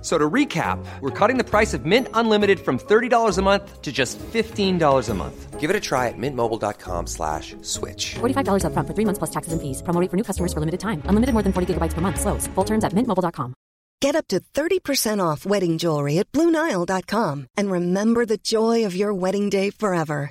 So to recap, we're cutting the price of Mint Unlimited from $30 a month to just $15 a month. Give it a try at mintmobile.com slash switch. $45 up front for three months plus taxes and fees. Promo rate for new customers for limited time. Unlimited more than 40 gigabytes per month. Slows. Full terms at mintmobile.com. Get up to 30% off wedding jewelry at BlueNile.com and remember the joy of your wedding day forever.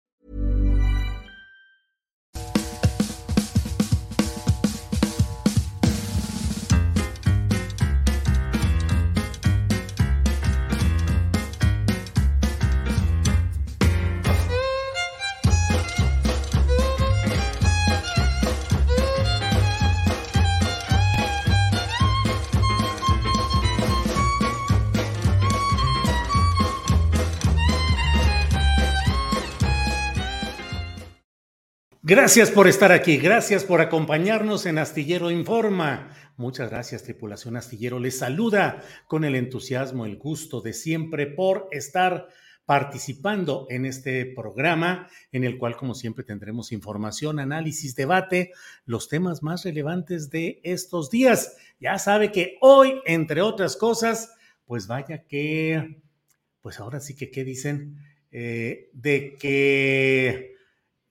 Gracias por estar aquí, gracias por acompañarnos en Astillero Informa. Muchas gracias, tripulación Astillero. Les saluda con el entusiasmo, el gusto de siempre por estar participando en este programa en el cual, como siempre, tendremos información, análisis, debate, los temas más relevantes de estos días. Ya sabe que hoy, entre otras cosas, pues vaya que, pues ahora sí que, ¿qué dicen? Eh, de que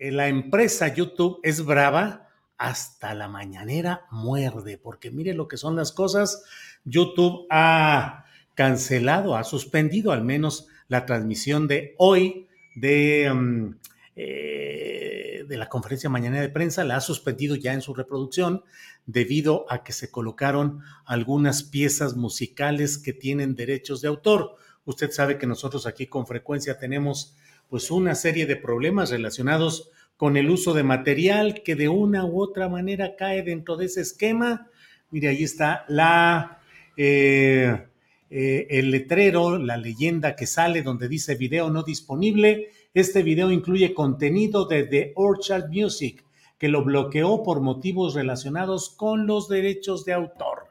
la empresa YouTube es brava, hasta la mañanera muerde, porque mire lo que son las cosas. YouTube ha cancelado, ha suspendido al menos la transmisión de hoy de, mm, eh, de la conferencia mañana de prensa, la ha suspendido ya en su reproducción debido a que se colocaron algunas piezas musicales que tienen derechos de autor. Usted sabe que nosotros aquí con frecuencia tenemos pues una serie de problemas relacionados con el uso de material que de una u otra manera cae dentro de ese esquema. Mire, ahí está la, eh, eh, el letrero, la leyenda que sale donde dice video no disponible. Este video incluye contenido de The Orchard Music, que lo bloqueó por motivos relacionados con los derechos de autor.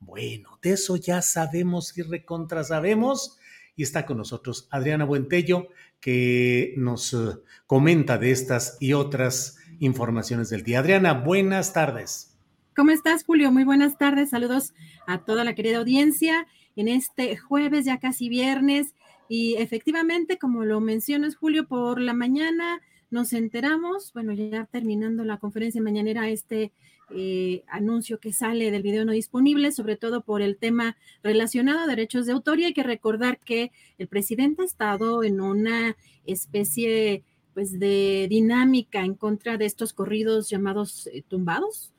Bueno, de eso ya sabemos y recontra sabemos. Y está con nosotros Adriana Buentello, que nos eh, comenta de estas y otras informaciones del día. Adriana, buenas tardes. ¿Cómo estás, Julio? Muy buenas tardes. Saludos a toda la querida audiencia en este jueves, ya casi viernes. Y efectivamente, como lo mencionas, Julio, por la mañana nos enteramos, bueno, ya terminando la conferencia mañanera, este eh, anuncio que sale del video no disponible, sobre todo por el tema relacionado a derechos de autor. Y hay que recordar que el presidente ha estado en una especie pues de dinámica en contra de estos corridos llamados eh, tumbados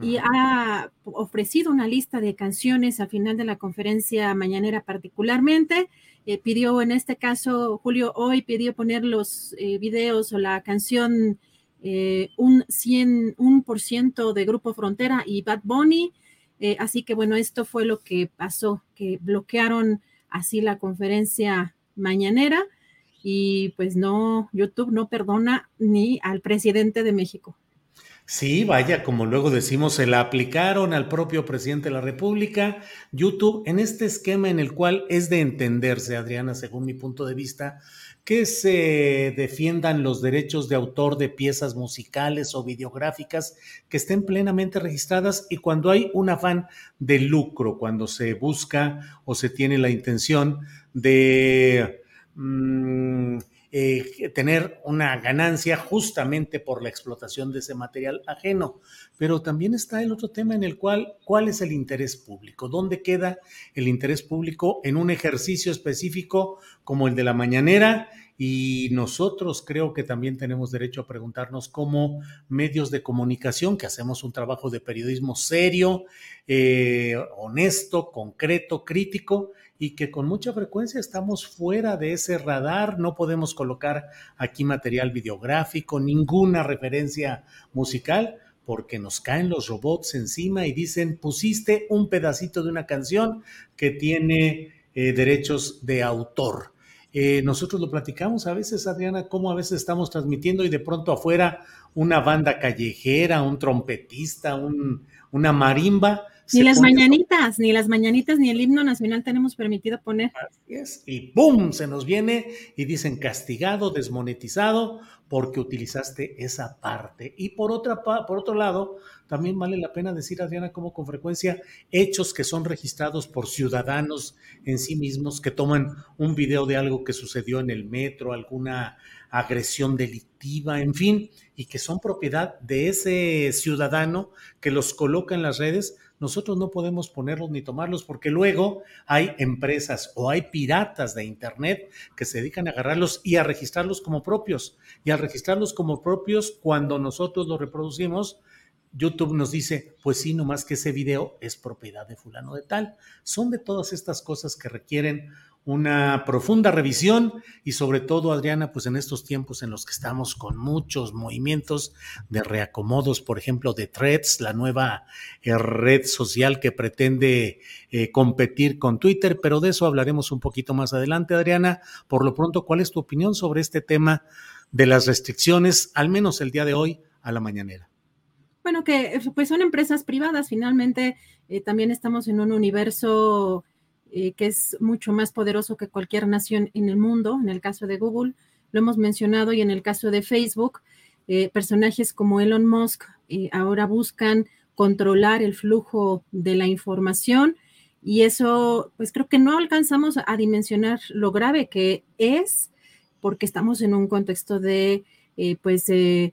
y ha ofrecido una lista de canciones al final de la conferencia mañanera particularmente. Eh, pidió en este caso, Julio hoy pidió poner los videos o la canción eh, un 100, un por ciento de Grupo Frontera y Bad Bunny. Eh, así que bueno, esto fue lo que pasó, que bloquearon así la conferencia mañanera y pues no, YouTube no perdona ni al presidente de México. Sí, vaya, como luego decimos, se la aplicaron al propio presidente de la República, YouTube, en este esquema en el cual es de entenderse, Adriana, según mi punto de vista, que se defiendan los derechos de autor de piezas musicales o videográficas que estén plenamente registradas y cuando hay un afán de lucro, cuando se busca o se tiene la intención de... Mm, eh, tener una ganancia justamente por la explotación de ese material ajeno. Pero también está el otro tema en el cual, ¿cuál es el interés público? ¿Dónde queda el interés público en un ejercicio específico como el de la mañanera y nosotros creo que también tenemos derecho a preguntarnos como medios de comunicación, que hacemos un trabajo de periodismo serio, eh, honesto, concreto, crítico, y que con mucha frecuencia estamos fuera de ese radar, no podemos colocar aquí material videográfico, ninguna referencia musical, porque nos caen los robots encima y dicen, pusiste un pedacito de una canción que tiene eh, derechos de autor. Eh, nosotros lo platicamos a veces, Adriana, cómo a veces estamos transmitiendo y de pronto afuera una banda callejera, un trompetista, una marimba, ni las mañanitas, ni las mañanitas, ni el himno nacional tenemos permitido poner. Así es. Y ¡pum! Se nos viene y dicen castigado, desmonetizado, porque utilizaste esa parte. Y por, otra, por otro lado, también vale la pena decir, Adriana, como con frecuencia hechos que son registrados por ciudadanos en sí mismos, que toman un video de algo que sucedió en el metro, alguna agresión delictiva, en fin, y que son propiedad de ese ciudadano que los coloca en las redes nosotros no podemos ponerlos ni tomarlos porque luego hay empresas o hay piratas de Internet que se dedican a agarrarlos y a registrarlos como propios. Y al registrarlos como propios, cuando nosotros los reproducimos, YouTube nos dice, pues sí, nomás que ese video es propiedad de fulano de tal. Son de todas estas cosas que requieren una profunda revisión y sobre todo, Adriana, pues en estos tiempos en los que estamos con muchos movimientos de reacomodos, por ejemplo, de Threads, la nueva eh, red social que pretende eh, competir con Twitter, pero de eso hablaremos un poquito más adelante, Adriana. Por lo pronto, ¿cuál es tu opinión sobre este tema de las restricciones, al menos el día de hoy, a la mañanera? Bueno, que pues son empresas privadas, finalmente eh, también estamos en un universo eh, que es mucho más poderoso que cualquier nación en el mundo, en el caso de Google, lo hemos mencionado, y en el caso de Facebook, eh, personajes como Elon Musk eh, ahora buscan controlar el flujo de la información y eso, pues creo que no alcanzamos a dimensionar lo grave que es, porque estamos en un contexto de, pues, en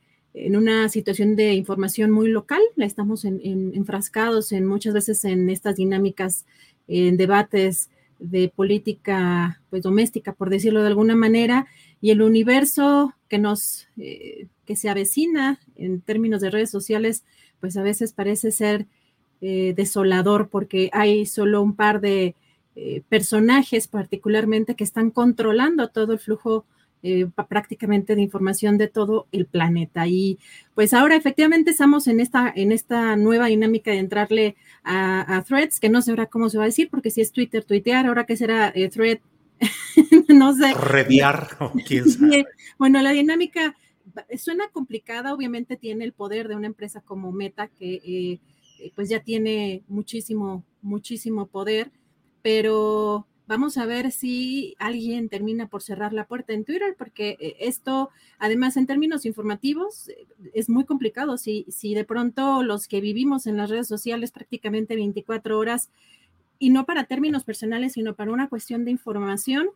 una situación de información muy local, estamos enfrascados en muchas veces en estas dinámicas en debates de política pues doméstica, por decirlo de alguna manera, y el universo que nos eh, que se avecina en términos de redes sociales, pues a veces parece ser eh, desolador porque hay solo un par de eh, personajes particularmente que están controlando todo el flujo eh, prácticamente de información de todo el planeta. Y pues ahora efectivamente estamos en esta, en esta nueva dinámica de entrarle a, threads, que no sé ahora cómo se va a decir, porque si es Twitter, tuitear, ahora que será eh, thread, no sé. Rediar, quién sabe. Bueno, la dinámica suena complicada, obviamente tiene el poder de una empresa como Meta, que eh, pues ya tiene muchísimo, muchísimo poder, pero Vamos a ver si alguien termina por cerrar la puerta en Twitter, porque eh, esto, además, en términos informativos, eh, es muy complicado. Si, si de pronto los que vivimos en las redes sociales prácticamente 24 horas, y no para términos personales, sino para una cuestión de información,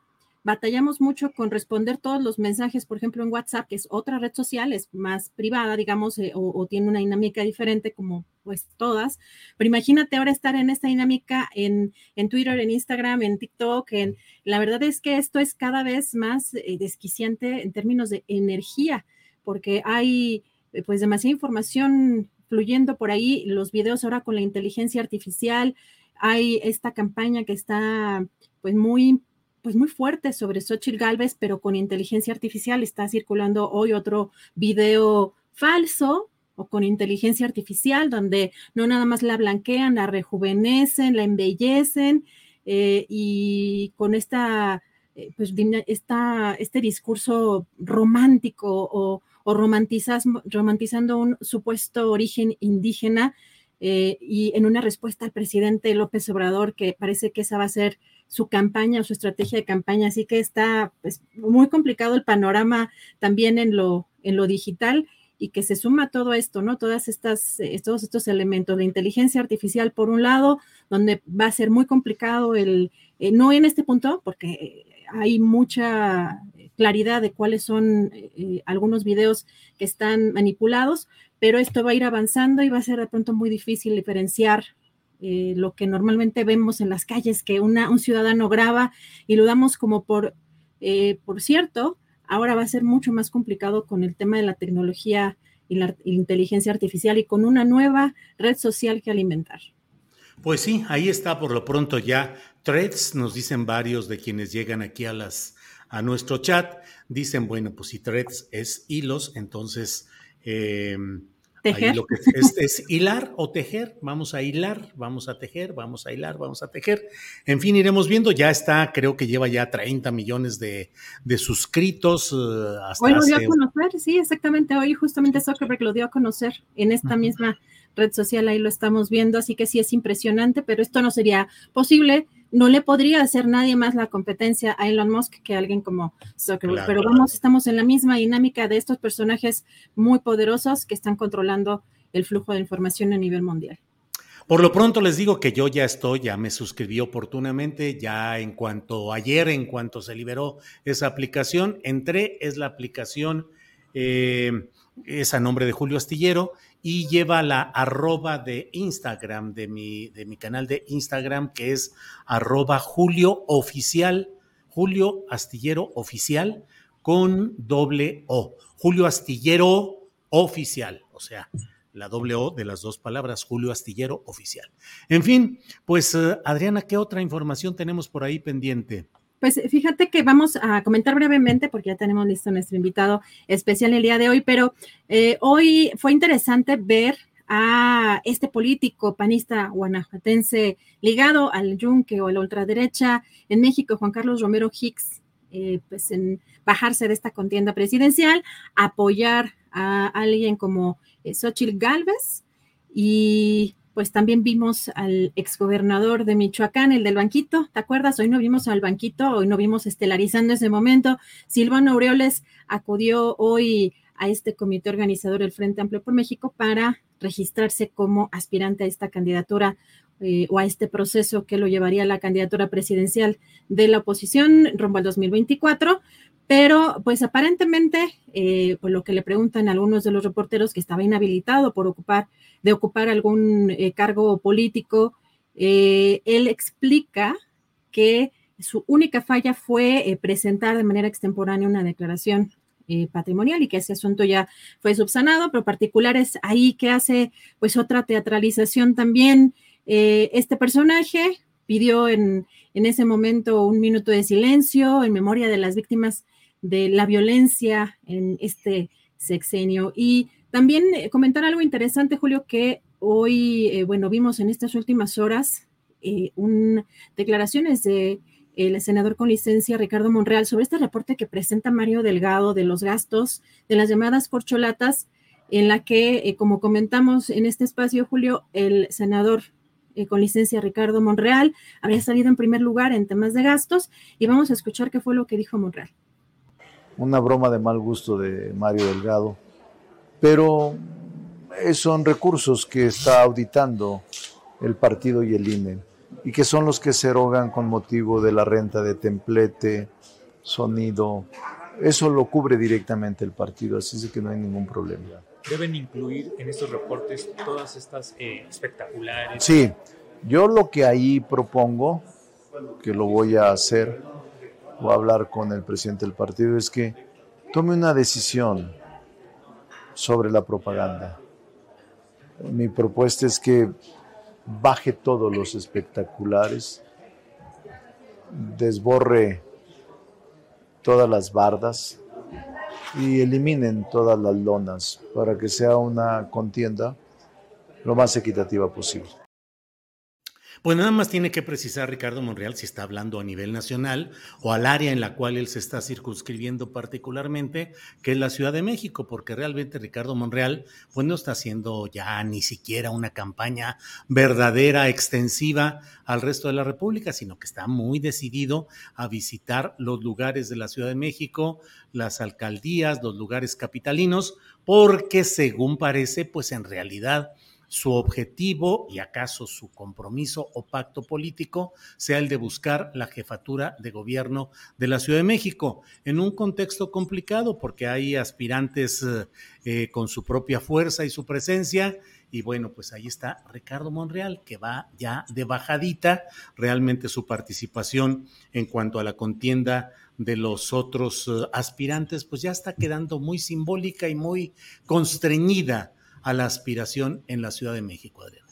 batallamos mucho con responder todos los mensajes, por ejemplo, en WhatsApp, que es otra red social, es más privada, digamos, eh, o, tiene una dinámica diferente como pues todas, pero imagínate ahora estar en esta dinámica en, en Twitter, en Instagram, en TikTok, en, la verdad es que esto es cada vez más eh, desquiciante en términos de energía, porque hay eh, pues demasiada información fluyendo por ahí, los videos ahora con la inteligencia artificial, hay esta campaña que está pues muy pues muy fuerte sobre Xochitl Galvez, pero con inteligencia artificial. Está circulando hoy otro video falso o con inteligencia artificial, donde no nada más la blanquean, la rejuvenecen, la embellecen eh, y con esta, eh, pues, esta, este discurso romántico o, o romantizando un supuesto origen indígena eh, y en una respuesta al presidente López Obrador, que parece que esa va a ser su campaña o su estrategia de campaña. Así que está pues, muy complicado el panorama también en lo, en lo digital y que se suma todo esto, ¿no? Todas estas, eh, todos estos elementos de inteligencia artificial, por un lado, donde va a ser muy complicado el, eh, no en este punto, porque hay mucha claridad de cuáles son eh, algunos videos que están manipulados, pero esto va a ir avanzando y va a ser de pronto muy difícil diferenciar eh, lo que normalmente vemos en las calles, que una, un ciudadano graba y lo damos como por, eh, por cierto, ahora va a ser mucho más complicado con el tema de la tecnología y la inteligencia artificial y con una nueva red social que alimentar. Pues sí, ahí está por lo pronto ya threads, nos dicen varios de quienes llegan aquí a las a nuestro chat, dicen, bueno, pues si threads es hilos, entonces eh, Tejer. lo que es, es, hilar o tejer. Vamos a hilar, vamos a tejer, vamos a hilar, vamos a tejer. En fin, iremos viendo. Ya está, creo que lleva ya 30 millones de, de suscritos. Uh, hasta hoy lo dio hace... a conocer, sí, exactamente. Hoy justamente Zuckerberg lo dio a conocer en esta uh -huh. misma red social. Ahí lo estamos viendo. Así que sí es impresionante, pero esto no sería posible. No le podría hacer nadie más la competencia a Elon Musk que alguien como Zuckerberg. Claro, pero vamos, estamos en la misma dinámica de estos personajes muy poderosos que están controlando el flujo de información a nivel mundial. Por lo pronto les digo que yo ya estoy, ya me suscribí oportunamente, ya en cuanto ayer, en cuanto se liberó esa aplicación, entré, es la aplicación, eh, es a nombre de Julio Astillero y lleva la arroba de Instagram, de mi, de mi canal de Instagram, que es arroba Julio Oficial, Julio Astillero Oficial con doble O, Julio Astillero Oficial, o sea, la doble O de las dos palabras, Julio Astillero Oficial. En fin, pues uh, Adriana, ¿qué otra información tenemos por ahí pendiente? Pues fíjate que vamos a comentar brevemente, porque ya tenemos listo nuestro invitado especial el día de hoy, pero eh, hoy fue interesante ver a este político panista guanajuatense ligado al yunque o a la ultraderecha en México, Juan Carlos Romero Hicks, eh, pues en bajarse de esta contienda presidencial, apoyar a alguien como eh, Xochitl Galvez y pues también vimos al exgobernador de Michoacán, el del banquito, ¿te acuerdas? Hoy no vimos al banquito, hoy no vimos estelarizando ese momento. Silvano Aureoles acudió hoy a este comité organizador del Frente Amplio por México para registrarse como aspirante a esta candidatura eh, o a este proceso que lo llevaría a la candidatura presidencial de la oposición rumbo al 2024. Pero, pues aparentemente, eh, por lo que le preguntan algunos de los reporteros que estaba inhabilitado por ocupar, de ocupar algún eh, cargo político, eh, él explica que su única falla fue presentar de manera extemporánea una declaración patrimonial y que ese asunto ya fue subsanado, pero particular es ahí que hace pues otra teatralización también. este personaje pidió en, en ese momento un minuto de silencio en memoria de las víctimas de la violencia en este sexenio. Y también eh, comentar algo interesante, Julio, que hoy, eh, bueno, vimos en estas últimas horas eh, un, declaraciones de el senador con licencia Ricardo Monreal sobre este reporte que presenta Mario Delgado de los gastos de las llamadas corcholatas, en la que, eh, como comentamos en este espacio, Julio, el senador con licencia Ricardo Monreal habría salido en primer lugar en temas de gastos y vamos a escuchar qué fue lo que dijo Monreal una broma de mal gusto de Mario Delgado, pero son recursos que está auditando el partido y el INE y que son los que se erogan con motivo de la renta de templete, sonido. Eso lo cubre directamente el partido, así es que no hay ningún problema. ¿Deben incluir en estos reportes todas estas eh, espectaculares? Sí, yo lo que ahí propongo, que lo voy a hacer, a hablar con el presidente del partido, es que tome una decisión sobre la propaganda. Mi propuesta es que baje todos los espectaculares, desborre todas las bardas y eliminen todas las lonas para que sea una contienda lo más equitativa posible. Pues nada más tiene que precisar Ricardo Monreal si está hablando a nivel nacional o al área en la cual él se está circunscribiendo particularmente, que es la Ciudad de México, porque realmente Ricardo Monreal pues no está haciendo ya ni siquiera una campaña verdadera, extensiva al resto de la República, sino que está muy decidido a visitar los lugares de la Ciudad de México, las alcaldías, los lugares capitalinos, porque según parece, pues en realidad su objetivo y acaso su compromiso o pacto político sea el de buscar la jefatura de gobierno de la Ciudad de México en un contexto complicado porque hay aspirantes eh, con su propia fuerza y su presencia Y bueno, pues ahí está Ricardo Monreal, que va ya de bajadita. Realmente su participación en cuanto a la contienda de los otros eh, aspirantes, pues ya está quedando muy simbólica y muy constreñida a la aspiración en la Ciudad de México, Adriana.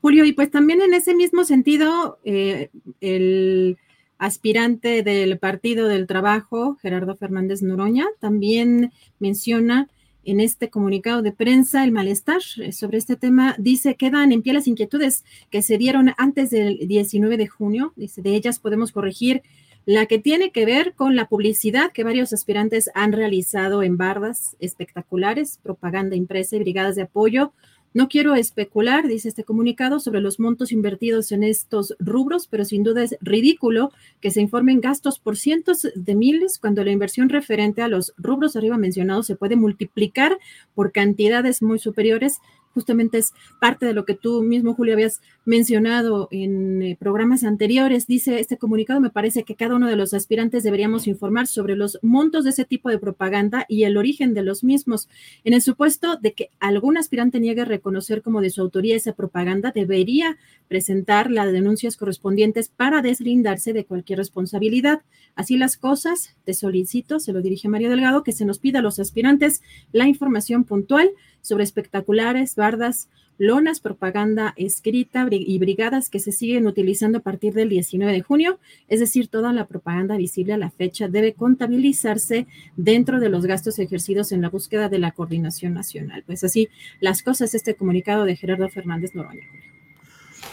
Julio, y pues también en ese mismo sentido, eh, el aspirante del Partido del Trabajo, Gerardo Fernández Noroña, también menciona en este comunicado de prensa el malestar sobre este tema. Dice, quedan en pie las inquietudes que se dieron antes del 19 de junio. Dice, de ellas podemos corregir la que tiene que ver con la publicidad que varios aspirantes han realizado en bardas espectaculares, propaganda impresa y brigadas de apoyo. No quiero especular, dice este comunicado, sobre los montos invertidos en estos rubros, pero sin duda es ridículo que se informen gastos por cientos de miles cuando la inversión referente a los rubros arriba mencionados se puede multiplicar por cantidades muy superiores justamente es parte de lo que tú mismo, Julio, habías mencionado en eh, programas anteriores. Dice este comunicado, me parece que cada uno de los aspirantes deberíamos informar sobre los montos de ese tipo de propaganda y el origen de los mismos. En el supuesto de que algún aspirante niegue reconocer como de su autoría esa propaganda, debería presentar las denuncias correspondientes para deslindarse de cualquier responsabilidad. Así las cosas, te solicito, se lo dirige Mario Delgado, que se nos pida a los aspirantes la información puntual sobre espectaculares, bardas, lonas, propaganda escrita y brigadas que se siguen utilizando a partir del 19 de junio, es decir, toda la propaganda visible a la fecha debe contabilizarse dentro de los gastos ejercidos en la búsqueda de la coordinación nacional. Pues así las cosas, este comunicado de Gerardo Fernández Noroña.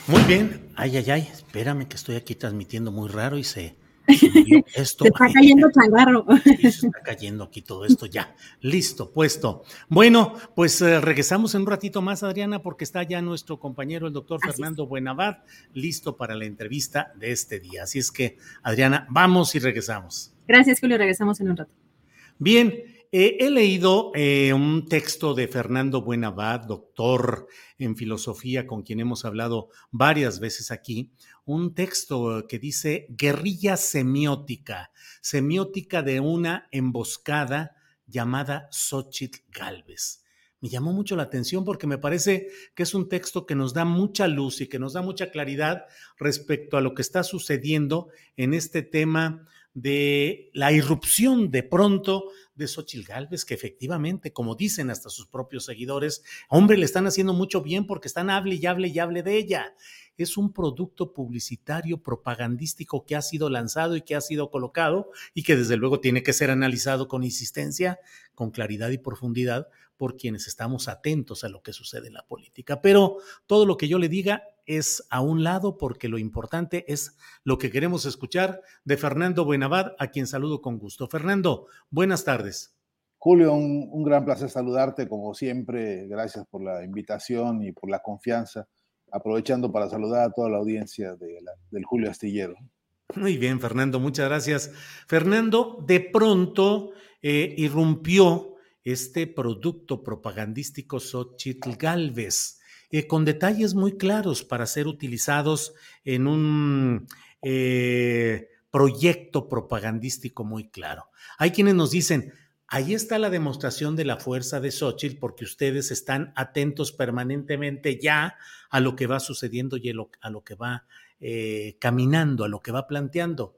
Muy bien, ay, ay, ay, espérame que estoy aquí transmitiendo muy raro y se esto, se está cayendo changarro. Se está cayendo aquí todo esto ya. Listo, puesto. Bueno, pues eh, regresamos en un ratito más, Adriana, porque está ya nuestro compañero, el doctor Fernando Buenavad, listo para la entrevista de este día. Así es que, Adriana, vamos y regresamos. Gracias, Julio. Regresamos en un rato. Bien, he leído eh, un texto de Fernando Buenavad, doctor en filosofía, con quien hemos hablado varias veces aquí, un texto que dice guerrilla semiótica, semiótica de una emboscada llamada Xochitl Galvez. Me llamó mucho la atención porque me parece que es un texto que nos da mucha luz y que nos da mucha claridad respecto a lo que está sucediendo en este tema de la irrupción de pronto de Xochitl Galvez, que efectivamente, como dicen hasta sus propios seguidores, hombre, le están haciendo mucho bien porque están hable y hable y hable de ella. Es un producto publicitario propagandístico que ha sido lanzado y que ha sido colocado y que desde luego tiene que ser analizado con insistencia, con claridad y profundidad por quienes estamos atentos a lo que sucede en la política. Pero todo lo que yo le diga es a un lado porque lo importante es lo que queremos escuchar de Fernando Buenavad, a quien saludo con gusto. Fernando, buenas tardes. Julio, un, gran placer saludarte como siempre. Gracias por la invitación y por la confianza. Aprovechando para saludar a toda la audiencia del Julio Astillero. Muy bien, Fernando, muchas gracias. Fernando, de pronto eh, irrumpió este producto propagandístico Xochitl Galvez eh, con detalles muy claros para ser utilizados en un eh, proyecto propagandístico muy claro. Hay quienes nos dicen, ahí está la demostración de la fuerza de Xochitl porque ustedes están atentos permanentemente ya a lo que va sucediendo y a lo, que va eh, caminando, a lo que va planteando.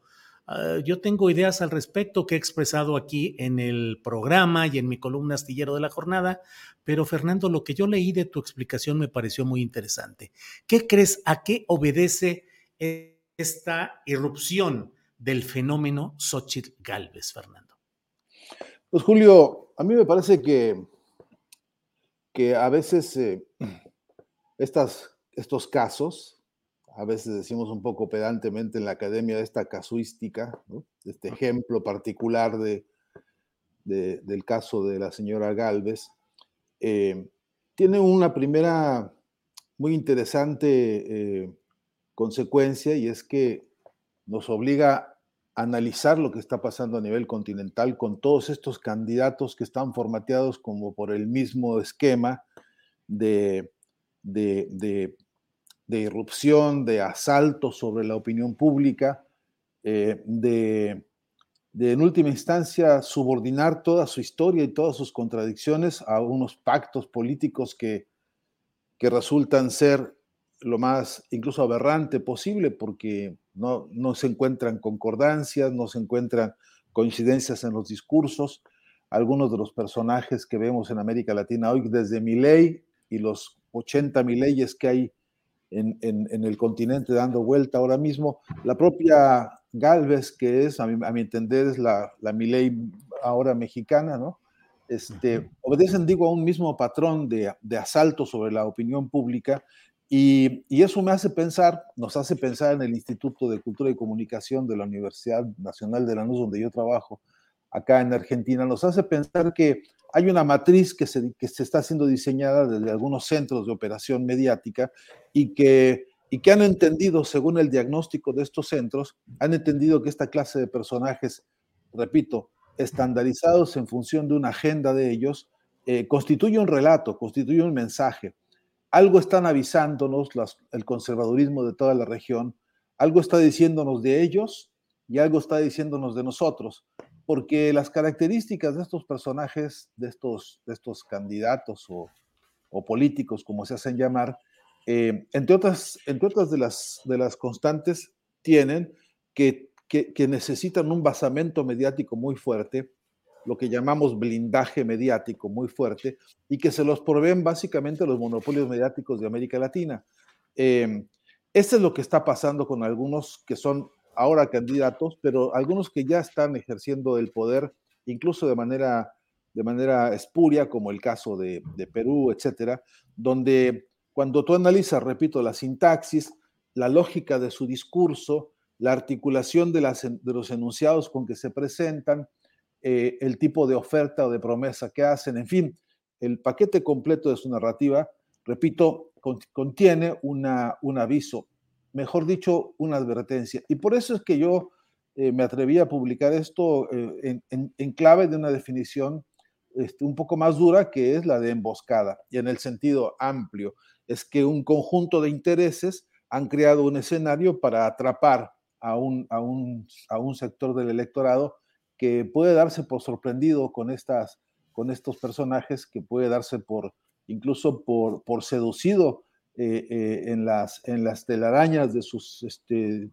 Ah, yo tengo ideas al respecto que he expresado aquí en el programa y en mi columna astillero de la jornada, pero Fernando, lo que yo leí de tu explicación me pareció muy interesante. ¿Qué crees, a qué obedece esta irrupción del fenómeno Xochitl Galvez, Fernando? Pues Julio, a mí me parece que, que a veces eh, estas, estos casos, a veces decimos un poco pedantemente en la academia de esta casuística, este ejemplo particular de, del caso de la señora Galvez, eh, tiene una primera muy interesante eh, consecuencia y es que nos obliga a analizar lo que está pasando a nivel continental con todos estos candidatos que están formateados como por el mismo esquema de, de de irrupción, de asalto sobre la opinión pública, eh, de, en última instancia, subordinar toda su historia y todas sus contradicciones a unos pactos políticos que, que resultan ser lo más incluso aberrante posible porque no, no se encuentran concordancias, no se encuentran coincidencias en los discursos. Algunos de los personajes que vemos en América Latina hoy, desde Milei y los 80 leyes que hay en, en, el continente dando vuelta ahora mismo, la propia Galvez, que es, a mi, a mi entender, es la, la Milei ahora mexicana, ¿no? Este, obedecen, digo, a un mismo patrón de, de asalto sobre la opinión pública y, y, eso me hace pensar, nos hace pensar en el Instituto de Cultura y Comunicación de la Universidad Nacional de Lanús, donde yo trabajo, acá en Argentina, nos hace pensar que hay una matriz que se, está siendo diseñada desde algunos centros de operación mediática y que, y que han entendido, según el diagnóstico de estos centros, han entendido que esta clase de personajes, repito, estandarizados en función de una agenda de ellos, eh, constituye un relato, constituye un mensaje. Algo están avisándonos el conservadurismo de toda la región, algo está diciéndonos de ellos y algo está diciéndonos de nosotros, porque las características de estos personajes, de estos, de estos candidatos o, políticos, como se hacen llamar, eh, entre otras, entre otras de, las, constantes, tienen que, que necesitan un basamento mediático muy fuerte, lo que llamamos blindaje mediático muy fuerte y que se los proveen básicamente los monopolios mediáticos de América Latina. Eh, es lo que está pasando con algunos que son ahora candidatos, pero algunos que ya están ejerciendo el poder, incluso de manera, de manera espuria, como el caso de, Perú, etcétera, donde cuando tú analizas, repito, la sintaxis, la lógica de su discurso, la articulación de los enunciados con que se presentan, eh, el tipo de oferta o de promesa que hacen, en fin, el paquete completo de su narrativa, repito, contiene una, un aviso, mejor dicho, una advertencia. Y por eso es que yo eh, me atreví a publicar esto eh, en, clave de una definición este, un poco más dura, que es la de emboscada, y en el sentido amplio, es que un conjunto de intereses han creado un escenario para atrapar a un, a un, a un sector del electorado que puede darse por sorprendido con, estas, con estos personajes, que puede darse por incluso por, por seducido eh, eh, en, las, en las telarañas de sus este,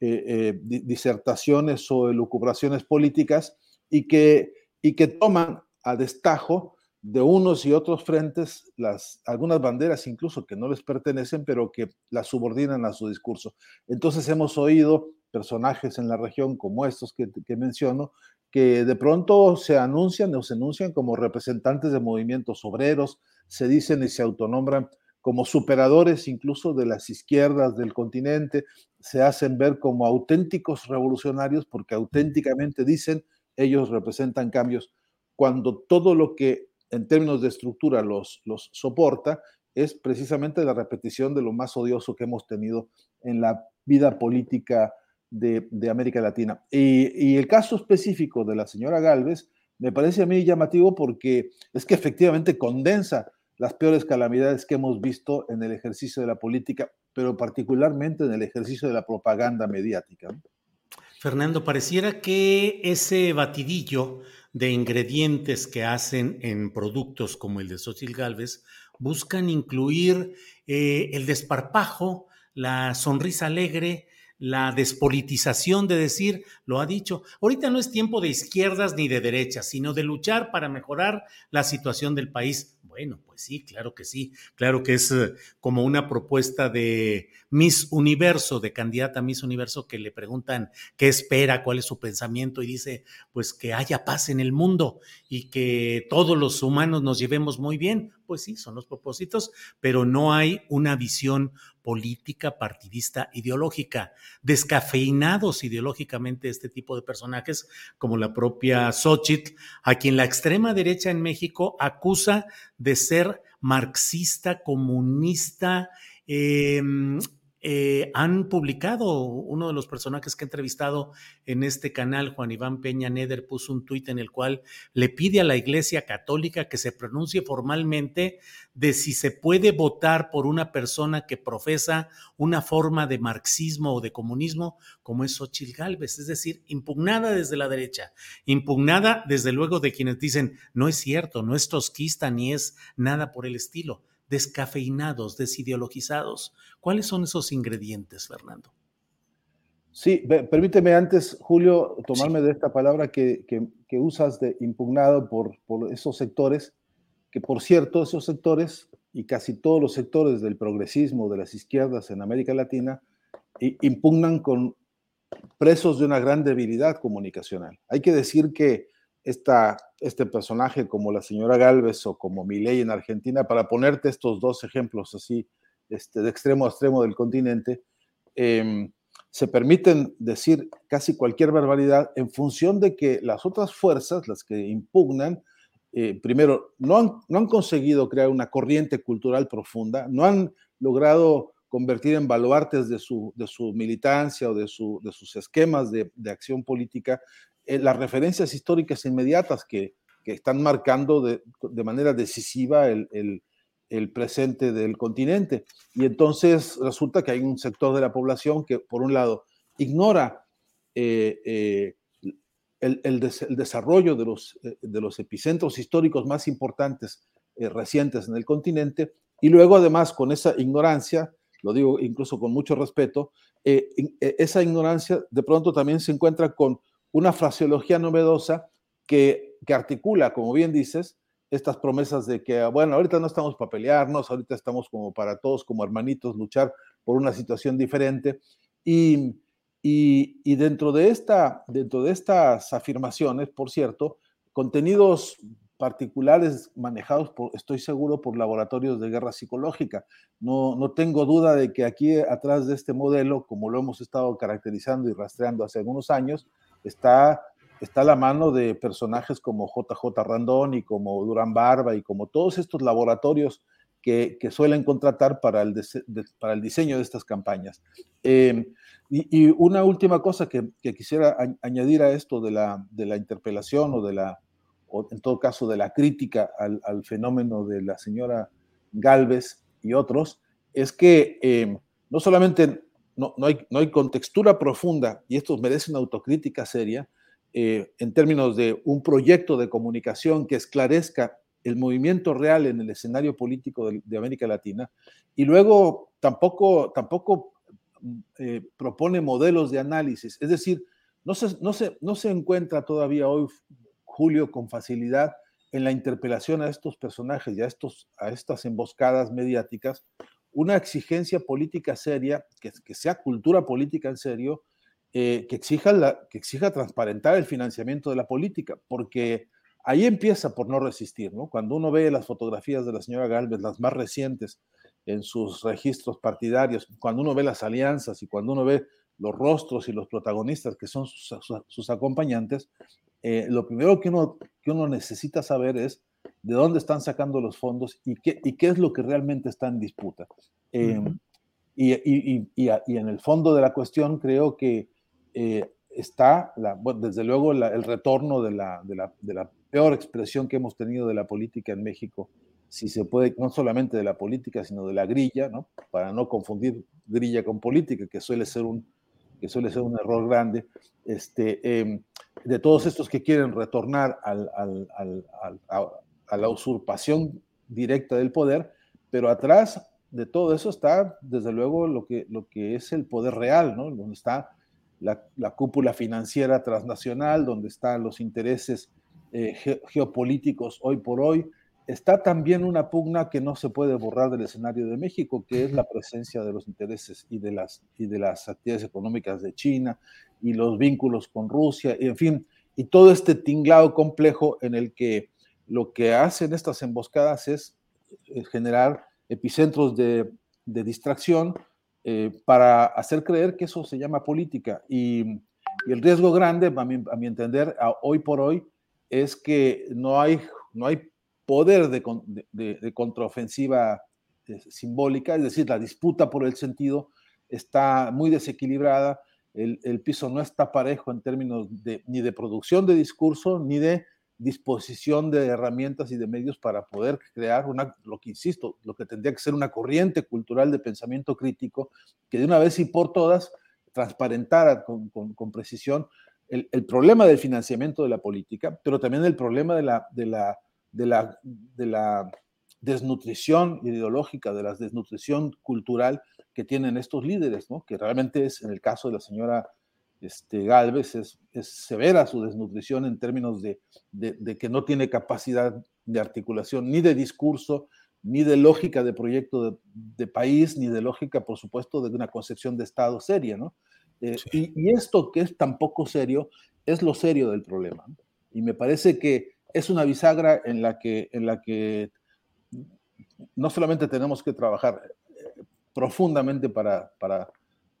eh, disertaciones o elucubraciones políticas y que, y que toman a destajo de unos y otros frentes las, algunas banderas incluso que no les pertenecen, pero que las subordinan a su discurso. Entonces hemos oído personajes en la región como estos que, menciono, que de pronto se anuncian o se anuncian como representantes de movimientos obreros, se dicen y se autonombran como superadores incluso de las izquierdas del continente, se hacen ver como auténticos revolucionarios porque auténticamente dicen ellos representan cambios, cuando todo lo que en términos de estructura los, los soporta es precisamente la repetición de lo más odioso que hemos tenido en la vida política de, América Latina. Y, el caso específico de la señora Galvez me parece a mí llamativo porque es que efectivamente condensa las peores calamidades que hemos visto en el ejercicio de la política, pero particularmente en el ejercicio de la propaganda mediática. Fernando, pareciera que ese batidillo de ingredientes que hacen en productos como el de Xochitl Galvez buscan incluir eh, el desparpajo, la sonrisa alegre, la despolitización de decir, lo ha dicho, ahorita no es tiempo de izquierdas ni de derechas, sino de luchar para mejorar la situación del país. Bueno, pues sí, claro que sí, claro que es eh, como una propuesta de Miss Universo, de candidata a Miss Universo, que le preguntan qué espera, cuál es su pensamiento y dice, pues que haya paz en el mundo y que todos los humanos nos llevemos muy bien. Pues sí, son los propósitos, pero no hay una visión política, partidista, ideológica. Descafeinados ideológicamente este tipo de personajes, como la propia Xochitl, a quien la extrema derecha en México acusa de ser marxista, comunista, eh, eh, han publicado, uno de los personajes que he entrevistado en este canal, Juan Iván Peña Neder, puso un tuit en el cual le pide a la Iglesia Católica que se pronuncie formalmente de si se puede votar por una persona que profesa una forma de marxismo o de comunismo como es Xochitl Galvez, es decir, impugnada desde la derecha, impugnada desde luego de quienes dicen no es cierto, no es tosquista ni es nada por el estilo descafeinados, desideologizados. ¿Cuáles son esos ingredientes, Fernando? Sí, permíteme antes, Julio, tomarme de esta palabra que, usas de impugnado por, por, esos sectores, que por cierto, esos sectores y casi todos los sectores del progresismo de las izquierdas en América Latina impugnan con presos de una gran debilidad comunicacional. Hay que decir que esta, este personaje como la señora Galvez o como Milei en Argentina, para ponerte estos dos ejemplos así, este, de extremo a extremo del continente, eh, se permiten decir casi cualquier barbaridad en función de que las otras fuerzas, las que impugnan, eh, primero, no han, no han, conseguido crear una corriente cultural profunda, no han logrado convertir en baluartes de su, de su militancia o de, su, de sus esquemas de, de acción política las referencias históricas inmediatas que, que están marcando de, de manera decisiva el, el, presente del continente. Y entonces resulta que hay un sector de la población que, por un lado, ignora eh, eh, el, el, des, el, desarrollo de los, eh, de los, epicentros históricos más importantes eh, recientes en el continente, y luego además con esa ignorancia, lo digo incluso con mucho respeto, eh, esa ignorancia de pronto también se encuentra con una fraseología novedosa que, que articula, como bien dices, estas promesas de que, bueno, ahorita no estamos para pelearnos, ahorita estamos como para todos, como hermanitos, luchar por una situación diferente. Y, y, y dentro, de esta, dentro de estas afirmaciones, por cierto, contenidos particulares manejados, por, estoy seguro, por laboratorios de guerra psicológica. No, no tengo duda de que aquí atrás de este modelo, como lo hemos estado caracterizando y rastreando hace algunos años, está está la mano de personajes como JJ Randón y como Durán Barba y como todos estos laboratorios que, que suelen contratar para el, para el, diseño de estas campañas. Eh, y, una última cosa que, quisiera a, añadir a esto de la, de la interpelación o de la, o en todo caso de la crítica al, fenómeno de la señora Galvez y otros, es que eh, no solamente no, hay, contextura profunda, y esto merece una autocrítica seria, eh, en términos de un proyecto de comunicación que esclarezca el movimiento real en el escenario político de, América Latina, y luego tampoco, tampoco eh, propone modelos de análisis, es decir, no se, no, se, no se encuentra todavía hoy, Julio, con facilidad en la interpelación a estos personajes y estos, a estas emboscadas mediáticas, una exigencia política seria, que, sea cultura política en serio, eh, que, exija que exija transparentar el financiamiento de la política, porque ahí empieza por no resistir, ¿no? Cuando uno ve las fotografías de la señora Galvez, las más recientes en sus registros partidarios, cuando uno ve las alianzas y cuando uno ve los rostros y los protagonistas que son sus acompañantes, eh, lo primero que uno, que uno necesita saber es de dónde están sacando los fondos y qué, y qué es lo que realmente está en disputa. Eh, uh -huh. y, y, y, y, en el fondo de la cuestión creo que eh, está, la, bueno, desde luego, la, el retorno de la, de, la, de la, peor expresión que hemos tenido de la política en México, si se puede, no solamente de la política, sino de la grilla, ¿no? para no confundir grilla con política, que suele ser un, que suele ser un error grande, este, eh, de todos estos que quieren retornar al, al, al, a, a la usurpación directa del poder, pero atrás de todo eso está, desde luego, lo que, lo que es el poder real, ¿no? donde está la, la, cúpula financiera transnacional, donde están los intereses eh, ge geopolíticos hoy por hoy, está también una pugna que no se puede borrar del escenario de México, que es la presencia de los intereses y de las, y de las actividades económicas de China y los vínculos con Rusia, y en fin, y todo este tinglado complejo en el que lo que hacen estas emboscadas es eh, generar epicentros de, distracción, eh, para hacer creer que eso se llama política. Y, el riesgo grande, a mi, entender, hoy por hoy, es que no hay, no hay poder de, de, de contraofensiva eh, simbólica, es decir, la disputa por el sentido está muy desequilibrada, el, el piso no está parejo en términos de, ni de producción de discurso, ni de disposición de herramientas y de medios para poder crear una, lo que insisto, lo que tendría que ser una corriente cultural de pensamiento crítico que de una vez y por todas transparentara con, con, precisión el, el, problema del financiamiento de la política, pero también el problema de la, de la, de la, de la desnutrición ideológica, de la desnutrición cultural que tienen estos líderes, ¿no? que realmente es, en el caso de la señora este, Galvez, es, severa su desnutrición en términos de, que no tiene capacidad de articulación ni de discurso, ni de lógica de proyecto de, país, ni de lógica, por supuesto, de una concepción de Estado seria. ¿no? Eh, y, esto que es tan poco serio es lo serio del problema. Y me parece que es una bisagra en la que, en la que no solamente tenemos que trabajar eh, profundamente para, para,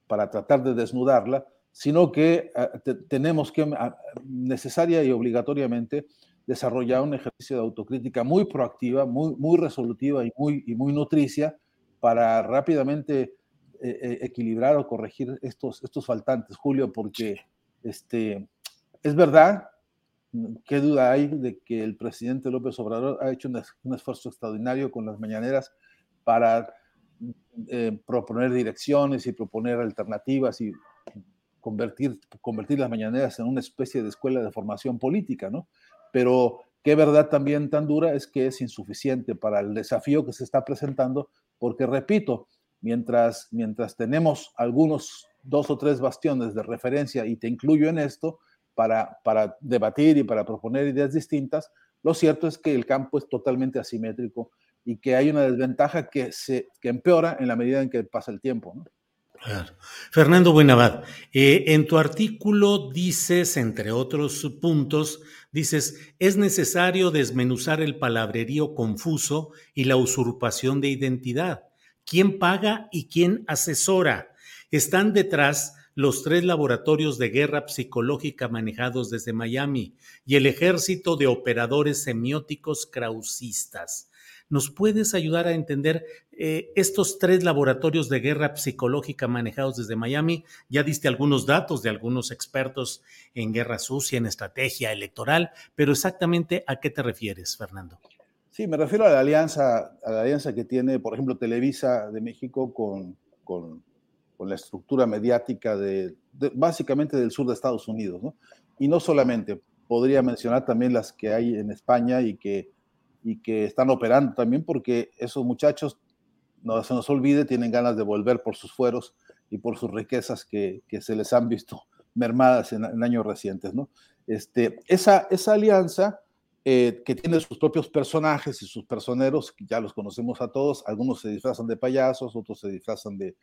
para tratar de desnudarla, sino que ah, tenemos que ah, necesaria y obligatoriamente desarrollar un ejercicio de autocrítica muy proactiva, muy, muy resolutiva y muy, y muy nutricia para rápidamente eh, eh, equilibrar o corregir estos, estos faltantes, Julio, porque este, es verdad, qué duda hay de que el presidente López Obrador ha hecho un, esfuerzo extraordinario con las mañaneras para eh, proponer direcciones y proponer alternativas y convertir, convertir las mañaneras en una especie de escuela de formación política, ¿no? Pero qué verdad también tan dura es que es insuficiente para el desafío que se está presentando, porque repito, mientras, mientras tenemos algunos dos o tres bastiones de referencia, y te incluyo en esto, para, para debatir y para proponer ideas distintas, lo cierto es que el campo es totalmente asimétrico y que hay una desventaja que, se, que empeora en la medida en que pasa el tiempo. ¿no? Fernando Buenavad, eh, en tu artículo dices, entre otros puntos, dices, es necesario desmenuzar el palabrerío confuso y la usurpación de identidad. ¿Quién paga y quién asesora? Están detrás los tres laboratorios de guerra psicológica manejados desde Miami y el ejército de operadores semióticos krausistas. ¿Nos puedes ayudar a entender eh, estos tres laboratorios de guerra psicológica manejados desde Miami? Ya diste algunos datos de algunos expertos en guerra sucia, en estrategia electoral, pero exactamente a qué te refieres, Fernando? Sí, me refiero a la alianza, a la alianza que tiene, por ejemplo, Televisa de México con, con, la estructura mediática de, básicamente del sur de Estados Unidos, ¿no? Y no solamente, podría mencionar también las que hay en España y que y que están operando también porque esos muchachos, no se nos olvide, tienen ganas de volver por sus fueros y por sus riquezas que, que se les han visto mermadas en, años recientes. ¿no? Este, esa, esa alianza eh, que tiene sus propios personajes y sus personeros, ya los conocemos a todos, algunos se disfrazan de payasos, otros se disfrazan de,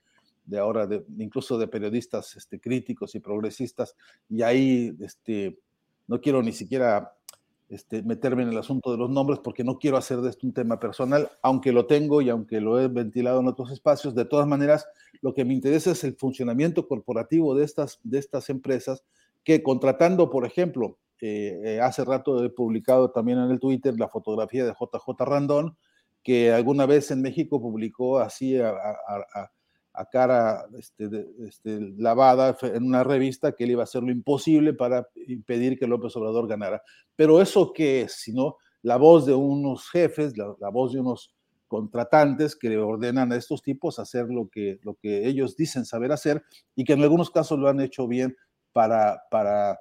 de ahora, de, incluso de periodistas este, críticos y progresistas, y ahí este, no quiero ni siquiera este, meterme en el asunto de los nombres porque no quiero hacer de esto un tema personal, aunque lo tengo y aunque lo he ventilado en otros espacios. De todas maneras, lo que me interesa es el funcionamiento corporativo de estas, de estas empresas que contratando, por ejemplo, eh, eh, hace rato he publicado también en el Twitter la fotografía de JJ Randón, que alguna vez en México publicó así a a cara este, este, lavada en una revista que él iba a hacer lo imposible para impedir que López Obrador ganara. Pero eso qué es, sino la voz de unos jefes, la, voz de unos contratantes que le ordenan a estos tipos hacer lo que, lo que ellos dicen saber hacer y que en algunos casos lo han hecho bien para, para,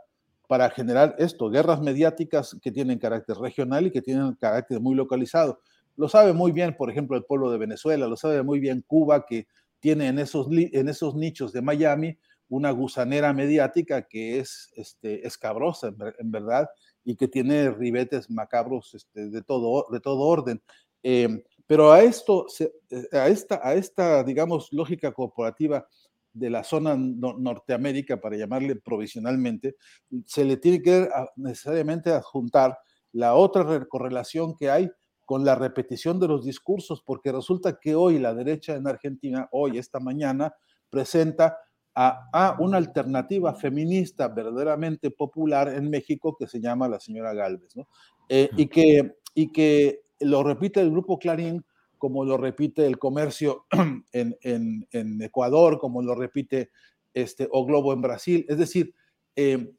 para generar esto, guerras mediáticas que tienen carácter regional y que tienen carácter muy localizado. Lo sabe muy bien, por ejemplo, el pueblo de Venezuela, lo sabe muy bien Cuba, que tiene en esos, en esos nichos de Miami una gusanera mediática que es este, escabrosa, en, verdad, y que tiene ribetes macabros este, de, todo, de todo orden. Em, pero a esto, eh, a esta, a esta, digamos, lógica corporativa de la zona Norteamérica, para llamarle provisionalmente, se le tiene que necesariamente adjuntar la otra correlación que hay con la repetición de los discursos, porque resulta que hoy la derecha en Argentina, hoy, esta mañana, presenta a, una alternativa feminista verdaderamente popular en México que se llama la señora Galvez, ¿no? Eh, y, que, y que lo repite el grupo Clarín, como lo repite el comercio en, en, Ecuador, como lo repite este, O Globo en Brasil. Es decir, eh,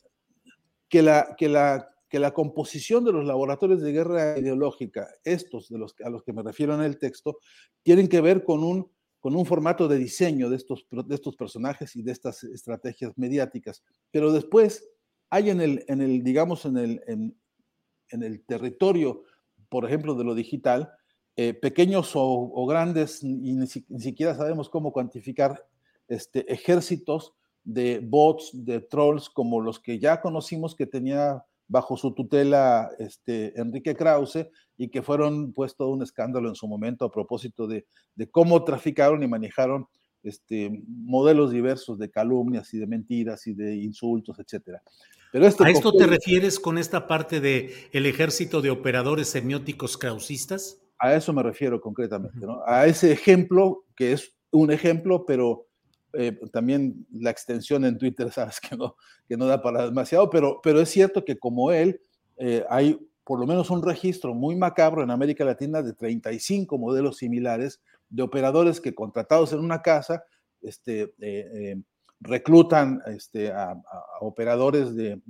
que, la, que la que la composición de los laboratorios de guerra ideológica, estos de los, a los que me refiero en el texto, tienen que ver con un, con un formato de diseño de estos, de estos personajes y de estas estrategias mediáticas. Pero después hay en el, en el digamos, en el, en, el territorio, por ejemplo, de lo digital, eh, pequeños o, grandes, y ni, siquiera sabemos cómo cuantificar este, ejércitos de bots, de trolls, como los que ya conocimos que tenía bajo su tutela este, Enrique Krause y que fueron puesto un escándalo en su momento a propósito de, de cómo traficaron y manejaron este, modelos diversos de calumnias y de mentiras y de insultos, etcétera. Pero este ¿A esto te refieres con esta parte de el ejército de operadores semióticos krausistas? A eso me refiero concretamente, ¿no? A ese ejemplo, que es un ejemplo, pero eh, también la extensión en Twitter, sabes que no, que no da para demasiado, pero, pero es cierto que como él, eh, hay por lo menos un registro muy macabro en América Latina de 35 modelos similares de operadores que contratados en una casa, este, eh, reclutan este, a, operadores de,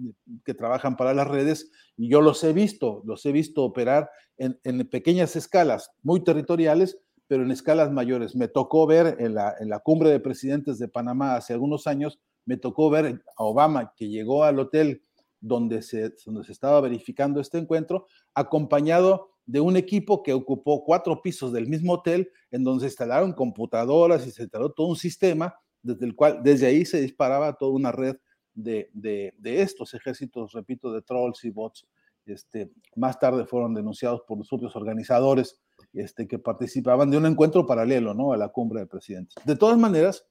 que trabajan para las redes y yo los he visto, los he visto operar en, en pequeñas escalas, muy territoriales, pero en escalas mayores. Me tocó ver en la, en la cumbre de presidentes de Panamá hace algunos años, me tocó ver a Obama que llegó al hotel donde se, donde se estaba verificando este encuentro, acompañado de un equipo que ocupó cuatro pisos del mismo hotel, en donde se instalaron computadoras y se instaló todo un sistema desde el cual, desde ahí se disparaba toda una red de, de, de estos ejércitos, repito, de trolls y bots. Este, más tarde fueron denunciados por los propios organizadores este, que participaban de un encuentro paralelo ¿no? a la cumbre de presidentes. De todas maneras,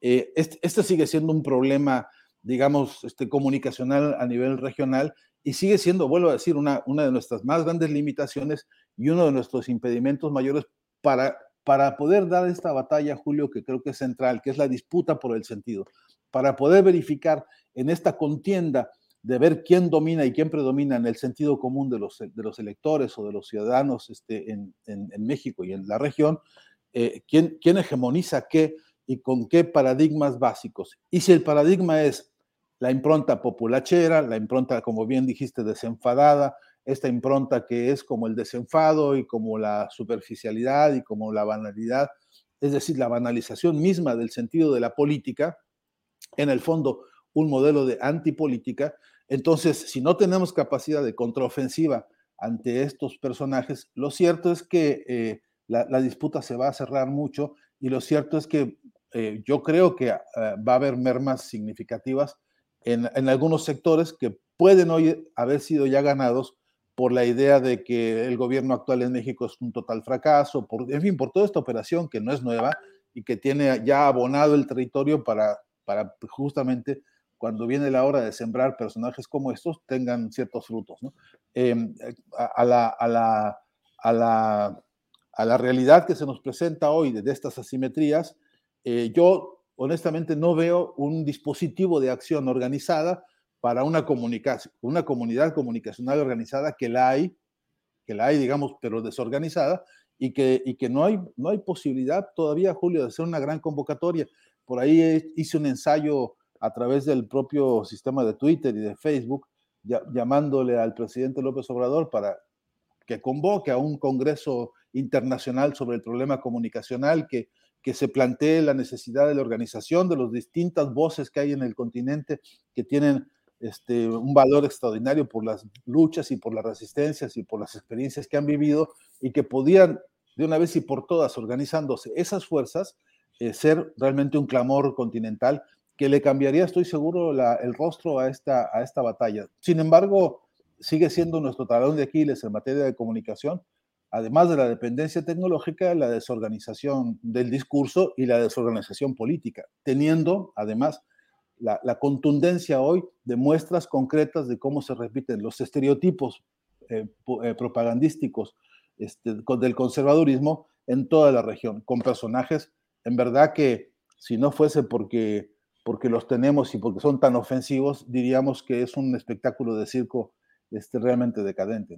eh, este, este, sigue siendo un problema, digamos, este, comunicacional a nivel regional y sigue siendo, vuelvo a decir, una, una de nuestras más grandes limitaciones y uno de nuestros impedimentos mayores para, para poder dar esta batalla, Julio, que creo que es central, que es la disputa por el sentido, para poder verificar en esta contienda de ver quién domina y quién predomina en el sentido común de los, de los electores o de los ciudadanos este, en, en, México y en la región, eh, quién, quién hegemoniza qué y con qué paradigmas básicos. Y si el paradigma es la impronta populachera, la impronta, como bien dijiste, desenfadada, esta impronta que es como el desenfado y como la superficialidad y como la banalidad, es decir, la banalización misma del sentido de la política, en el fondo un modelo de antipolítica. Entonces, si no tenemos capacidad de contraofensiva ante estos personajes, lo cierto es que eh, la, disputa se va a cerrar mucho y lo cierto es que eh, yo creo que ah, va a haber mermas significativas en, en, algunos sectores que pueden hoy haber sido ya ganados por la idea de que el gobierno actual en México es un total fracaso, por, en fin, por toda esta operación que no es nueva y que tiene ya abonado el territorio para, para justamente cuando viene la hora de sembrar personajes como estos, tengan ciertos frutos. Em, a, la, a, la, a, la, a, la, realidad que se nos presenta hoy de, estas asimetrías, eh, yo honestamente no veo un dispositivo de acción organizada para una, comunicación, una comunidad comunicacional organizada que la hay, que la hay, digamos, pero desorganizada, y que, y que no, hay, no hay posibilidad todavía, Julio, de hacer una gran convocatoria. Por ahí hice un ensayo a través del propio sistema de Twitter y de Facebook, llamándole al presidente López Obrador para que convoque a un Congreso internacional sobre el problema comunicacional, que, que se plantee la necesidad de la organización de las distintas voces que hay en el continente que tienen este, un valor extraordinario por las luchas y por las resistencias y por las experiencias que han vivido y que podían de una vez y por todas, organizándose esas fuerzas, eh, ser realmente un clamor continental que le cambiaría, estoy seguro, el rostro a esta, a esta batalla. Sin embargo, sigue siendo nuestro talón de Aquiles en materia de comunicación, además de la dependencia tecnológica, la desorganización del discurso y la desorganización política, teniendo además la, contundencia hoy de muestras concretas de cómo se repiten los estereotipos eh, eh, propagandísticos este, del conservadurismo en toda la región, con personajes en verdad que si no fuese porque porque los tenemos y porque son tan ofensivos, diríamos que es un espectáculo de circo este, realmente decadente.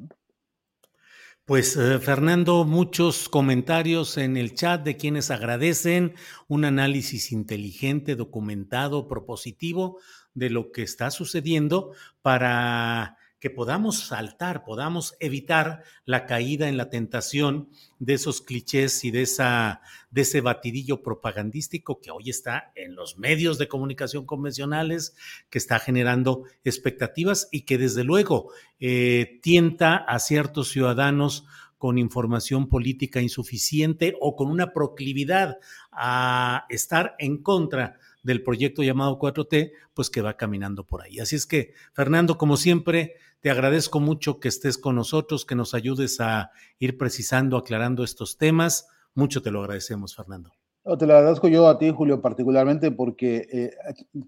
Pues eh, Fernando, muchos comentarios en el chat de quienes agradecen un análisis inteligente, documentado, propositivo de lo que está sucediendo para que podamos saltar, podamos evitar la caída en la tentación de esos clichés y de, ese batidillo propagandístico que hoy está en los medios de comunicación convencionales, que está generando expectativas y que desde luego eh, tienta a ciertos ciudadanos con información política insuficiente o con una proclividad a estar en contra del proyecto llamado 4T, pues que va caminando por ahí. Así es que, Fernando, como siempre, te agradezco mucho que estés con nosotros, que nos ayudes a ir precisando, aclarando estos temas. Mucho te lo agradecemos, Fernando. te lo agradezco yo a ti, Julio, particularmente porque eh,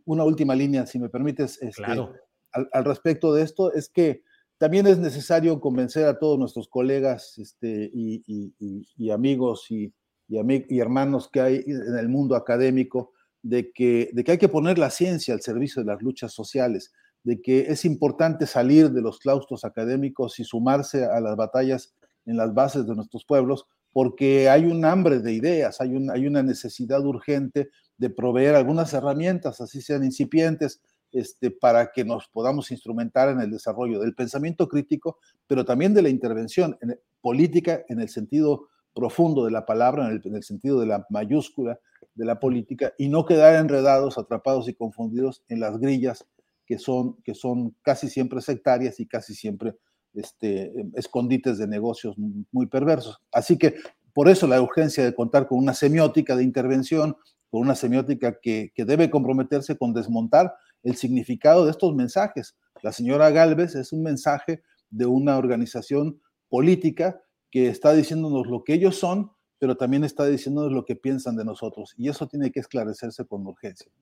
una última línea, si me permites, este, claro. al, respecto de esto, es que también es necesario convencer a todos nuestros colegas este, y, amigos y, y, hermanos que hay en el mundo académico de que, de que hay que poner la ciencia al servicio de las luchas sociales, de que es importante salir de los claustros académicos y sumarse a las batallas en las bases de nuestros pueblos, porque hay un hambre de ideas, hay, un, hay una necesidad urgente de proveer algunas herramientas, así sean incipientes, este, para que nos podamos instrumentar en el desarrollo del pensamiento crítico, pero también de la intervención en política en el sentido profundo de la palabra, en el, en el sentido de la mayúscula de la política, y no quedar enredados, atrapados y confundidos en las grillas que son, que son casi siempre sectarias y casi siempre este, escondites de negocios muy perversos. Así que por eso la urgencia de contar con una semiótica de intervención, con una semiótica que, que debe comprometerse con desmontar el significado de estos mensajes. La señora Galvez es un mensaje de una organización política que está diciéndonos lo que ellos son, pero también está diciéndonos lo que piensan de nosotros. Y eso tiene que esclarecerse con urgencia.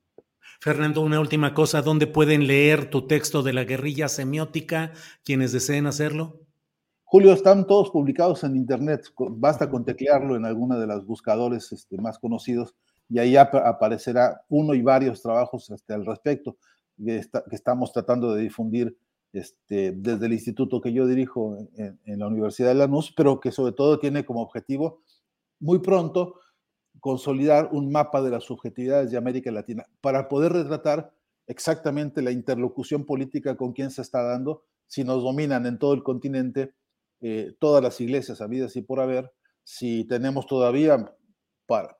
Fernando, una última cosa, ¿dónde pueden leer tu texto de la guerrilla semiótica quienes deseen hacerlo? Julio, están todos publicados en Internet, basta con teclearlo en alguna de los buscadores este, más conocidos y ahí aparecerá uno y varios trabajos este, al respecto que, estamos tratando de difundir este, desde el instituto que yo dirijo en, la Universidad de Lanús, pero que sobre todo tiene como objetivo muy pronto consolidar un mapa de las subjetividades de América Latina para poder retratar exactamente la interlocución política con quien se está dando, si nos dominan en todo el continente eh, todas las iglesias habidas y por haber, si tenemos todavía,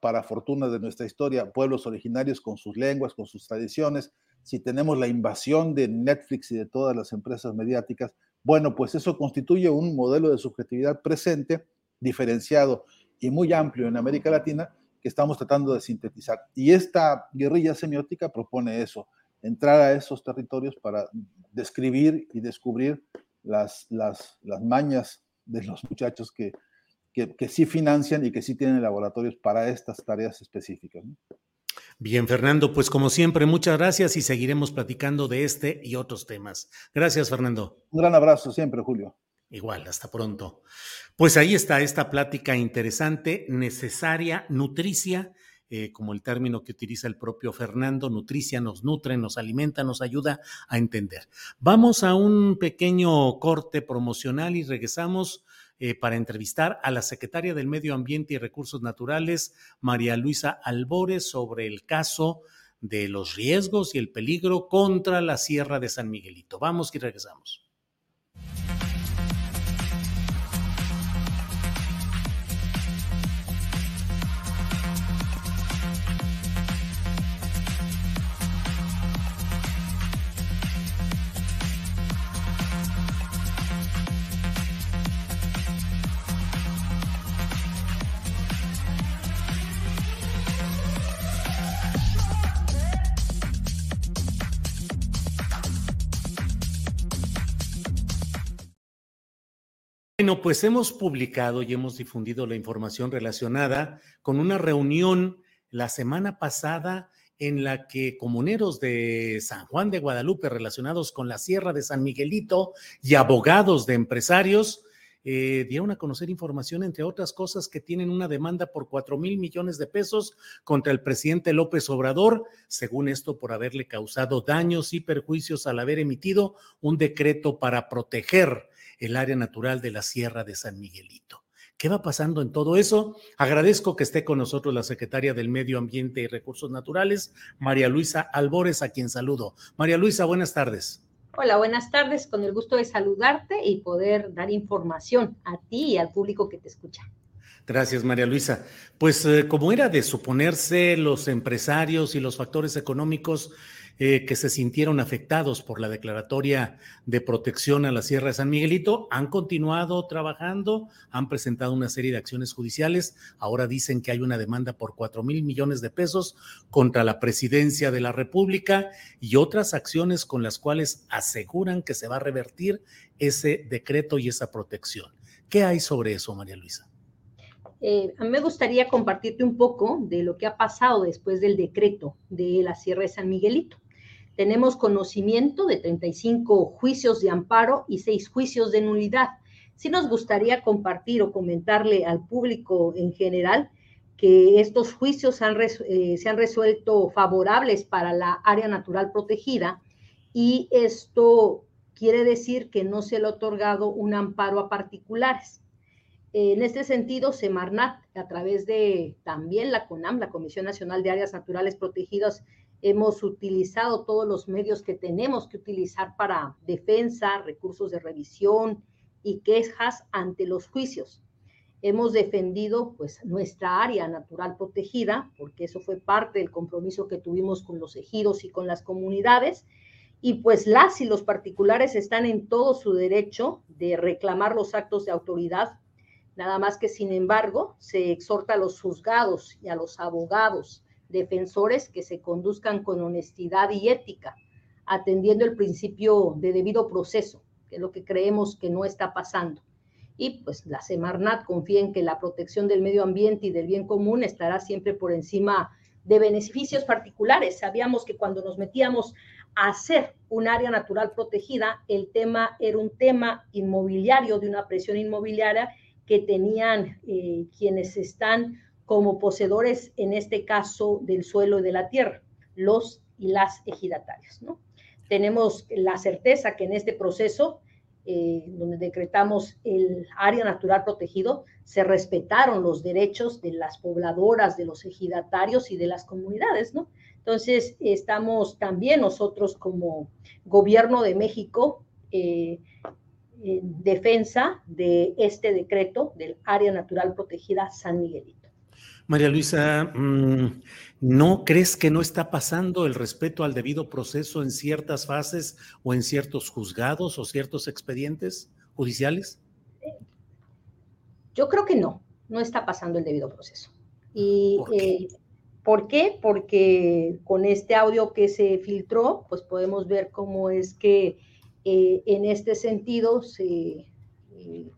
para, fortuna de nuestra historia, pueblos originarios con sus lenguas, con sus tradiciones, si tenemos la invasión de Netflix y de todas las empresas mediáticas, bueno, pues eso constituye un modelo de subjetividad presente, diferenciado y muy amplio en América Latina, que estamos tratando de sintetizar. Y esta guerrilla semiótica propone eso, entrar a esos territorios para describir y descubrir las, las, las mañas de los muchachos que, que, que, sí financian y que sí tienen laboratorios para estas tareas específicas. Bien, Fernando, pues como siempre, muchas gracias y seguiremos platicando de este y otros temas. Gracias, Fernando. Un gran abrazo siempre, Julio. Igual, hasta pronto. Pues ahí está esta plática interesante, necesaria, nutricia, eh, como el término que utiliza el propio Fernando, nutricia, nos nutre, nos alimenta, nos ayuda a entender. Vamos a un pequeño corte promocional y regresamos eh, para entrevistar a la secretaria del Medio Ambiente y Recursos Naturales, María Luisa Albores, sobre el caso de los riesgos y el peligro contra la Sierra de San Miguelito. Vamos y regresamos. Pues hemos publicado y hemos difundido la información relacionada con una reunión la semana pasada en la que comuneros de San Juan de Guadalupe relacionados con la Sierra de San Miguelito y abogados de empresarios eh, dieron a conocer información, entre otras cosas, que tienen una demanda por cuatro mil millones de pesos contra el presidente López Obrador, según esto por haberle causado daños y perjuicios al haber emitido un decreto para proteger el área natural de la Sierra de San Miguelito. ¿Qué va pasando en todo eso? Agradezco que esté con nosotros la secretaria del Medio Ambiente y Recursos Naturales, María Luisa Albores, a quien saludo. María Luisa, buenas tardes. Hola, buenas tardes. Con el gusto de saludarte y poder dar información a ti y al público que te escucha. Gracias, María Luisa. Pues eh, como era de suponerse, los empresarios y los factores económicos eh, que se sintieron afectados por la declaratoria de protección a la Sierra de San Miguelito han continuado trabajando, han presentado una serie de acciones judiciales. Ahora dicen que hay una demanda por cuatro mil millones de pesos contra la presidencia de la República y otras acciones con las cuales aseguran que se va a revertir ese decreto y esa protección. ¿Qué hay sobre eso, María Luisa? Eh, a mí me gustaría compartirte un poco de lo que ha pasado después del decreto de la Sierra de San Miguelito. Tenemos conocimiento de 35 juicios de amparo y 6 juicios de nulidad. Sí nos gustaría compartir o comentarle al público en general que estos juicios eh, se han resuelto favorables para la área natural protegida y esto quiere decir que no se le ha otorgado un amparo a particulares. En este sentido, Semarnat, a través de también la CONAM, la Comisión Nacional de Áreas Naturales Protegidas, hemos utilizado todos los medios que tenemos que utilizar para defensa, recursos de revisión y quejas ante los juicios. Hemos defendido pues nuestra área natural protegida, porque eso fue parte del compromiso que tuvimos con los ejidos y con las comunidades, y pues las y los particulares están en todo su derecho de reclamar los actos de autoridad, nada más que sin embargo se exhorta a los juzgados y a los abogados defensores que se conduzcan con honestidad y ética, atendiendo el principio de debido proceso, que es lo que creemos que no está pasando. Y pues la Semarnat confía en que la protección del medio ambiente y del bien común estará siempre por encima de beneficios particulares. Sabíamos que cuando nos metíamos a hacer un área natural protegida, el tema era un tema inmobiliario, de una presión inmobiliaria que tenían eh, quienes están como poseedores, en este caso, del suelo y de la tierra, los y las ejidatarios. ¿no? Tenemos la certeza que en este proceso, eh, donde decretamos el área natural protegido, se respetaron los derechos de las pobladoras, de los ejidatarios y de las comunidades, ¿no? Entonces, estamos también nosotros como gobierno de México eh, en defensa de este decreto del área natural protegida San Miguelito. María Luisa, mm, ¿no crees que no está pasando el respeto al debido proceso en ciertas fases o en ciertos juzgados o ciertos expedientes judiciales? Yo creo que no, no está pasando el debido proceso. ¿Y ¿Por qué? Eh, ¿por qué? Porque con este audio que se filtró, pues podemos ver cómo es que eh, en este sentido se... Eh,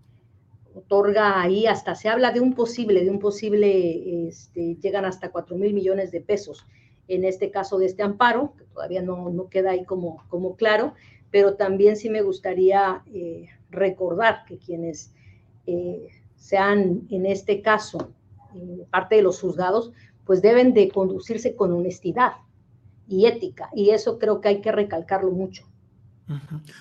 otorga ahí hasta, se habla de un posible, de un posible, este, llegan hasta 4 mil millones de pesos en este caso de este amparo, que todavía no, no queda ahí como, como claro, pero también sí me gustaría eh, recordar que quienes sean en este caso parte de los juzgados, pues deben de conducirse con honestidad y ética, y eso creo que hay que recalcarlo mucho.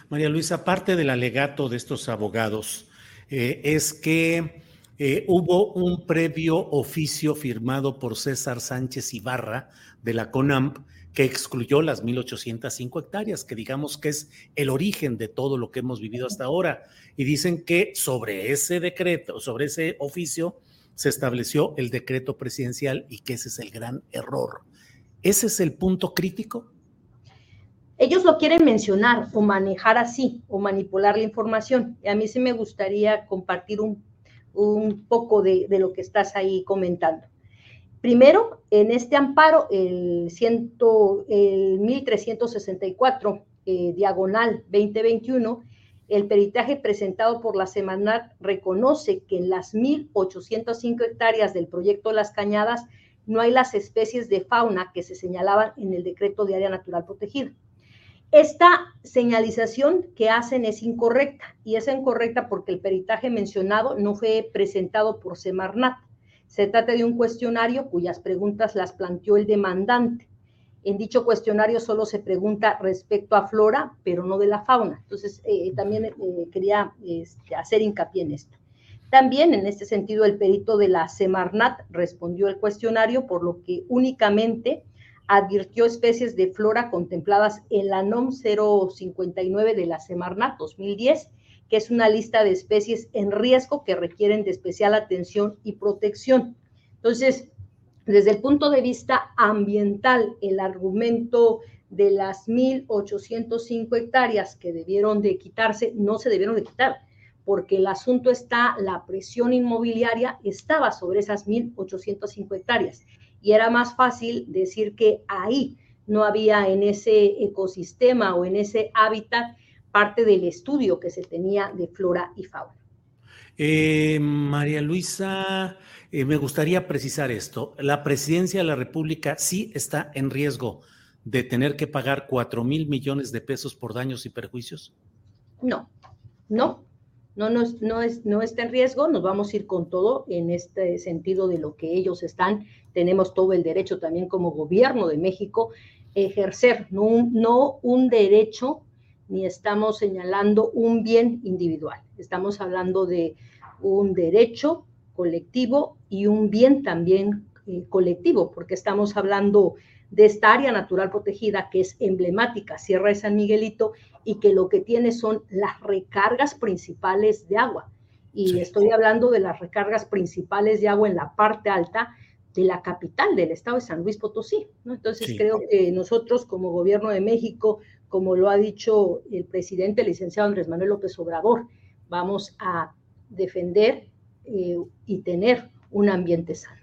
María Luisa, parte del alegato de estos abogados, eh, es que eh, hubo un previo oficio firmado por César Sánchez Ibarra de la CONAMP que excluyó las 1.805 hectáreas, que digamos que es el origen de todo lo que hemos vivido hasta ahora. Y dicen que sobre ese decreto, sobre ese oficio, se estableció el decreto presidencial y que ese es el gran error. ¿Ese es el punto crítico? Ellos lo quieren mencionar o manejar así o manipular la información. Y a mí sí me gustaría compartir un, poco de, lo que estás ahí comentando. Primero, en este amparo, el, ciento, el 1364, eh, diagonal 2021, el peritaje presentado por la Semanat reconoce que en las 1.805 hectáreas del proyecto Las Cañadas no hay las especies de fauna que se señalaban en el decreto de área natural protegida. Esta señalización que hacen es incorrecta y es incorrecta porque el peritaje mencionado no fue presentado por Semarnat. Se trata de un cuestionario cuyas preguntas las planteó el demandante. En dicho cuestionario solo se pregunta respecto a flora, pero no de la fauna. Entonces, eh, también eh, quería este, hacer hincapié en esto. También, en este sentido, el perito de la Semarnat respondió el cuestionario, por lo que únicamente advirtió especies de flora contempladas en la NOM 059 de la Semarnat 2010, que es una lista de especies en riesgo que requieren de especial atención y protección. Entonces, desde el punto de vista ambiental, el argumento de las 1.805 hectáreas que debieron de quitarse, no se debieron de quitar, porque el asunto está, la presión inmobiliaria estaba sobre esas 1.805 hectáreas y era más fácil decir que ahí no había en ese ecosistema o en ese hábitat parte del estudio que se tenía de flora y fauna. Eh, María Luisa, eh, me gustaría precisar esto. La presidencia de la República sí está en riesgo de tener que pagar 4 mil millones de pesos por daños y perjuicios. No, no, no, no, es, no está en riesgo. Nos vamos a ir con todo en este sentido de lo que ellos están. Tenemos todo el derecho también como gobierno de México ejercer, no no un derecho ni estamos señalando un bien individual. Estamos hablando de un derecho colectivo y un bien también eh, colectivo, porque estamos hablando de esta área natural protegida que es emblemática, Sierra de San Miguelito, y que lo que tiene son las recargas principales de agua. Y estoy hablando de las recargas principales de agua en la parte alta de la capital del estado de San Luis Potosí. Entonces creo que nosotros como gobierno de México, como lo ha dicho el presidente, el licenciado Andrés Manuel López Obrador, vamos a defender eh, y tener un ambiente sano.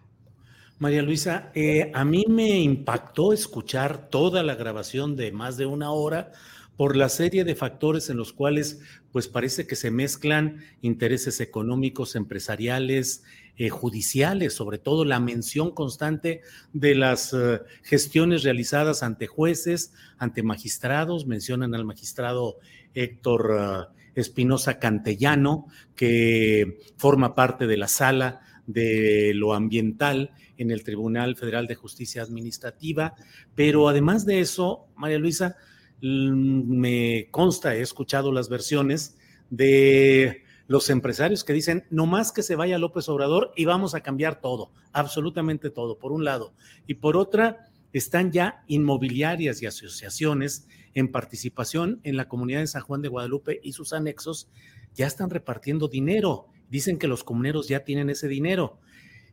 María Luisa, eh, a mí me impactó escuchar toda la grabación de más de una hora por la serie de factores en los cuales pues parece que se mezclan intereses económicos, empresariales, eh, judiciales, sobre todo la mención constante de las eh, gestiones realizadas ante jueces, ante magistrados, mencionan al magistrado Héctor eh, Espinosa Cantellano, que forma parte de la sala de lo ambiental en el Tribunal Federal de Justicia Administrativa, pero además de eso, María Luisa, me consta, he escuchado las versiones de los empresarios que dicen, no más que se vaya López Obrador y vamos a cambiar todo, absolutamente todo, por un lado. Y por otra, están ya inmobiliarias y asociaciones en participación en la comunidad de San Juan de Guadalupe y sus anexos, ya están repartiendo dinero. Dicen que los comuneros ya tienen ese dinero.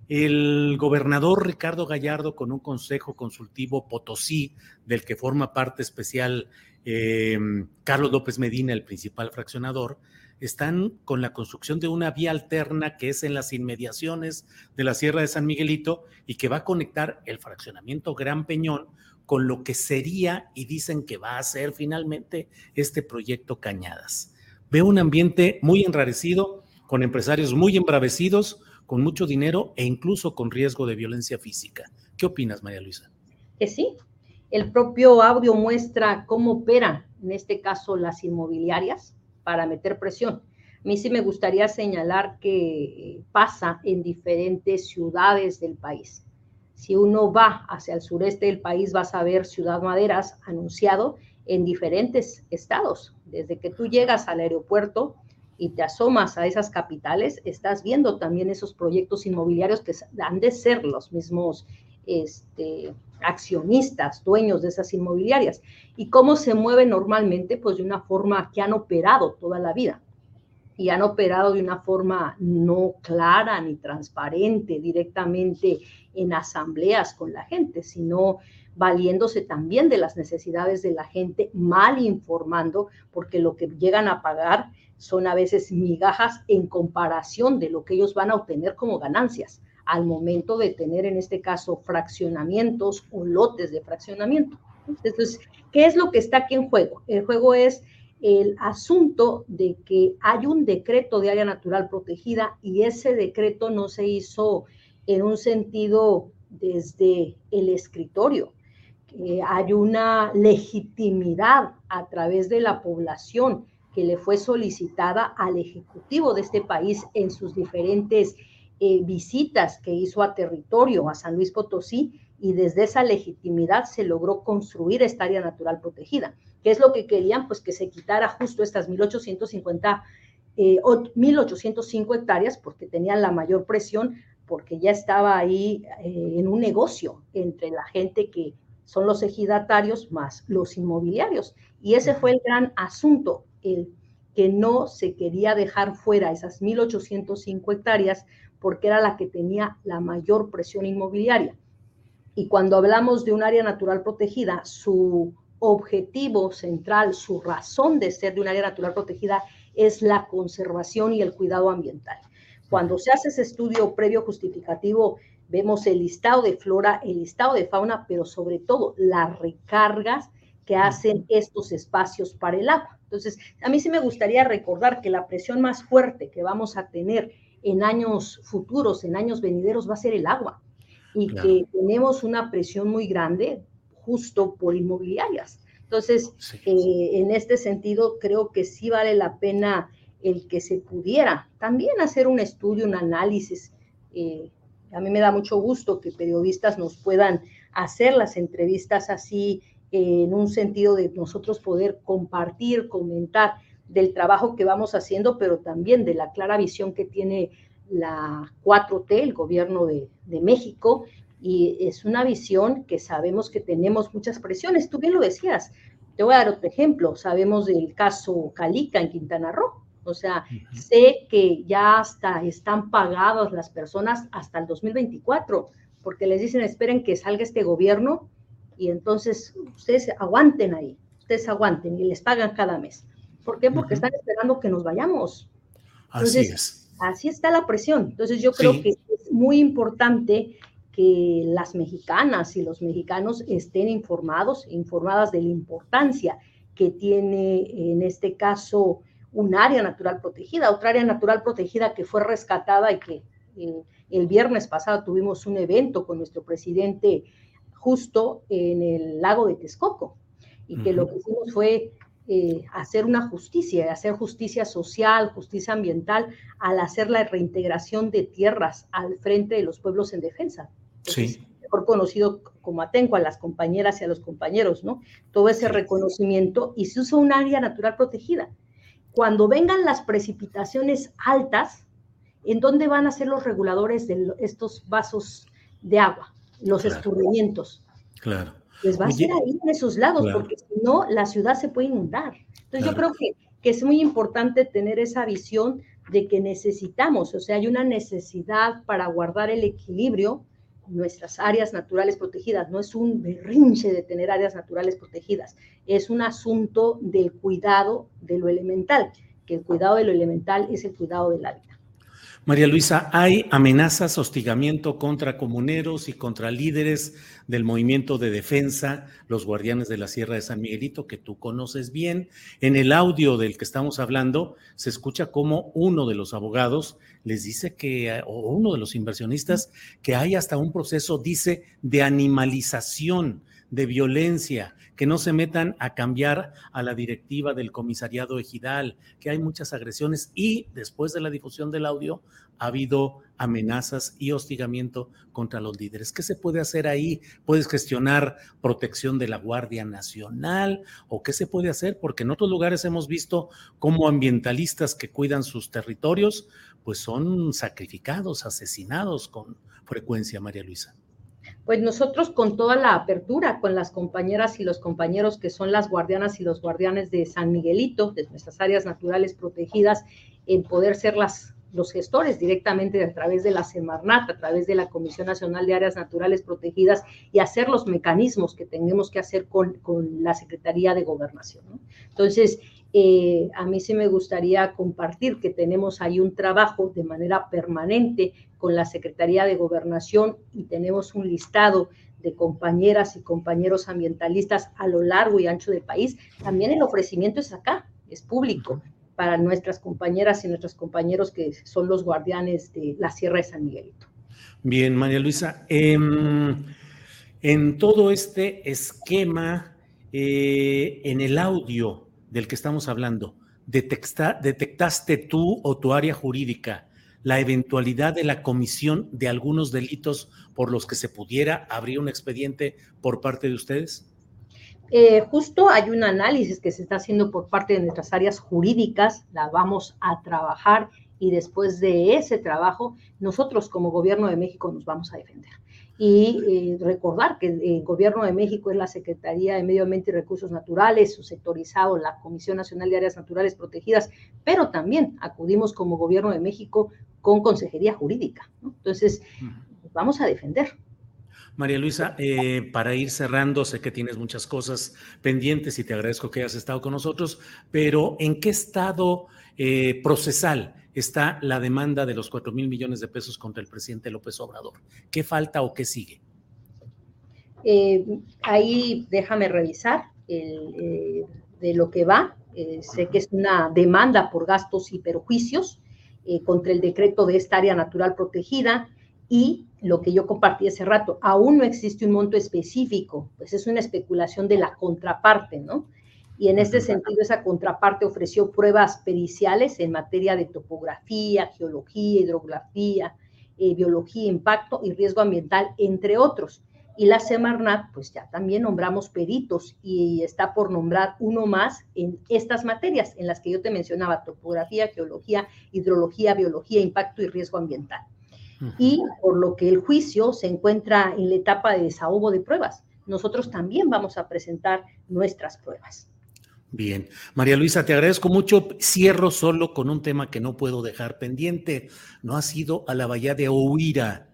El gobernador Ricardo Gallardo, con un consejo consultivo Potosí, del que forma parte especial eh, Carlos López Medina, el principal fraccionador, están con la construcción de una vía alterna que es en las inmediaciones de la Sierra de San Miguelito y que va a conectar el fraccionamiento Gran Peñón con lo que sería y dicen que va a ser finalmente este proyecto Cañadas. Veo un ambiente muy enrarecido, con empresarios muy embravecidos, con mucho dinero e incluso con riesgo de violencia física. ¿Qué opinas, María Luisa? Que sí, el propio audio muestra cómo operan, en este caso, las inmobiliarias para meter presión. A mí sí me gustaría señalar que pasa en diferentes ciudades del país. Si uno va hacia el sureste del país, vas a ver Ciudad Maderas anunciado en diferentes estados. Desde que tú llegas al aeropuerto y te asomas a esas capitales, estás viendo también esos proyectos inmobiliarios que han de ser los mismos este, accionistas, dueños de esas inmobiliarias. ¿Y cómo se mueve normalmente? Pues de una forma que han operado toda la vida y han operado de una forma no clara ni transparente directamente en asambleas con la gente, sino valiéndose también de las necesidades de la gente, mal informando, porque lo que llegan a pagar son a veces migajas en comparación de lo que ellos van a obtener como ganancias al momento de tener en este caso fraccionamientos o lotes de fraccionamiento. Entonces, ¿qué es lo que está aquí en juego? El juego es el asunto de que hay un decreto de área natural protegida y ese decreto no se hizo en un sentido desde el escritorio. Hay una legitimidad a través de la población que le fue solicitada al Ejecutivo de este país en sus diferentes eh, visitas que hizo a territorio, a San Luis Potosí, y desde esa legitimidad se logró construir esta área natural protegida. ¿Qué es lo que querían? Pues que se quitara justo estas 1850, eh, 1805 hectáreas, porque tenían la mayor presión, porque ya estaba ahí eh, en un negocio entre la gente que son los ejidatarios más los inmobiliarios. Y ese fue el gran asunto, el que no se quería dejar fuera esas 1.805 hectáreas porque era la que tenía la mayor presión inmobiliaria. Y cuando hablamos de un área natural protegida, su objetivo central, su razón de ser de un área natural protegida es la conservación y el cuidado ambiental. Cuando se hace ese estudio previo justificativo, vemos el listado de flora, el listado de fauna, pero sobre todo las recargas que hacen estos espacios para el agua. Entonces, a mí sí me gustaría recordar que la presión más fuerte que vamos a tener en años futuros, en años venideros, va a ser el agua. Y que tenemos una presión muy grande justo por inmobiliarias. Entonces, eh, en este sentido, creo que sí vale la pena el que se pudiera también hacer un estudio, un análisis. Eh, a mí me da mucho gusto que periodistas nos puedan hacer las entrevistas así en un sentido de nosotros poder compartir, comentar del trabajo que vamos haciendo, pero también de la clara visión que tiene la 4T, el gobierno de, de México, y es una visión que sabemos que tenemos muchas presiones. Tú bien lo decías. Te voy a dar otro ejemplo. Sabemos del caso Calica en Quintana Roo. O sea, sé que ya hasta están pagadas las personas hasta el 2024, porque les dicen, esperen que salga este gobierno y entonces ustedes aguanten ahí, ustedes aguanten y les pagan cada mes. ¿Por qué? Porque están esperando que nos vayamos. así es. Así está la presión. Entonces yo creo que es muy importante que las mexicanas y los mexicanos estén informados, informadas de la importancia que tiene en este caso un área natural protegida, otra área natural protegida que fue rescatada y que el, el viernes pasado tuvimos un evento con nuestro presidente justo en el lago de Texcoco, y que lo que hicimos fue eh, hacer una justicia, hacer justicia social, justicia ambiental, al hacer la reintegración de tierras al frente de los pueblos en defensa. sí. Mejor conocido como Atenco a las compañeras y a los compañeros, ¿no? Todo ese reconocimiento y se usa un área natural protegida. Cuando vengan las precipitaciones altas, ¿en dónde van a ser los reguladores de estos vasos de agua? los escurrimientos. Claro. Pues va a ser ahí en esos lados, porque si no, la ciudad se puede inundar. Entonces yo creo que, que es muy importante tener esa visión de que necesitamos, o sea, hay una necesidad para guardar el equilibrio nuestras áreas naturales protegidas. No es un berrinche de tener áreas naturales protegidas, es un asunto del cuidado de lo elemental, que el cuidado de lo elemental es el cuidado del hábitat. María Luisa, hay amenazas, hostigamiento contra comuneros y contra líderes del movimiento de defensa, los guardianes de la Sierra de San Miguelito, que tú conoces bien. En el audio del que estamos hablando, se escucha como uno de los abogados les dice que, o uno de los inversionistas, que hay hasta un proceso, dice, de animalización de violencia, que no se metan a cambiar a la directiva del comisariado ejidal, que hay muchas agresiones y después de la difusión del audio ha habido amenazas y hostigamiento contra los líderes. ¿Qué se puede hacer ahí? ¿Puedes gestionar protección de la Guardia Nacional o qué se puede hacer? Porque en otros lugares hemos visto cómo ambientalistas que cuidan sus territorios pues son sacrificados, asesinados con frecuencia, María Luisa pues nosotros con toda la apertura con las compañeras y los compañeros que son las guardianas y los guardianes de San Miguelito, de nuestras áreas naturales protegidas, en poder ser las los gestores directamente a través de la Semarnat, a través de la Comisión Nacional de Áreas Naturales Protegidas y hacer los mecanismos que tenemos que hacer con, la Secretaría de Gobernación. Entonces, eh, a mí sí me gustaría compartir que tenemos ahí un trabajo de manera permanente con la Secretaría de Gobernación y tenemos un listado de compañeras y compañeros ambientalistas a lo largo y ancho del país. También el ofrecimiento es acá, es público para nuestras compañeras y nuestros compañeros que son los guardianes de la Sierra de San Miguelito. Bien, María Luisa, em, en todo este esquema, eh, en el audio, del que estamos hablando, detectaste tú o tu área jurídica la eventualidad de la comisión de algunos delitos por los que se pudiera abrir un expediente por parte de ustedes? Eh, justo hay un análisis que se está haciendo por parte de nuestras áreas jurídicas, la vamos a trabajar y después de ese trabajo, nosotros como gobierno de México nos vamos a defender y eh, recordar que el Gobierno de México es la Secretaría de Medio Ambiente y Recursos Naturales, su sectorizado, la Comisión Nacional de Áreas Naturales Protegidas, pero también acudimos como Gobierno de México con Consejería Jurídica. Entonces, vamos a defender. María Luisa, eh, para ir cerrando, sé que tienes muchas cosas pendientes y te agradezco que hayas estado con nosotros, pero ¿en qué estado eh, procesal está la demanda de los 4 mil millones de pesos contra el presidente López Obrador? ¿Qué falta o qué sigue? Eh, ahí déjame revisar de lo que va. sé que es una demanda por gastos y perjuicios contra el decreto de esta área natural protegida y lo que yo compartí hace rato, aún no existe un monto específico, pues es una especulación de la contraparte, ¿no? Y en este sentido, esa contraparte ofreció pruebas periciales en materia de topografía, geología, hidrografía, eh, biología, impacto y riesgo ambiental, entre otros. Y la Semarnat, pues ya también nombramos peritos y está por nombrar uno más en estas materias en las que yo te mencionaba, topografía, geología, hidrología, biología, impacto y riesgo ambiental y por lo que el juicio se encuentra en la etapa de desahogo de pruebas. Nosotros también vamos a presentar nuestras pruebas. Bien, María Luisa, te agradezco mucho. Cierro solo con un tema que no puedo dejar pendiente. No has ido a la bahía de Ohuira.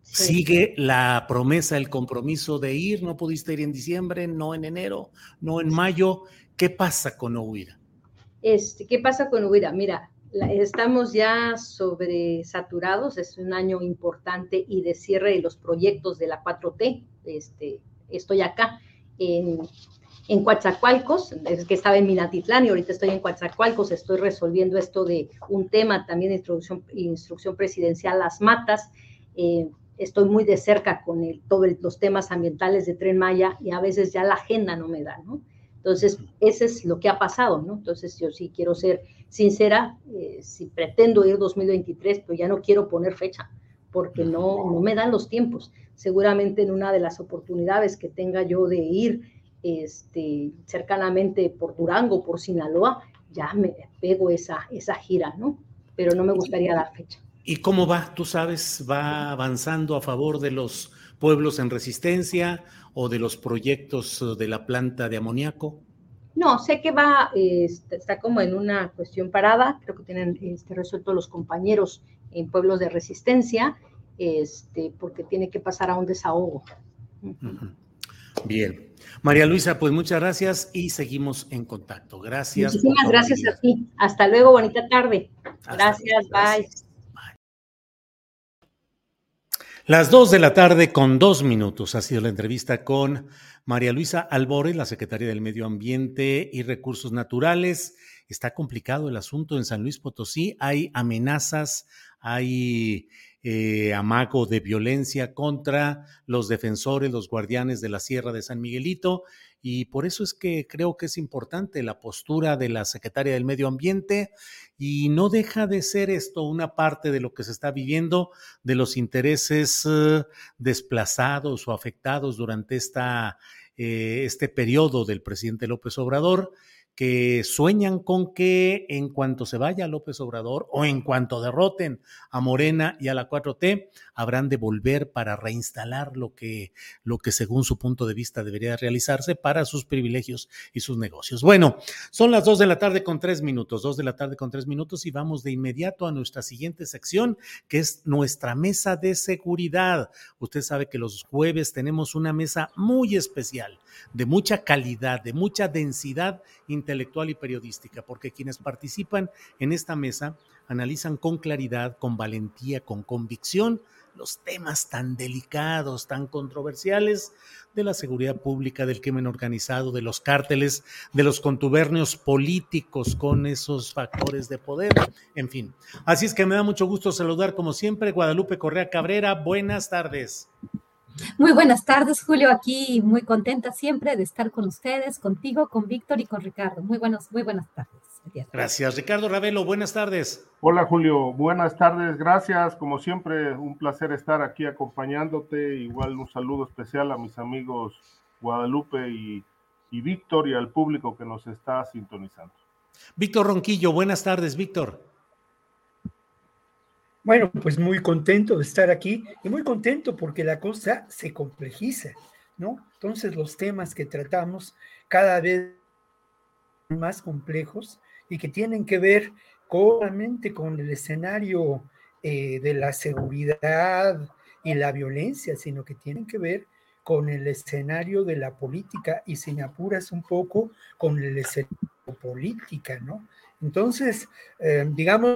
Sigue la promesa, el compromiso de ir. No pudiste ir en diciembre, no en enero, no en mayo. ¿Qué pasa con Ohuira? Este, ¿Qué pasa con Ohuira? Mira, estamos ya sobresaturados, es un año importante y de cierre de los proyectos de la 4T. Este, estoy acá en, en Coatzacoalcos, es que estaba en Minatitlán y ahorita estoy en Coatzacoalcos, estoy resolviendo esto de un tema también de instrucción, instrucción presidencial, las matas. Eh, estoy muy de cerca con el, todos los temas ambientales de Tren Maya y a veces ya la agenda no me da, ¿no? Entonces, ese es lo que ha pasado, ¿no? Entonces, yo sí quiero ser sincera, eh, si pretendo ir 2023, pues ya no quiero poner fecha, porque no, no me dan los tiempos. Seguramente en una de las oportunidades que tenga yo de ir este, cercanamente por Durango, por Sinaloa, ya me pego esa, esa gira, ¿no? Pero no me gustaría dar fecha. ¿Y cómo va? ¿Tú sabes? ¿Va avanzando a favor de los pueblos en resistencia o de los proyectos eh, de la planta de amoníaco? No, sé que va, este, está como en una cuestión parada, creo que tienen este, resuelto los compañeros en pueblos de resistencia, este, porque tiene que pasar a un desahogo. Bien. María Luisa, pues muchas gracias y seguimos en contacto. Gracias. Muchísimas gracias a ti. Hasta luego, bonita tarde. gracias, bye. Las dos de la tarde con dos minutos ha sido la entrevista con María Luisa Albore, la secretaria del Medio Ambiente y Recursos Naturales. Está complicado el asunto en San Luis Potosí. Hay amenazas, hay eh, amago de violencia contra los defensores, los guardianes de la Sierra de San Miguelito. Y por eso es que creo que es importante la postura de la secretaria del Medio Ambiente y no deja de ser esto una parte de lo que se está viviendo de los intereses eh, desplazados o afectados durante esta, eh, este periodo del presidente López Obrador que sueñan con que en cuanto se vaya López Obrador o en cuanto derroten a Morena y a la 4T, habrán de volver para reinstalar lo que, lo que según su punto de vista debería realizarse para sus privilegios y sus negocios. Bueno, son las dos de la tarde con tres minutos, dos de la tarde con tres minutos y vamos de inmediato a nuestra siguiente sección, que es nuestra mesa de seguridad. Usted sabe que los jueves tenemos una mesa muy especial, de mucha calidad, de mucha densidad intelectual y periodística, porque quienes participan en esta mesa analizan con claridad, con valentía, con convicción los temas tan delicados, tan controversiales de la seguridad pública, del crimen organizado, de los cárteles, de los contubernios políticos con esos factores de poder, en fin. Así es que me da mucho gusto saludar como siempre Guadalupe Correa Cabrera. Buenas tardes. Muy buenas tardes, Julio. Aquí muy contenta siempre de estar con ustedes, contigo, con Víctor y con Ricardo. Muy buenas, muy buenas tardes. Gracias, Ricardo Ravelo. Buenas tardes. Hola, Julio. Buenas tardes. Gracias. Como siempre, un placer estar aquí acompañándote. Igual un saludo especial a mis amigos Guadalupe y, y Víctor y al público que nos está sintonizando. Víctor Ronquillo, buenas tardes, Víctor. Bueno, pues muy contento de estar aquí y muy contento porque la cosa se complejiza, ¿no? Entonces los temas que tratamos cada vez más complejos y que tienen que ver con, con el escenario eh, de la seguridad y la violencia, sino que tienen que ver con el escenario de la política y si me apuras un poco con el escenario política, ¿no? Entonces, eh, digamos...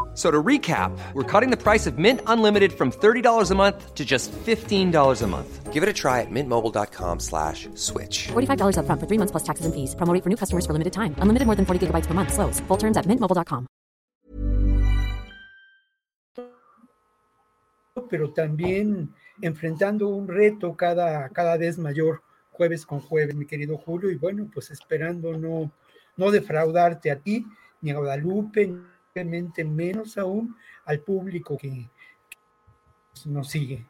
So to recap, we're cutting the price of Mint Unlimited from $30 a month to just $15 a month. Give it a try at mintmobile.com slash switch. $45 up front for three months plus taxes and fees. Promo rate for new customers for limited time. Unlimited more than 40 gigabytes per month. Slows. Full terms at mintmobile.com. Pero también enfrentando un reto cada, cada vez mayor jueves con jueves, mi querido Julio. Y bueno, pues esperando no, no defraudarte a ti, ni a Guadalupe, menos aún al público que, nos sigue.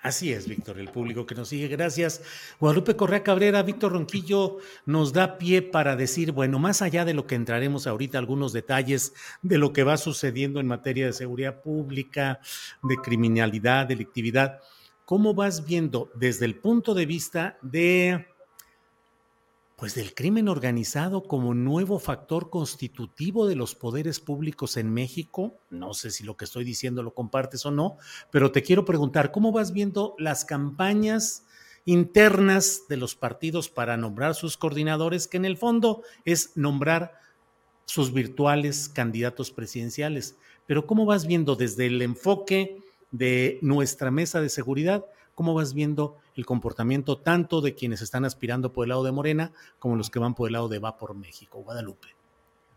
Así es, Víctor, el público que nos sigue. Gracias. Guadalupe Correa Cabrera, Víctor Ronquillo nos da pie para decir, bueno, más allá de lo que entraremos ahorita, algunos detalles de lo que va sucediendo en materia de seguridad pública, de criminalidad, delictividad, ¿cómo vas viendo desde el punto de vista de pues del crimen organizado como nuevo factor constitutivo de los poderes públicos en México. No sé si lo que estoy diciendo lo compartes o no, pero te quiero preguntar, ¿cómo vas viendo las campañas internas de los partidos para nombrar sus coordinadores, que en el fondo es nombrar sus virtuales candidatos presidenciales? Pero ¿cómo vas viendo desde el enfoque de nuestra mesa de seguridad? ¿Cómo vas viendo el comportamiento tanto de quienes están aspirando por el lado de Morena como los que van por el lado de Va por México, Guadalupe?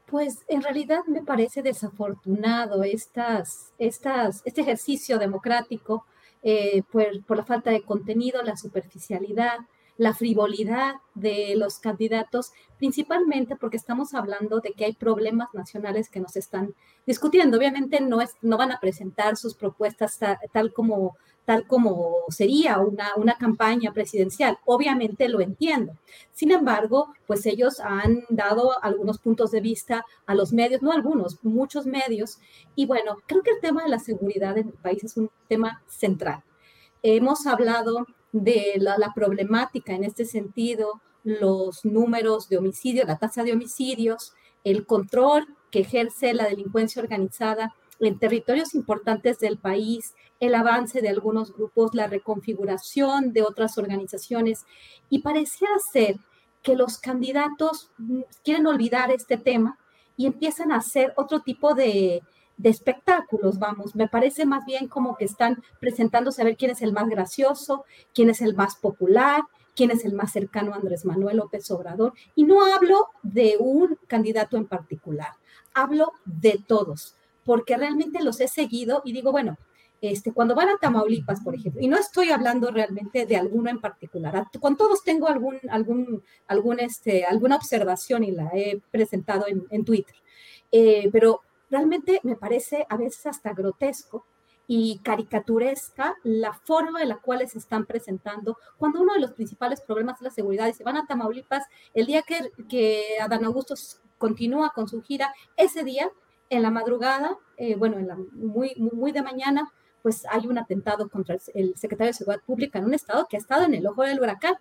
Pues en realidad me parece desafortunado estas, estas, este ejercicio democrático eh, por, por la falta de contenido, la superficialidad, la frivolidad de los candidatos, principalmente porque estamos hablando de que hay problemas nacionales que nos están discutiendo. Obviamente no, es, no van a presentar sus propuestas tal como tal como sería una, una campaña presidencial. Obviamente lo entiendo. Sin embargo, pues ellos han dado algunos puntos de vista a los medios, no algunos, muchos medios. Y bueno, creo que el tema de la seguridad en el país es un tema central. Hemos hablado de la, problemática en este sentido, los números de homicidios, la tasa de homicidios, el control que ejerce la delincuencia organizada en territorios importantes del país, el avance de algunos grupos, la reconfiguración de otras organizaciones. Y parecía ser que los candidatos mm, quieren olvidar este tema y empiezan a hacer otro tipo de, de espectáculos, vamos. Me parece más bien como que están presentándose a ver quién es el más gracioso, quién es el más popular, quién es el más cercano a Andrés Manuel López Obrador. Y no hablo de un candidato en particular, hablo de todos, porque realmente los he seguido y digo, bueno, este, cuando van a Tamaulipas, por ejemplo, y no estoy hablando realmente de alguno en particular, con todos tengo algún, algún, algún, este, alguna observación y la he presentado en, Twitter, eh, pero realmente me parece a veces hasta grotesco y caricaturesca la forma en la cual se están presentando cuando uno de los principales problemas es la seguridad se van a Tamaulipas el día que, que Adán Augusto continúa con su gira, ese día en la madrugada, eh, bueno, muy, muy de mañana, pues hay un atentado contra el, secretario de Seguridad Pública en un estado que ha estado en el ojo del huracán.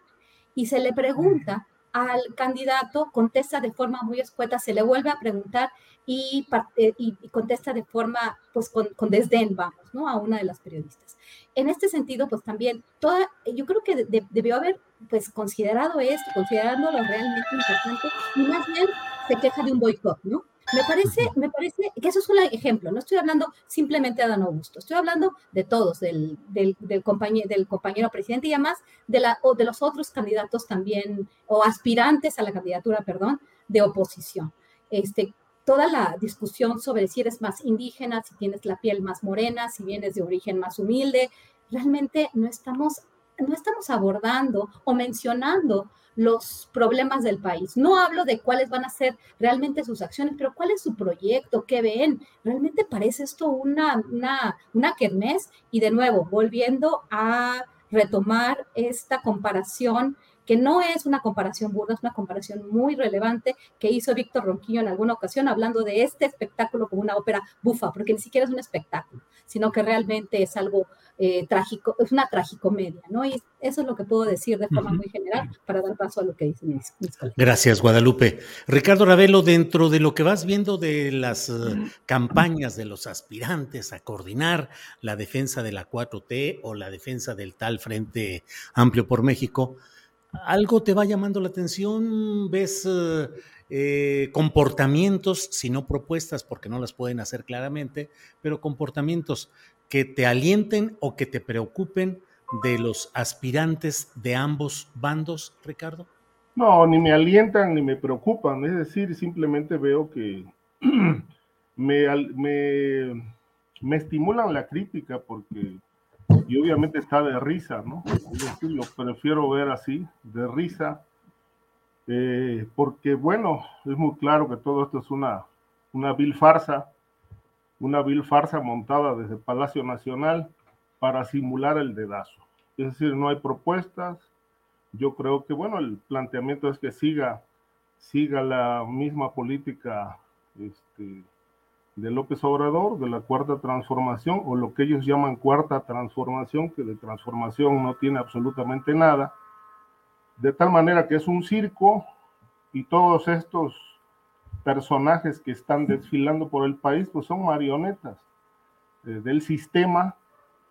Y se le pregunta al candidato, contesta de forma muy escueta, se le vuelve a preguntar y, eh, y, contesta de forma, pues con, desdén, vamos, ¿no? A una de las periodistas. En este sentido, pues también, toda, yo creo que debió haber, pues, considerado esto, considerándolo realmente importante, y más bien se queja de un boicot, ¿no? Me parece, me parece que eso es un ejemplo, no estoy hablando simplemente de Adán Augusto, estoy hablando de todos, del, del, del, compañero, del compañero presidente y además de, la, o de los otros candidatos también, o aspirantes a la candidatura, perdón, de oposición. Este, toda la discusión sobre si eres más indígena, si tienes la piel más morena, si vienes de origen más humilde, realmente no estamos, no estamos abordando o mencionando los problemas del país. No hablo de cuáles van a ser realmente sus acciones, pero cuál es su proyecto, qué ven. Realmente parece esto una, una, una kermés y de nuevo, volviendo a retomar esta comparación que no es una comparación burda, es una comparación muy relevante que hizo Víctor Ronquillo en alguna ocasión hablando de este espectáculo como una ópera bufa, porque ni siquiera es un espectáculo, sino que realmente es algo eh, trágico, es una tragicomedia, ¿no? Y eso es lo que puedo decir de forma muy general para dar paso a lo que dicen mis, colegas. Gracias, Guadalupe. Ricardo Ravelo, dentro de lo que vas viendo de las eh, campañas de los aspirantes a coordinar la defensa de la 4T o la defensa del tal Frente Amplio por México, algo te va llamando la atención, ves eh, eh, comportamientos, si no propuestas, porque no las pueden hacer claramente, pero comportamientos que te alienten o que te preocupen de los aspirantes de ambos bandos, Ricardo? No, ni me alientan ni me preocupan, es decir, simplemente veo que me, estimulan la crítica porque y obviamente está de risa, ¿no? lo prefiero ver así, de risa, eh, porque bueno, es muy claro que todo esto es una, una vil farsa, una vil farsa montada desde Palacio Nacional para simular el dedazo. Es decir, no hay propuestas. Yo creo que, bueno, el planteamiento es que siga, siga la misma política este, de López Obrador, de la cuarta transformación, o lo que ellos llaman cuarta transformación, que de transformación no tiene absolutamente nada, de tal manera que es un circo y todos estos personajes que están desfilando por el país, pues son marionetas eh, del sistema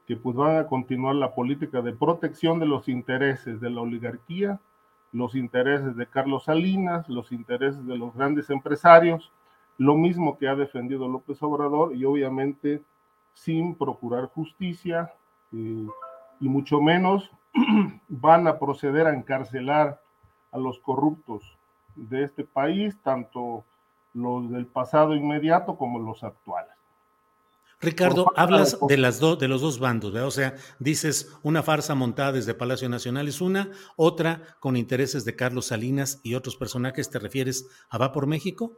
que pues van a continuar la política de protección de los intereses de la oligarquía, los intereses de Carlos Salinas, los intereses de los grandes empresarios, lo mismo que ha defendido López Obrador y obviamente sin procurar justicia eh, y mucho menos van a proceder a encarcelar a los corruptos de este país, tanto los del pasado inmediato como los actuales. Ricardo, hablas de, las de los dos bandos, ¿verdad? O sea, dices una farsa montada desde Palacio Nacional es una, otra con intereses de Carlos Salinas y otros personajes, ¿te refieres a Va por México?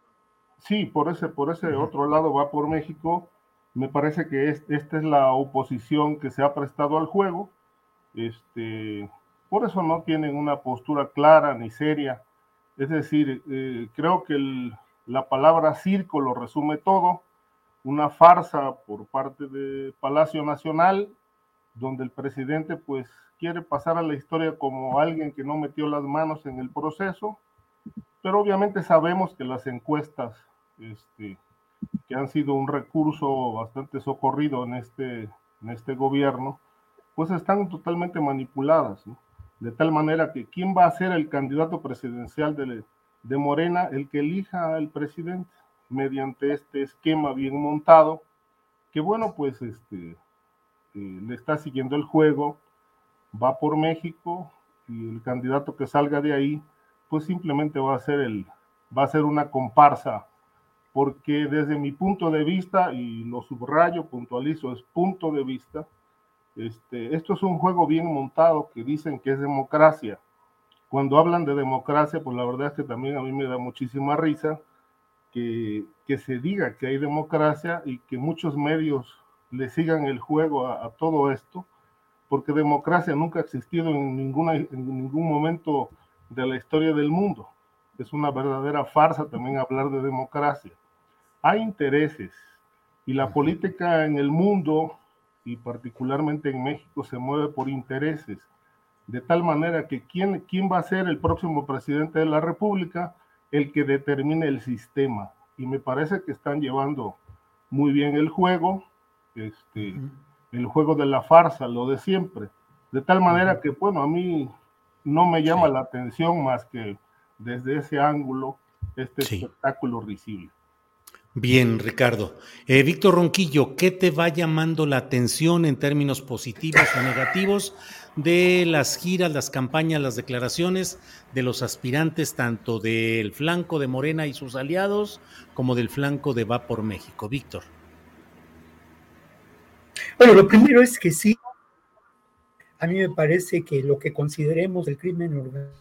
Sí, por ese, por ese otro lado va por México. Me parece que esta es la oposición que se ha prestado al juego. Este, por eso no tienen una postura clara ni seria. Es decir, eh, creo que la palabra circo lo resume todo. Una farsa por parte de Palacio Nacional, donde el presidente pues quiere pasar a la historia como alguien que no metió las manos en el proceso, pero obviamente sabemos que las encuestas este, que han sido un recurso bastante socorrido en este, en este gobierno, pues están totalmente manipuladas, de tal manera que quién va a ser el candidato presidencial de, de Morena, el que elija al presidente mediante este esquema bien montado, que bueno, pues este, eh, le está siguiendo el juego, va por México y el candidato que salga de ahí, pues simplemente va a ser el, va a ser una comparsa porque desde mi punto de vista, y lo subrayo, puntualizo, es punto de vista, este, esto es un juego bien montado que dicen que es democracia. Cuando hablan de democracia, pues la verdad es que también a mí me da muchísima risa que, que se diga que hay democracia y que muchos medios le sigan el juego a, a todo esto, porque democracia nunca ha existido en, ninguna, en ningún momento de la historia del mundo. Es una verdadera farsa también hablar de democracia hay intereses y la política en el mundo y particularmente en México se mueve por intereses, de tal manera que quién, quién va a ser el próximo presidente de la República, el que determine el sistema. Y me parece que están llevando muy bien el juego, este, el juego de la farsa, lo de siempre. De tal manera que, bueno, a mí no me llama la atención más que desde ese ángulo este espectáculo risible. Bien, Ricardo. Eh, Víctor Ronquillo, ¿qué te va llamando la atención en términos positivos o negativos de las giras, las campañas, las declaraciones de los aspirantes, tanto del flanco de Morena y sus aliados, como del flanco de Va por México? Víctor. Bueno, lo primero es que sí, a mí me parece que lo que consideremos el crimen organizado,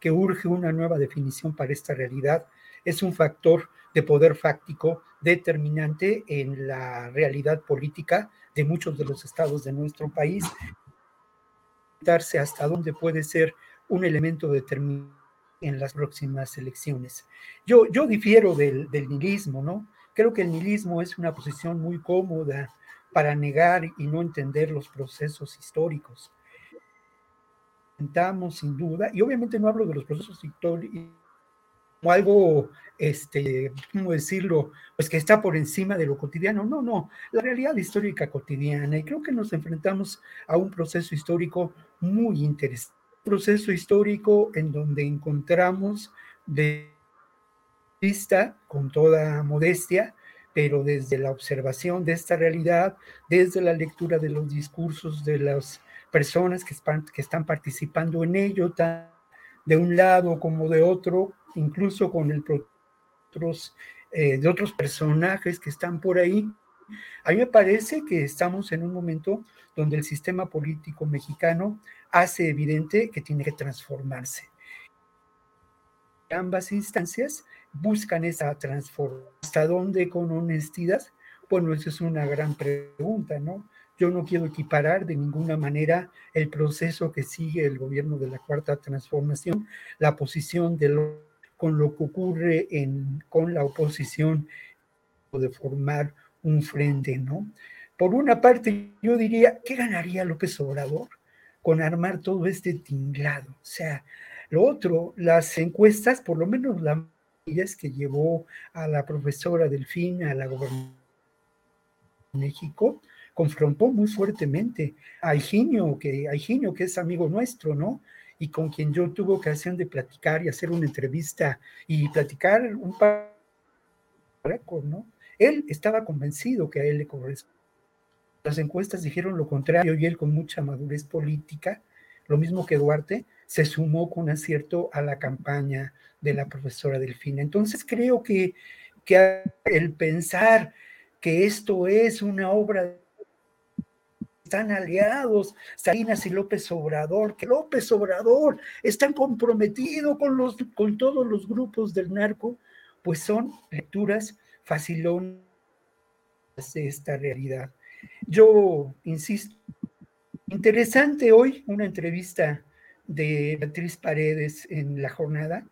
que urge una nueva definición para esta realidad, es un factor de poder fáctico determinante en la realidad política de muchos de los estados de nuestro país, darse hasta dónde puede ser un elemento determinante en las próximas elecciones. Yo, yo difiero del, del nihilismo, ¿no? Creo que el nihilismo es una posición muy cómoda para negar y no entender los procesos históricos. Intentamos, sin duda, y obviamente no hablo de los procesos históricos como algo, este, ¿cómo decirlo? Pues que está por encima de lo cotidiano. No, no, la realidad histórica cotidiana. Y creo que nos enfrentamos a un proceso histórico muy interesante. Un proceso histórico en donde encontramos de vista, con toda modestia, pero desde la observación de esta realidad, desde la lectura de los discursos de las personas que están, participando en ello, de un lado como de otro, incluso con el otros, eh, de otros personajes que están por ahí. A mí me parece que estamos en un momento donde el sistema político mexicano hace evidente que tiene que transformarse. Ambas instancias buscan esa transformación. ¿Hasta dónde con honestidad? Bueno, esa es una gran pregunta, ¿no? Yo no quiero equiparar de ninguna manera el proceso que sigue el gobierno de la Cuarta Transformación, la posición de lo, con lo que ocurre en, con la oposición de formar un frente, ¿no? Por una parte, yo diría, ¿qué ganaría López Obrador con armar todo este tinglado? O sea, lo otro, las encuestas, por lo menos la que llevó a la profesora Delfín a la gobernación de México, confrontó muy fuertemente a Higinio, que, que es amigo nuestro, ¿no? Y con quien yo tuve ocasión de platicar y hacer una entrevista y platicar un par ¿no? Él estaba convencido que a él le corresponde. Las encuestas dijeron lo contrario y él con mucha madurez política, lo mismo que Duarte, se sumó con acierto a la campaña de la profesora Delfina. Entonces creo que, que el pensar que esto es una obra están aliados Salinas y López Obrador, que López Obrador están comprometido con, los, con todos los grupos del narco, pues son lecturas facilonas de esta realidad. Yo insisto, interesante hoy una entrevista de Beatriz Paredes en la jornada,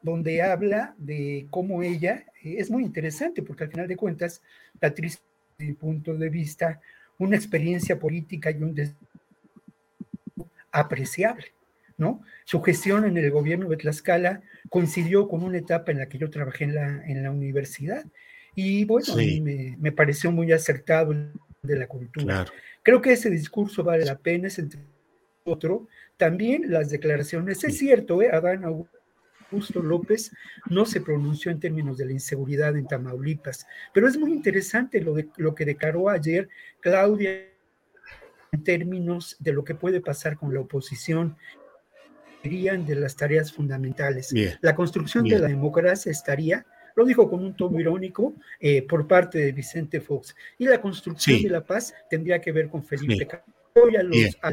donde habla de cómo ella, es muy interesante porque al final de cuentas, Beatriz, desde mi punto de vista, una experiencia política y un apreciable, ¿no? Su gestión en el gobierno de Tlaxcala coincidió con una etapa en la que yo trabajé en la, en la universidad y bueno, a mí me, me, pareció muy acertado de la cultura. Creo que ese discurso vale la pena, es entre otro, también las declaraciones, es cierto, ¿eh? Adán Augusto López no se pronunció en términos de la inseguridad en Tamaulipas, pero es muy interesante lo, de, lo que declaró ayer Claudia en términos de lo que puede pasar con la oposición. De las tareas fundamentales. la construcción de la democracia estaría, lo dijo con un tono irónico eh, por parte de Vicente Fox, y la construcción de la paz tendría que ver con Felipe voy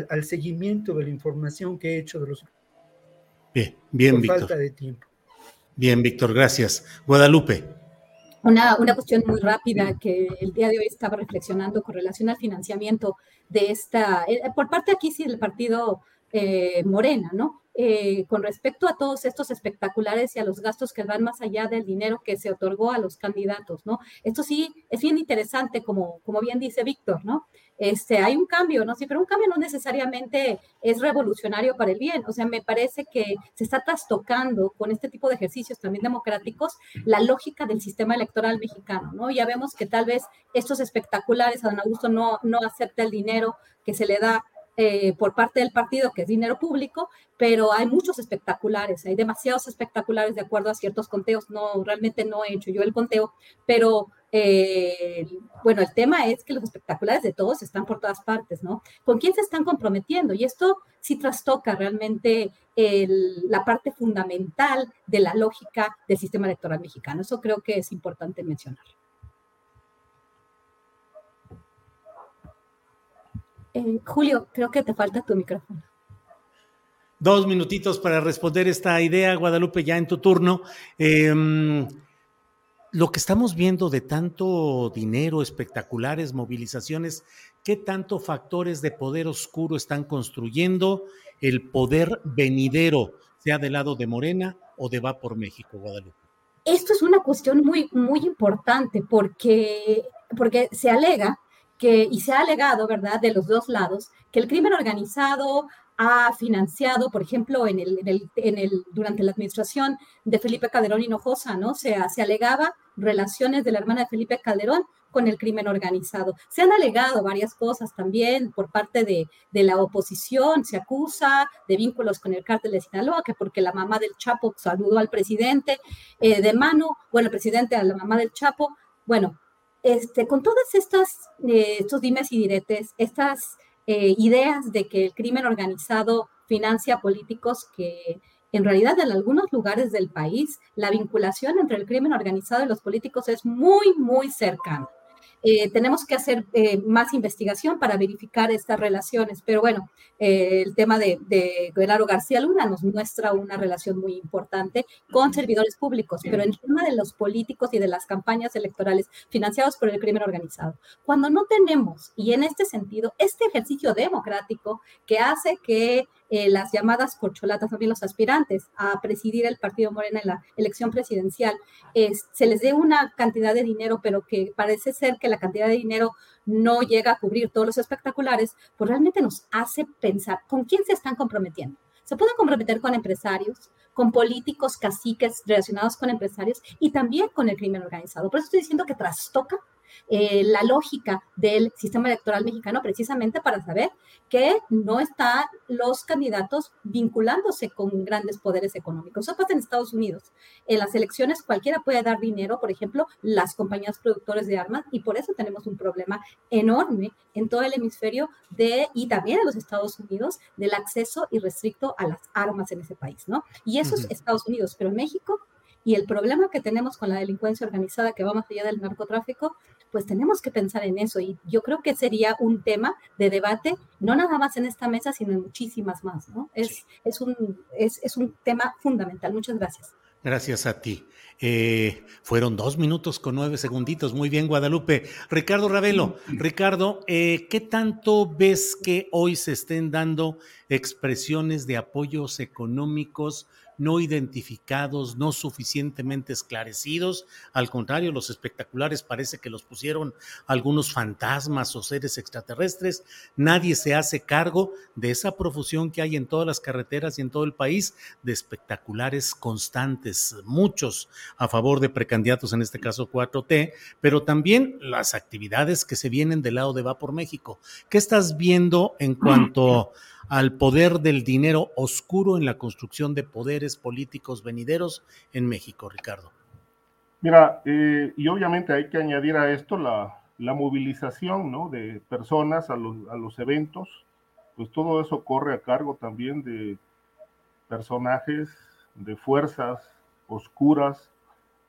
al, seguimiento de la información que he hecho de los. Bien, bien, por Víctor. falta de tiempo. Bien, Víctor, gracias. Guadalupe. Una, una cuestión muy rápida que el día de hoy estaba reflexionando con relación al financiamiento de esta, eh, por parte aquí sí del partido eh, Morena, ¿no? Eh, con respecto a todos estos espectaculares y a los gastos que van más allá del dinero que se otorgó a los candidatos, ¿no? Esto sí es bien interesante, como, como bien dice Víctor, ¿no? Este, hay un cambio, ¿no? Sí, pero un cambio no necesariamente es revolucionario para el bien. O sea, me parece que se está trastocando con este tipo de ejercicios también democráticos la lógica del sistema electoral mexicano, ¿no? Ya vemos que tal vez estos espectaculares, Don Augusto no, no acepta el dinero que se le da eh, por parte del partido, que es dinero público, pero hay muchos espectaculares, hay demasiados espectaculares de acuerdo a ciertos conteos. No, realmente no he hecho yo el conteo, pero eh, bueno, el tema es que los espectaculares de todos están por todas partes, ¿no? ¿Con quién se están comprometiendo? Y esto sí trastoca realmente la parte fundamental de la lógica del sistema electoral mexicano. Eso creo que es importante mencionar. Eh, Julio, creo que te falta tu micrófono. Dos minutitos para responder esta idea, Guadalupe, ya en tu turno. Em, lo que estamos viendo de tanto dinero, espectaculares, movilizaciones, ¿qué tanto factores de poder oscuro están construyendo el poder venidero, sea del lado de Morena o de Va por México, Guadalupe? Esto es una cuestión muy, muy importante porque, porque se alega que, y se ha alegado, ¿verdad?, de los dos lados, que el crimen organizado ha financiado, por ejemplo, en el, en el, durante la administración de Felipe Calderón Hinojosa, ¿no? Se, alegaba relaciones de la hermana de Felipe Calderón con el crimen organizado. Se han alegado varias cosas también por parte de, de, la oposición, se acusa de vínculos con el cártel de Sinaloa, que porque la mamá del Chapo saludó al presidente eh, de mano, bueno, el presidente a la mamá del Chapo, bueno, este, con todas estas, eh, estos dimes y diretes, estas eh, ideas de que el crimen organizado financia políticos que en realidad en algunos lugares del país la vinculación entre el crimen organizado y los políticos es muy, muy cercana. Eh, tenemos que hacer eh, más investigación para verificar estas relaciones, pero bueno, eh, el tema de, de García Luna nos muestra una relación muy importante con servidores públicos, pero en el tema de los políticos y de las campañas electorales financiados por el crimen organizado, cuando no tenemos, y en este sentido, este ejercicio democrático que hace que eh, las llamadas corcholatas, también los aspirantes a presidir el partido Morena en la elección presidencial, se les dé una cantidad de dinero, pero que parece ser que la cantidad de dinero no llega a cubrir todos los espectaculares, pues realmente nos hace pensar con quién se están comprometiendo. Se pueden comprometer con empresarios, con políticos, caciques relacionados con empresarios y también con el crimen organizado. Por eso estoy diciendo que trastoca eh, la lógica del sistema electoral mexicano precisamente para saber que no están los candidatos vinculándose con grandes poderes económicos. Eso pasa en Estados Unidos. En las elecciones cualquiera puede dar dinero, por ejemplo, las compañías productores de armas, y por eso tenemos un problema enorme en todo el hemisferio de, y también en los Estados Unidos del acceso irrestricto a las armas en ese país, ¿no? Y eso es Estados Unidos, pero México y el problema que tenemos con la delincuencia organizada que va más allá del narcotráfico pues tenemos que pensar en eso y yo creo que sería un tema de debate, no nada más en esta mesa, sino en muchísimas más, ¿no? Es, es, un, es, es un tema fundamental. Muchas gracias. Gracias a ti. Eh, fueron dos minutos con nueve segunditos. Muy bien, Guadalupe. Ricardo Ravelo, Ricardo, eh, ¿qué tanto ves que hoy se estén dando expresiones de apoyos económicos no identificados, no suficientemente esclarecidos. Al contrario, los espectaculares parece que los pusieron algunos fantasmas o seres extraterrestres. Nadie se hace cargo de esa profusión que hay en todas las carreteras y en todo el país de espectaculares constantes, muchos a favor de precandidatos, en este caso 4T, pero también las actividades que se vienen del lado de Va por México. ¿Qué estás viendo en cuanto al poder del dinero oscuro en la construcción de poderes políticos venideros en México, Ricardo? Mira, eh, y obviamente hay que añadir a esto la, la movilización ¿no? de personas a los, a los eventos, pues todo eso corre a cargo también de personajes, de fuerzas oscuras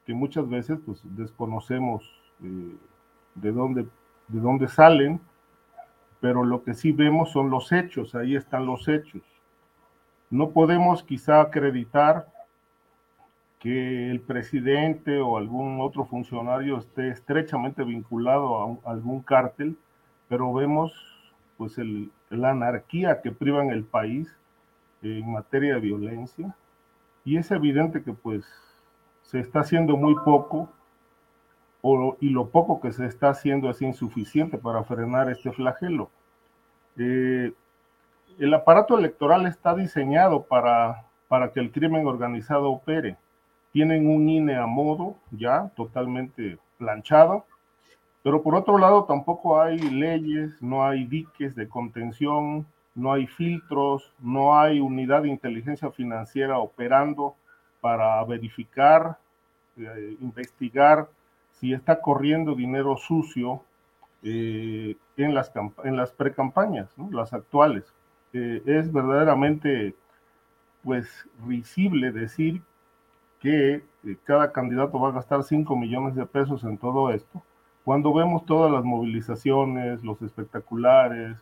que muchas veces pues, desconocemos eh, de, dónde, de dónde salen pero lo que sí vemos son los hechos, ahí están los hechos. No podemos quizá acreditar que el presidente o algún otro funcionario esté estrechamente vinculado a, algún cártel, pero vemos pues la anarquía que priva en el país en materia de violencia y es evidente que pues se está haciendo muy poco y lo poco que se está haciendo es insuficiente para frenar este flagelo. Eh, el aparato electoral está diseñado para, para que el crimen organizado opere. Tienen un INE a modo ya totalmente planchado, pero por otro lado tampoco hay leyes, no hay diques de contención, no hay filtros, no hay unidad de inteligencia financiera operando para verificar, eh, investigar si está corriendo dinero sucio eh, en las, en las precampañas, las actuales. Eh, es verdaderamente pues risible decir que cada candidato va a gastar 5 millones de pesos en todo esto, cuando vemos todas las movilizaciones, los espectaculares,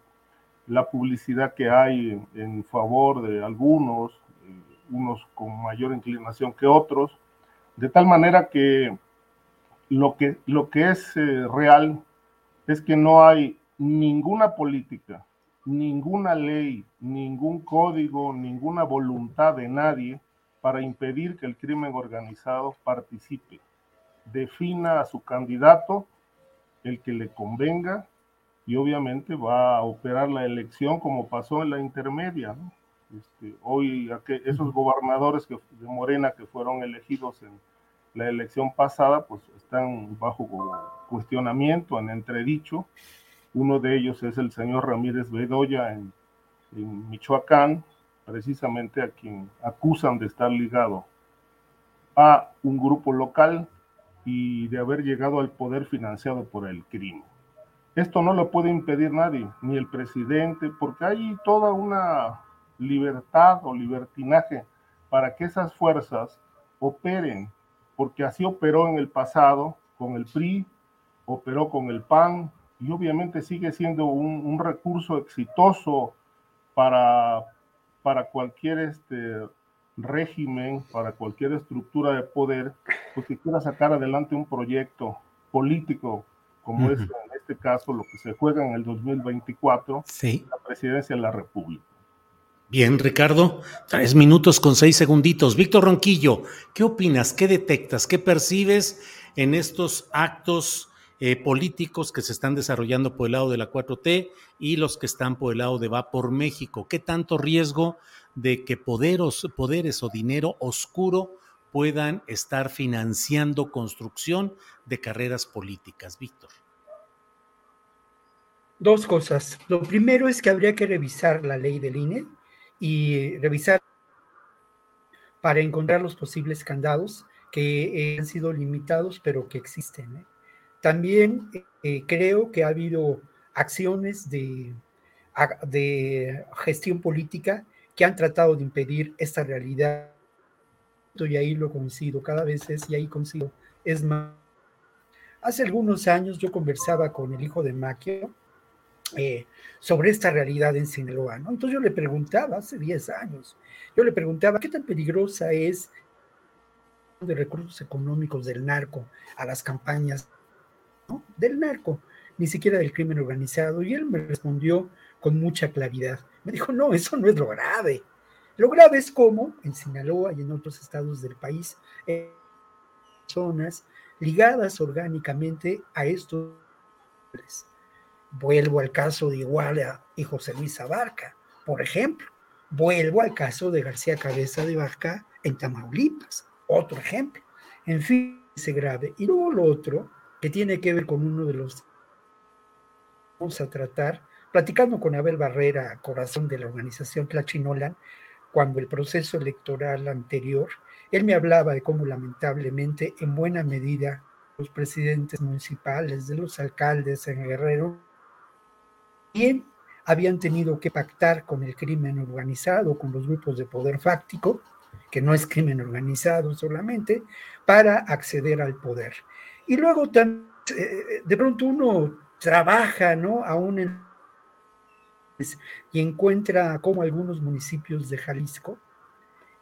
la publicidad que hay en, favor de algunos, eh, unos con mayor inclinación que otros, de tal manera que lo que, lo que es eh, real es que no hay ninguna política, ninguna ley, ningún código, ninguna voluntad de nadie para impedir que el crimen organizado participe. Defina a su candidato el que le convenga y obviamente va a operar la elección como pasó en la intermedia. Este, hoy esos gobernadores que, de Morena que fueron elegidos en la elección pasada, pues están bajo cuestionamiento, en entredicho. Uno de ellos es el señor Ramírez Bedoya en, en Michoacán, precisamente a quien acusan de estar ligado a un grupo local y de haber llegado al poder financiado por el crimen. Esto no lo puede impedir nadie, ni el presidente, porque hay toda una libertad o libertinaje para que esas fuerzas operen, porque así operó en el pasado con el PRI, operó con el PAN y obviamente sigue siendo un, un recurso exitoso para, para cualquier este, régimen, para cualquier estructura de poder, pues que quiera sacar adelante un proyecto político, como es en este caso lo que se juega en el 2024, la presidencia de la República. Bien, Ricardo, tres minutos con seis segunditos. Víctor Ronquillo, ¿qué opinas? ¿Qué detectas? ¿Qué percibes en estos actos eh, políticos que se están desarrollando por el lado de la 4T y los que están por el lado de Va por México? ¿Qué tanto riesgo de que poderos, poderes o dinero oscuro puedan estar financiando construcción de carreras políticas, Víctor. Dos cosas. Lo primero es que habría que revisar la ley del INE y revisar para encontrar los posibles candados que han sido limitados, pero que existen. ¿eh? También eh, creo que ha habido acciones de, de gestión política que han tratado de impedir esta realidad. Y ahí lo coincido, cada vez es, y ahí coincido, es más. Hace algunos años yo conversaba con el hijo de Maquio eh, sobre esta realidad en Sinaloa, ¿no? Entonces yo le preguntaba, hace 10 años, yo le preguntaba, ¿qué tan peligrosa es de recursos económicos del narco a las campañas del narco, ni siquiera del crimen organizado? Y él me respondió con mucha claridad, me dijo, no, eso no es lo grave. Lo grave es cómo en Sinaloa y en otros estados del país, eh, zonas ligadas orgánicamente a estos. Vuelvo al caso de Iguala y José Luis Abarca, por ejemplo. Vuelvo al caso de García Cabeza de Vaca en Tamaulipas, otro ejemplo. En fin, ese grave. Y luego lo otro, que tiene que ver con uno de los vamos a tratar, platicando con Abel Barrera, corazón de la organización Tlachinolan, cuando el proceso electoral anterior, él me hablaba de cómo lamentablemente en buena medida los presidentes municipales, de los alcaldes en Guerrero, bien habían tenido que pactar con el crimen organizado, con los grupos de poder fáctico, que no es crimen organizado solamente, para acceder al poder. Y luego eh, de pronto uno trabaja, ¿no? Aún en y encuentra como algunos municipios de Jalisco,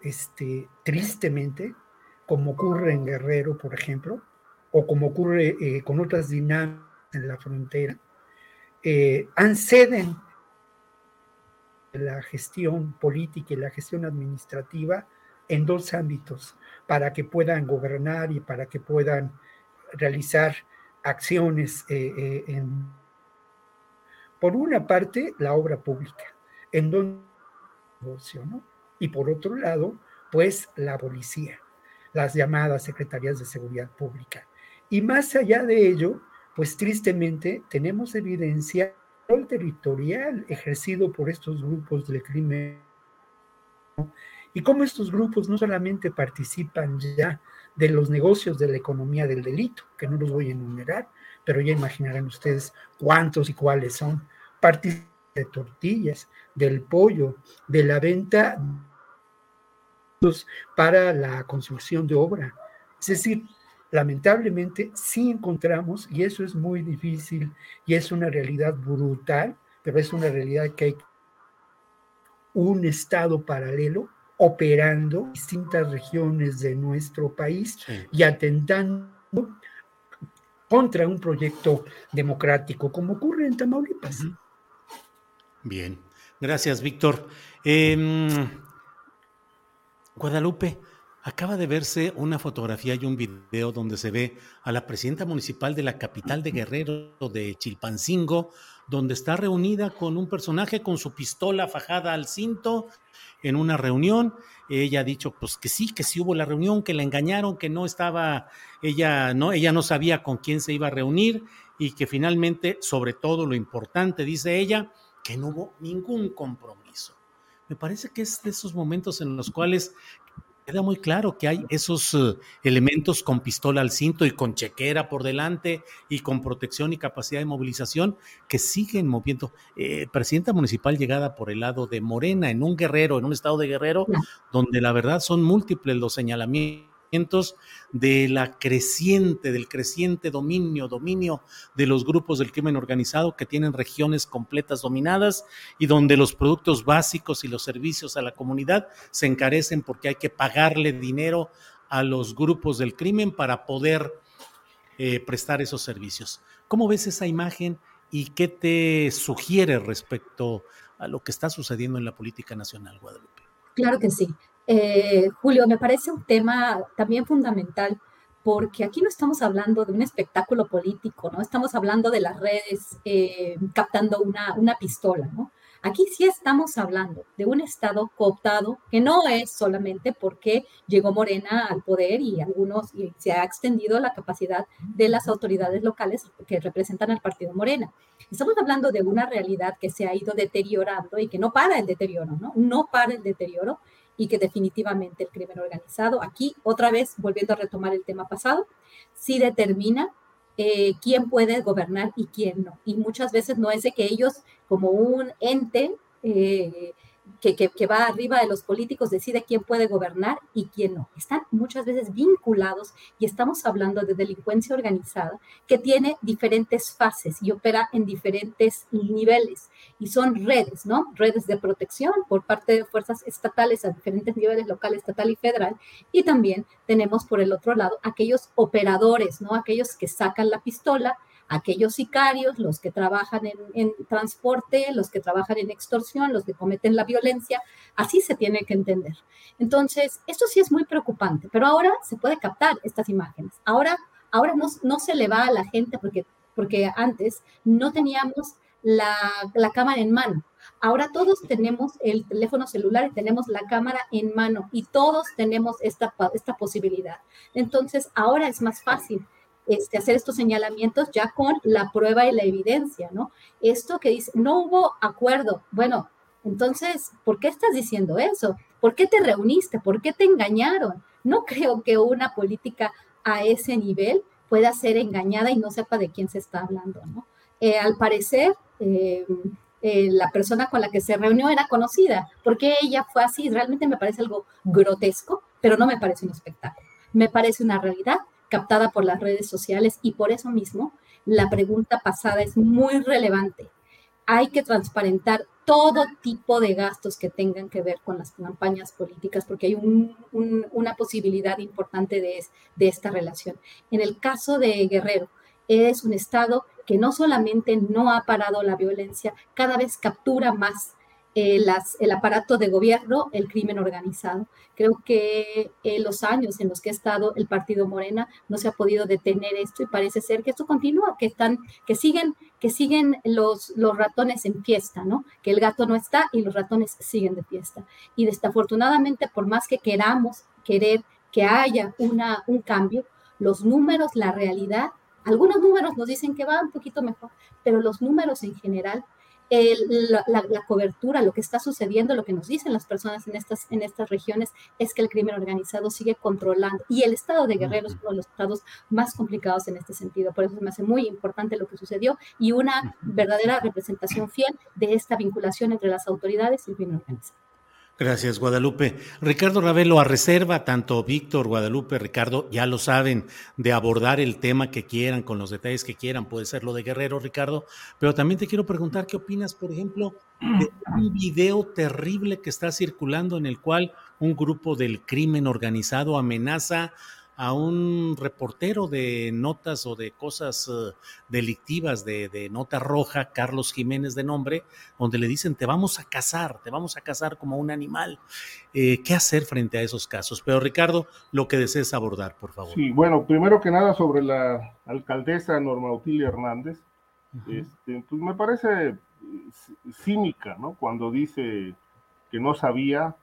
este, tristemente, como ocurre en Guerrero, por ejemplo, o como ocurre eh, con otras dinámicas en la frontera, eh, anceden la gestión política y la gestión administrativa en dos ámbitos, para que puedan gobernar y para que puedan realizar acciones eh, en por una parte, la obra pública, en donde ¿no? y por otro lado, pues la policía, las llamadas secretarías de seguridad pública. Y más allá de ello, pues tristemente tenemos evidencia control territorial ejercido por estos grupos del crimen y cómo estos grupos no solamente participan ya de los negocios de la economía del delito, que no los voy a enumerar, pero ya imaginarán ustedes cuántos y cuáles son, participan de tortillas, del pollo, de la venta para la construcción de obra. Es decir, lamentablemente sí encontramos, y eso es muy difícil y es una realidad brutal, pero es una realidad que hay un estado paralelo operando en distintas regiones de nuestro país y atentando contra un proyecto democrático, como ocurre en Tamaulipas. Bien, gracias, Víctor. Em, Guadalupe, acaba de verse una fotografía y un video donde se ve a la presidenta municipal de la capital de Guerrero, de Chilpancingo, donde está reunida con un personaje con su pistola fajada al cinto en una reunión. Ella ha dicho pues que sí, que sí hubo la reunión, que la engañaron, que no estaba, ella no, ella no sabía con quién se iba a reunir y que finalmente, sobre todo lo importante, dice ella, que no hubo ningún compromiso. Me parece que es de esos momentos en los cuales queda muy claro que hay esos eh, elementos con pistola al cinto y con chequera por delante y con protección y capacidad de movilización que siguen moviendo. Eh, presidenta municipal llegada por el lado de Morena, en un guerrero, en un estado de guerrero, donde la verdad son múltiples los señalamientos de la creciente, del creciente dominio, dominio de los grupos del crimen organizado que tienen regiones completas dominadas y donde los productos básicos y los servicios a la comunidad se encarecen porque hay que pagarle dinero a los grupos del crimen para poder eh, prestar esos servicios. ¿Cómo ves esa imagen y qué te sugiere respecto a lo que está sucediendo en la política nacional, Guadalupe? Claro que sí. Eh, Julio, me parece un tema también fundamental porque aquí no estamos hablando de un espectáculo político, ¿no? Estamos hablando de las redes eh, captando una, una pistola, ¿no? Aquí sí estamos hablando de un Estado cooptado que no es solamente porque llegó Morena al poder y algunos y se ha extendido la capacidad de las autoridades locales que representan al partido Morena. Estamos hablando de una realidad que se ha ido deteriorando y que no para el deterioro, ¿no? No para el deterioro y que definitivamente el crimen organizado, aquí otra vez volviendo a retomar el tema pasado, sí determina eh, quién puede gobernar y quién no. Y muchas veces no es de que ellos como un ente eh, que, va arriba de los políticos decide quién puede gobernar y quién no. Están muchas veces vinculados y estamos hablando de delincuencia organizada que tiene diferentes fases y opera en diferentes niveles y son redes, ¿no? Redes de protección por parte de fuerzas estatales a diferentes niveles, local, estatal y federal. Y también tenemos por el otro lado aquellos operadores, ¿no? Aquellos que sacan la pistola aquellos sicarios, los que trabajan en, transporte, los que trabajan en extorsión, los que cometen la violencia, así se tiene que entender. Entonces, esto sí es muy preocupante, pero ahora se puede captar estas imágenes. Ahora, ahora no, no se le va a la gente porque, porque antes no teníamos la, la cámara en mano. Ahora todos tenemos el teléfono celular y tenemos la cámara en mano y todos tenemos esta, esta posibilidad. Entonces, ahora es más fácil este, hacer estos señalamientos ya con la prueba y la evidencia, ¿no? Esto que dice, no hubo acuerdo. Bueno, entonces, ¿por qué estás diciendo eso? ¿Por qué te reuniste? ¿Por qué te engañaron? No creo que una política a ese nivel pueda ser engañada y no sepa de quién se está hablando, ¿no? Eh, al parecer, eh, eh, la persona con la que se reunió era conocida. porque ella fue así? Realmente me parece algo grotesco, pero no me parece un espectáculo. Me parece una realidad captada por las redes sociales y por eso mismo la pregunta pasada es muy relevante. Hay que transparentar todo tipo de gastos que tengan que ver con las campañas políticas, porque hay una posibilidad importante de, esta relación. En el caso de Guerrero, es un estado que no solamente no ha parado la violencia, cada vez captura más eh, el aparato de gobierno, el crimen organizado. Creo que en los años en los que ha estado el partido Morena no se ha podido detener esto y parece ser que esto continúa, que están, que siguen, que siguen los, los ratones en fiesta, ¿no? Que el gato no está y los ratones siguen de fiesta. Y desafortunadamente, por más que queramos querer que haya una, un cambio, los números, la realidad, algunos números nos dicen que va un poquito mejor, pero los números en general la, cobertura, lo que está sucediendo, lo que nos dicen las personas en estas, en estas regiones es que el crimen organizado sigue controlando y el estado de Guerrero es uno de los estados más complicados en este sentido. Por eso me hace muy importante lo que sucedió y una verdadera representación fiel de esta vinculación entre las autoridades y el crimen organizado. Gracias, Guadalupe. Ricardo Ravelo, a reserva, tanto Víctor, Guadalupe, Ricardo, ya lo saben, de abordar el tema que quieran, con los detalles que quieran, puede ser lo de Guerrero, Ricardo, pero también te quiero preguntar qué opinas, por ejemplo, de un video terrible que está circulando en el cual un grupo del crimen organizado amenaza a un reportero de notas o de cosas eh, delictivas de, nota roja, Carlos Jiménez de nombre, donde le dicen te vamos a cazar, te vamos a cazar como un animal. Eh, ¿Qué hacer frente a esos casos? Pero Ricardo, lo que desees abordar, por favor. Sí, bueno, primero que nada sobre la alcaldesa Norma Utilia Hernández, este, pues me parece cínica, ¿no? Cuando dice que no sabía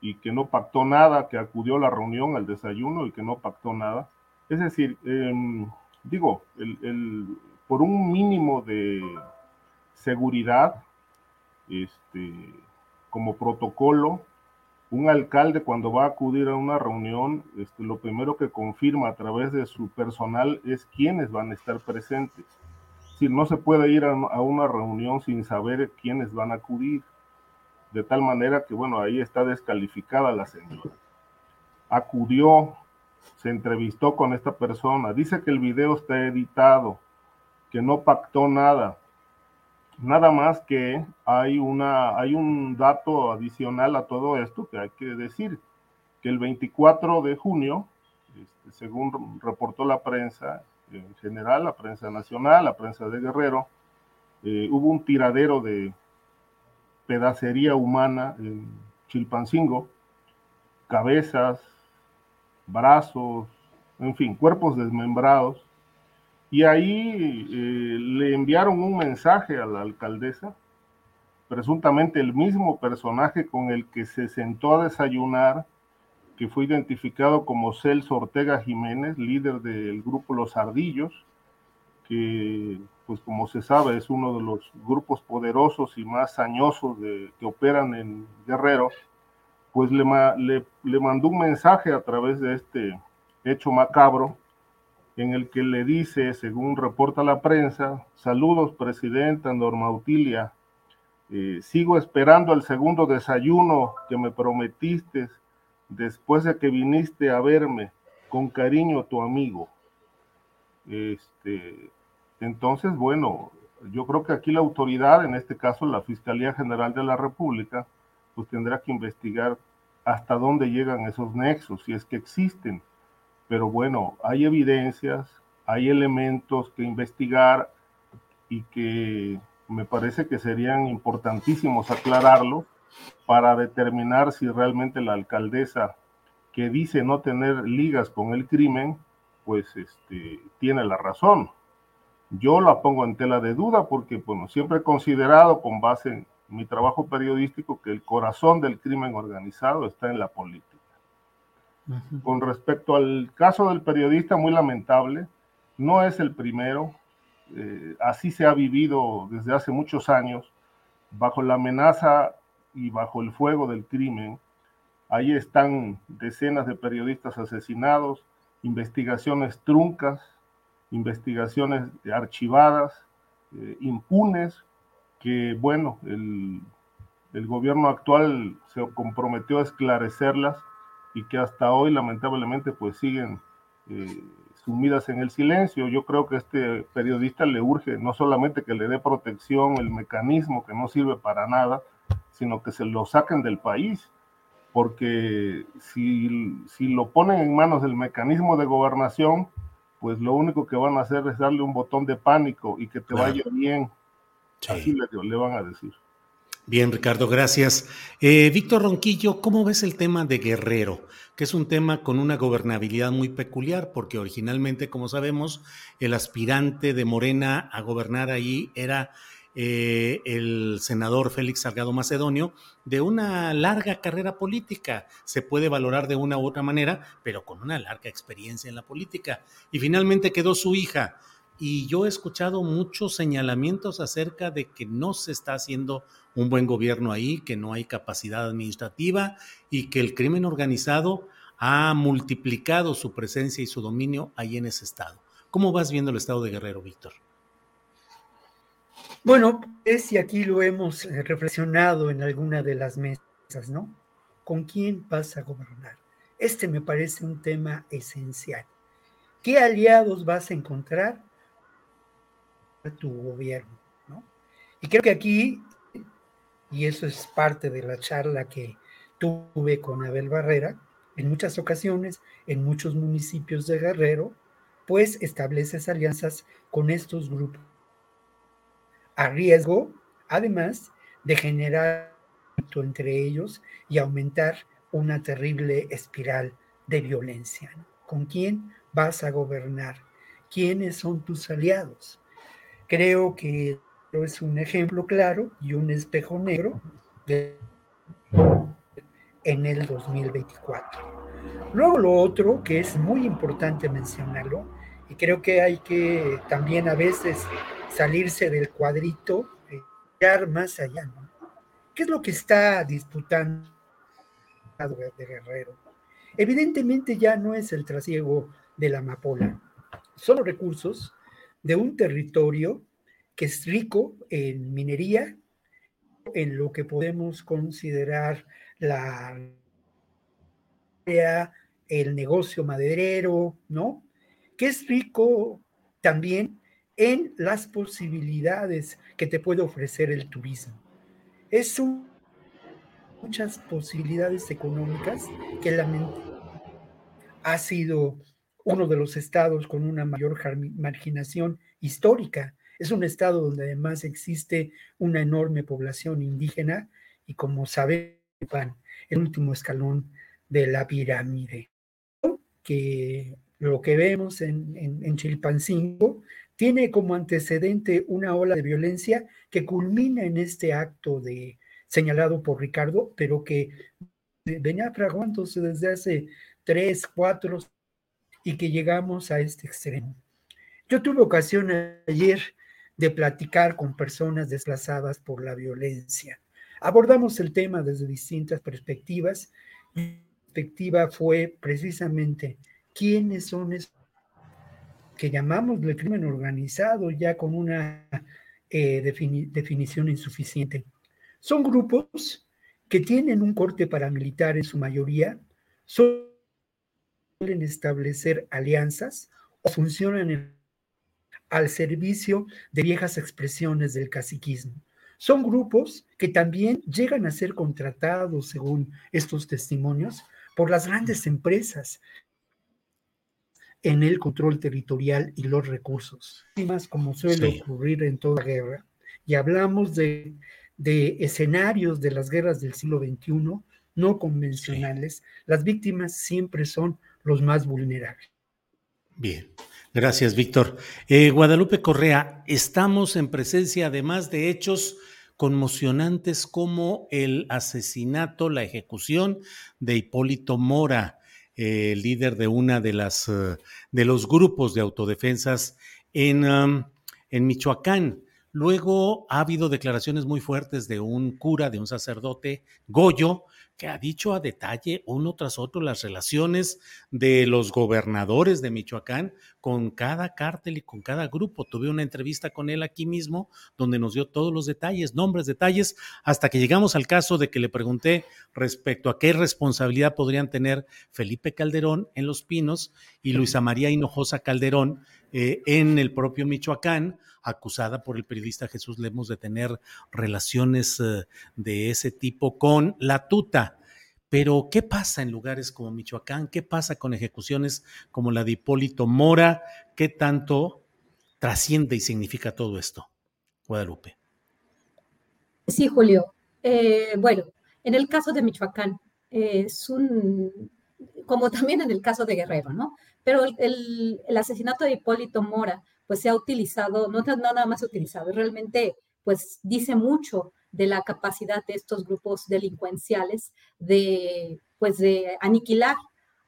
y que no pactó nada, que acudió a la reunión, al desayuno y que no pactó nada. Es decir, em, digo, por un mínimo de seguridad, este, como protocolo, un alcalde cuando va a acudir a una reunión, este, lo primero que confirma a través de su personal es quiénes van a estar presentes. Si no se puede ir a una reunión sin saber quiénes van a acudir de tal manera que, bueno, ahí está descalificada la señora. Acudió, se entrevistó con esta persona, dice que el video está editado, que no pactó nada. Nada más que hay, una, hay un dato adicional a todo esto que hay que decir, que el 24 de junio, este, según reportó la prensa en general, la prensa nacional, la prensa de Guerrero, eh, hubo un tiradero de pedacería humana en Chilpancingo, cabezas, brazos, en fin, cuerpos desmembrados. Y ahí eh, le enviaron un mensaje a la alcaldesa, presuntamente el mismo personaje con el que se sentó a desayunar, que fue identificado como Celso Ortega Jiménez, líder del grupo Los Ardillos, que pues como se sabe, es uno de los grupos poderosos y más añosos de, que operan en Guerrero, pues le, le, mandó un mensaje a través de este hecho macabro en el que le dice, según reporta la prensa, saludos, presidenta Norma Utilia, eh, sigo esperando el segundo desayuno que me prometiste después de que viniste a verme, con cariño tu amigo. Este, entonces, bueno, yo creo que aquí la autoridad, en este caso la Fiscalía General de la República, pues tendrá que investigar hasta dónde llegan esos nexos, si es que existen. Pero bueno, hay evidencias, hay elementos que investigar y que me parece que serían importantísimos aclararlo para determinar si realmente la alcaldesa que dice no tener ligas con el crimen, pues este, tiene la razón. Yo la pongo en tela de duda porque, bueno, siempre he considerado con base en mi trabajo periodístico que el corazón del crimen organizado está en la política. Con respecto al caso del periodista, muy lamentable, no es el primero, eh, así se ha vivido desde hace muchos años, bajo la amenaza y bajo el fuego del crimen. Ahí están decenas de periodistas asesinados, investigaciones truncas, investigaciones archivadas, eh, impunes, que bueno, el, gobierno actual se comprometió a esclarecerlas y que hasta hoy lamentablemente pues siguen eh, sumidas en el silencio. Yo creo que a este periodista le urge no solamente que le dé protección el mecanismo que no sirve para nada, sino que se lo saquen del país, porque si, si lo ponen en manos del mecanismo de gobernación, pues lo único que van a hacer es darle un botón de pánico y que te vaya bien. Así le, van a decir. Bien, Ricardo, gracias. Eh, Víctor Ronquillo, ¿cómo ves el tema de Guerrero? Que es un tema con una gobernabilidad muy peculiar, porque originalmente, como sabemos, el aspirante de Morena a gobernar ahí era eh, el senador Félix Salgado Macedonio, de una larga carrera política. Se puede valorar de una u otra manera, pero con una larga experiencia en la política. Y finalmente quedó su hija. y yo he escuchado muchos señalamientos acerca de que no se está haciendo un buen gobierno ahí, que no hay capacidad administrativa y que el crimen organizado ha multiplicado su presencia y su dominio ahí en ese estado. ¿Cómo vas viendo el estado de Guerrero, Víctor? Bueno, es y aquí lo hemos eh, reflexionado en alguna de las mesas, ¿no? ¿Con quién vas a gobernar? Este me parece un tema esencial. ¿Qué aliados vas a encontrar a tu gobierno? ¿no? Y creo que aquí, y eso es parte de la charla que tuve con Abel Barrera, en muchas ocasiones, en muchos municipios de Guerrero, pues estableces alianzas con estos grupos a riesgo, además de generar entre ellos y aumentar una terrible espiral de violencia. ¿Con quién vas a gobernar? ¿Quiénes son tus aliados? Creo que es un ejemplo claro y un espejo negro en el 2024. Luego lo otro que es muy importante mencionarlo, y creo que hay que también a veces salirse del cuadrito, mirar más allá, ¿no? ¿Qué es lo que está disputando de Guerrero? Evidentemente ya no es el trasiego de la amapola, son los recursos de un territorio que es rico en minería, en lo que podemos considerar la el negocio maderero, ¿no? Que es rico también en las posibilidades que te puede ofrecer el turismo. Es muchas posibilidades económicas que la ha sido uno de los estados con una mayor marginación histórica. Es un estado donde además existe una enorme población indígena y como saben, el último escalón de la pirámide. Que lo que vemos en, en, Chilpancingo tiene como antecedente una ola de violencia que culmina en este acto de señalado por Ricardo, pero que venía fraguándose desde hace tres, cuatro, y que llegamos a este extremo. Yo tuve ocasión ayer de platicar con personas desplazadas por la violencia. Abordamos el tema desde distintas perspectivas. Mi perspectiva fue precisamente quiénes son esos que llamamos de crimen organizado ya con una eh, definición insuficiente. Son grupos que tienen un corte paramilitar en su mayoría, suelen establecer alianzas o funcionan al servicio de viejas expresiones del caciquismo. Son grupos que también llegan a ser contratados, según estos testimonios, por las grandes empresas en el control territorial y los recursos. Y más como suele ocurrir en toda guerra. Y hablamos de, escenarios de las guerras del siglo XXI no convencionales. Las víctimas siempre son los más vulnerables. Bien. Gracias, Víctor. Eh, Guadalupe Correa, estamos en presencia además de hechos conmocionantes como el asesinato, la ejecución de Hipólito Mora, eh, líder de una de las eh, de los grupos de autodefensas en, en Michoacán. Luego ha habido declaraciones muy fuertes de un cura, de un sacerdote, Goyo, que ha dicho a detalle uno tras otro las relaciones de los gobernadores de Michoacán con cada cártel y con cada grupo. Tuve una entrevista con él aquí mismo donde nos dio todos los detalles, nombres, detalles, hasta que llegamos al caso de que le pregunté respecto a qué responsabilidad podrían tener Felipe Calderón en Los Pinos y Luisa María Hinojosa Calderón eh, en el propio Michoacán, acusada por el periodista Jesús Lemos de tener relaciones eh, de ese tipo con la tuta. Pero, ¿qué pasa en lugares como Michoacán? ¿Qué pasa con ejecuciones como la de Hipólito Mora? ¿Qué tanto trasciende y significa todo esto? Guadalupe. Sí, Julio. Eh, bueno, en el caso de Michoacán, es un, como también en el caso de Guerrero, ¿no? Pero el, el, asesinato de Hipólito Mora, pues se ha utilizado, no, no nada más utilizado, realmente pues dice mucho de la capacidad de estos grupos delincuenciales de, pues de aniquilar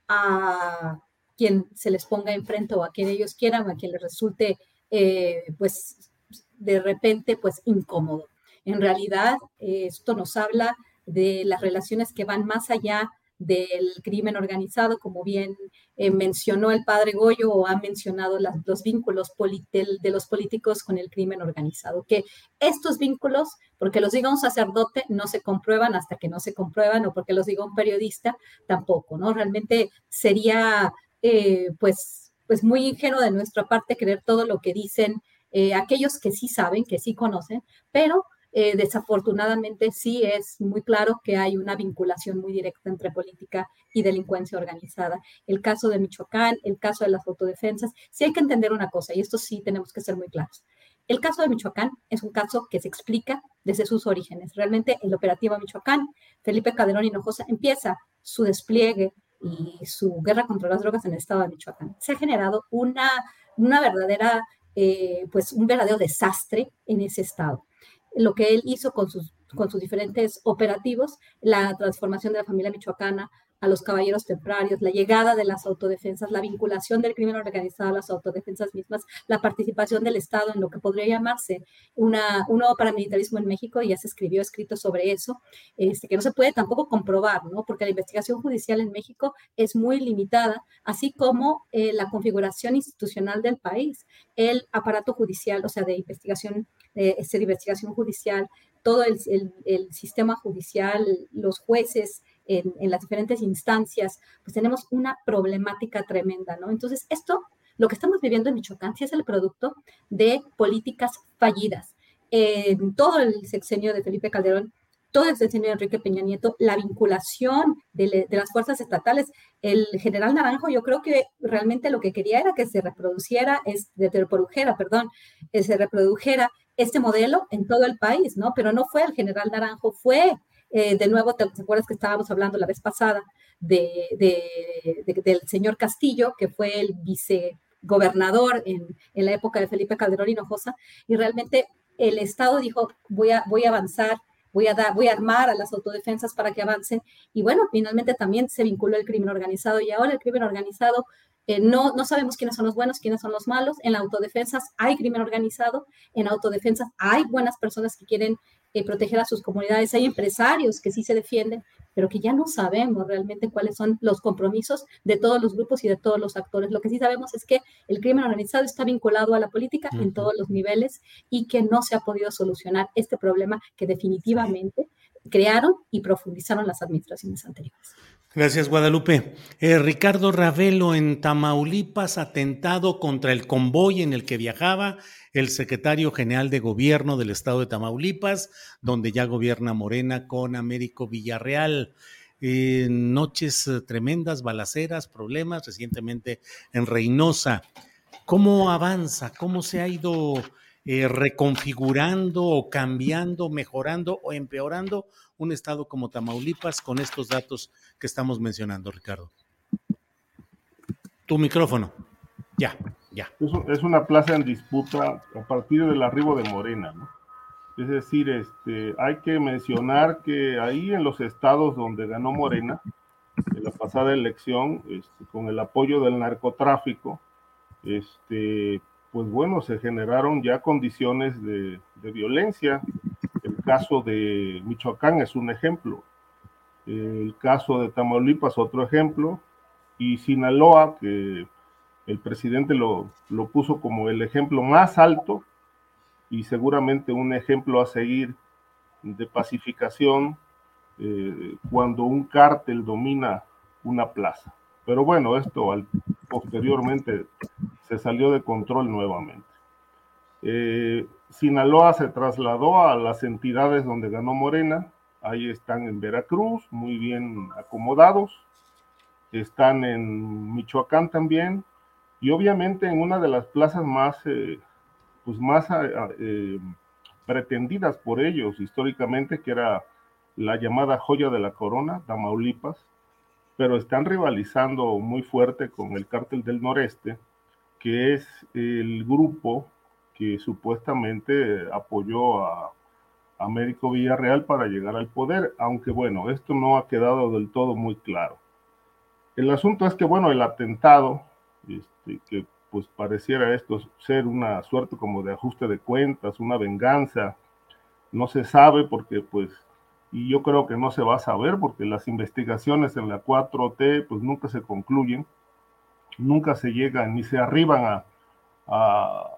a quien se les ponga enfrente o a quien ellos quieran a quien les resulte eh, pues de repente pues incómodo. En realidad, esto nos habla de las relaciones que van más allá del crimen organizado, como bien eh, mencionó el padre Goyo o ha mencionado los vínculos de los políticos con el crimen organizado, que estos vínculos, porque los diga un sacerdote, no se comprueban hasta que no se comprueban, o porque los diga un periodista, tampoco, ¿no? Realmente sería, eh, pues, pues muy ingenuo de nuestra parte creer todo lo que dicen eh, aquellos que sí saben, que sí conocen, pero eh, desafortunadamente sí es muy claro que hay una vinculación muy directa entre política y delincuencia organizada. El caso de Michoacán, el caso de las autodefensas, sí hay que entender una cosa, y esto sí tenemos que ser muy claros. El caso de Michoacán es un caso que se explica desde sus orígenes. Realmente el operativo Michoacán, Felipe Calderón Hinojosa empieza su despliegue y su guerra contra las drogas en el estado de Michoacán. Se ha generado una, una verdadera, eh, pues un verdadero desastre en ese estado lo que él hizo con sus, con sus diferentes operativos, la transformación de la familia michoacana a los caballeros templarios, la llegada de las autodefensas, la vinculación del crimen organizado a las autodefensas mismas, la participación del Estado en lo que podría llamarse un nuevo paramilitarismo en México, y ya se escribió escrito sobre eso, este, que no se puede tampoco comprobar, ¿no? porque la investigación judicial en México es muy limitada, así como eh, la configuración institucional del país, el aparato judicial, o sea, de investigación, de, de investigación judicial, todo el sistema judicial, los jueces, en, las diferentes instancias, pues tenemos una problemática tremenda, ¿no? Entonces, esto, lo que estamos viviendo en Michoacán, sí es el producto de políticas fallidas. En todo el sexenio de Felipe Calderón, todo el sexenio de Enrique Peña Nieto, la vinculación de, las fuerzas estatales. El general Naranjo, yo creo que realmente lo que quería era que se reproduciera, es, de reprodujera, perdón, que se reprodujera este modelo en todo el país, ¿no? Pero no fue el general Naranjo, fue eh, de nuevo, ¿te, acuerdas que estábamos hablando la vez pasada de, del señor Castillo, que fue el vicegobernador en, en la época de Felipe Calderón Hinojosa? Y realmente el Estado dijo, voy a, voy a avanzar, voy a, voy a armar a las autodefensas para que avancen. Y bueno, finalmente también se vinculó el crimen organizado y ahora el crimen organizado eh, no, no sabemos quiénes son los buenos, quiénes son los malos. En autodefensas hay crimen organizado, en autodefensas hay buenas personas que quieren eh, proteger a sus comunidades. Hay empresarios que sí se defienden, pero que ya no sabemos realmente cuáles son los compromisos de todos los grupos y de todos los actores. Lo que sí sabemos es que el crimen organizado está vinculado a la política en todos los niveles y que no se ha podido solucionar este problema que definitivamente crearon y profundizaron las administraciones anteriores. Gracias, Guadalupe. Eh, Ricardo Ravelo en Tamaulipas, atentado contra el convoy en el que viajaba el secretario general de gobierno del estado de Tamaulipas, donde ya gobierna Morena con Américo Villarreal. Eh, noches eh, tremendas, balaceras, problemas, recientemente en Reynosa. ¿Cómo avanza? ¿Cómo se ha ido eh, reconfigurando o cambiando, mejorando o empeorando un estado como Tamaulipas con estos datos que estamos mencionando, Ricardo? Tu micrófono. Ya. Es, una plaza en disputa a partir del arribo de Morena, ¿no? Es decir, este, hay que mencionar que ahí en los estados donde ganó Morena, en la pasada elección, este, con el apoyo del narcotráfico, este, pues bueno, se generaron ya condiciones de, violencia. El caso de Michoacán es un ejemplo. El caso de Tamaulipas, otro ejemplo. Y Sinaloa, que el presidente lo, puso como el ejemplo más alto y seguramente un ejemplo a seguir de pacificación eh, cuando un cártel domina una plaza. Pero bueno, esto al, posteriormente salió de control nuevamente. Eh, Sinaloa se trasladó a las entidades donde ganó Morena. Ahí están en Veracruz, muy bien acomodados. Están en Michoacán también, y obviamente en una de las plazas más, eh, pues más eh, pretendidas por ellos históricamente, que era la llamada joya de la corona, Tamaulipas, pero están rivalizando muy fuerte con el cártel del noreste, que es el grupo que supuestamente apoyó a Américo Villarreal para llegar al poder, aunque bueno, esto no ha quedado del todo muy claro. El asunto es que, bueno, el atentado este, que pues pareciera esto ser una suerte como de ajuste de cuentas, una venganza. No se sabe porque pues, y yo creo que no se va a saber porque las investigaciones en la 4T pues nunca se concluyen, nunca se llegan ni se arriban a,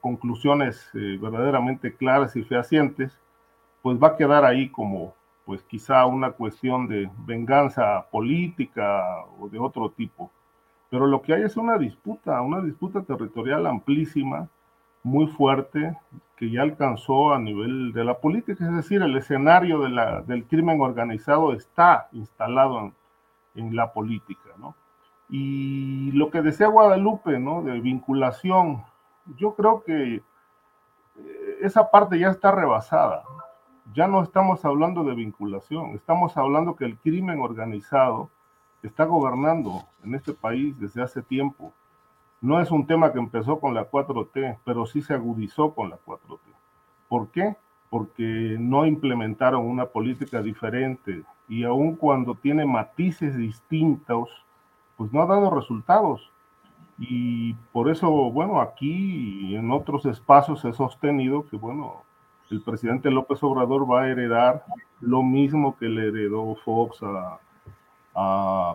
conclusiones eh, verdaderamente claras y fehacientes, pues va a quedar ahí como pues quizá una cuestión de venganza política o de otro tipo. Pero lo que hay es una disputa, una disputa territorial amplísima, muy fuerte, que ya alcanzó a nivel de la política, es decir, el escenario del crimen organizado está instalado en, la política, ¿no? Y lo que decía Guadalupe, ¿no? De vinculación, yo creo que eh, esa parte ya está rebasada ya no estamos hablando de vinculación, estamos hablando que el crimen organizado está gobernando en este país desde hace tiempo. No es un tema que empezó con la 4T, pero sí se agudizó con la 4T. ¿Por qué? Porque no implementaron una política diferente y aun cuando tiene matices distintos, pues no ha dado resultados. Y por eso, bueno, aquí y en otros espacios he sostenido que, bueno, el presidente López Obrador va a heredar lo mismo que le heredó Fox a,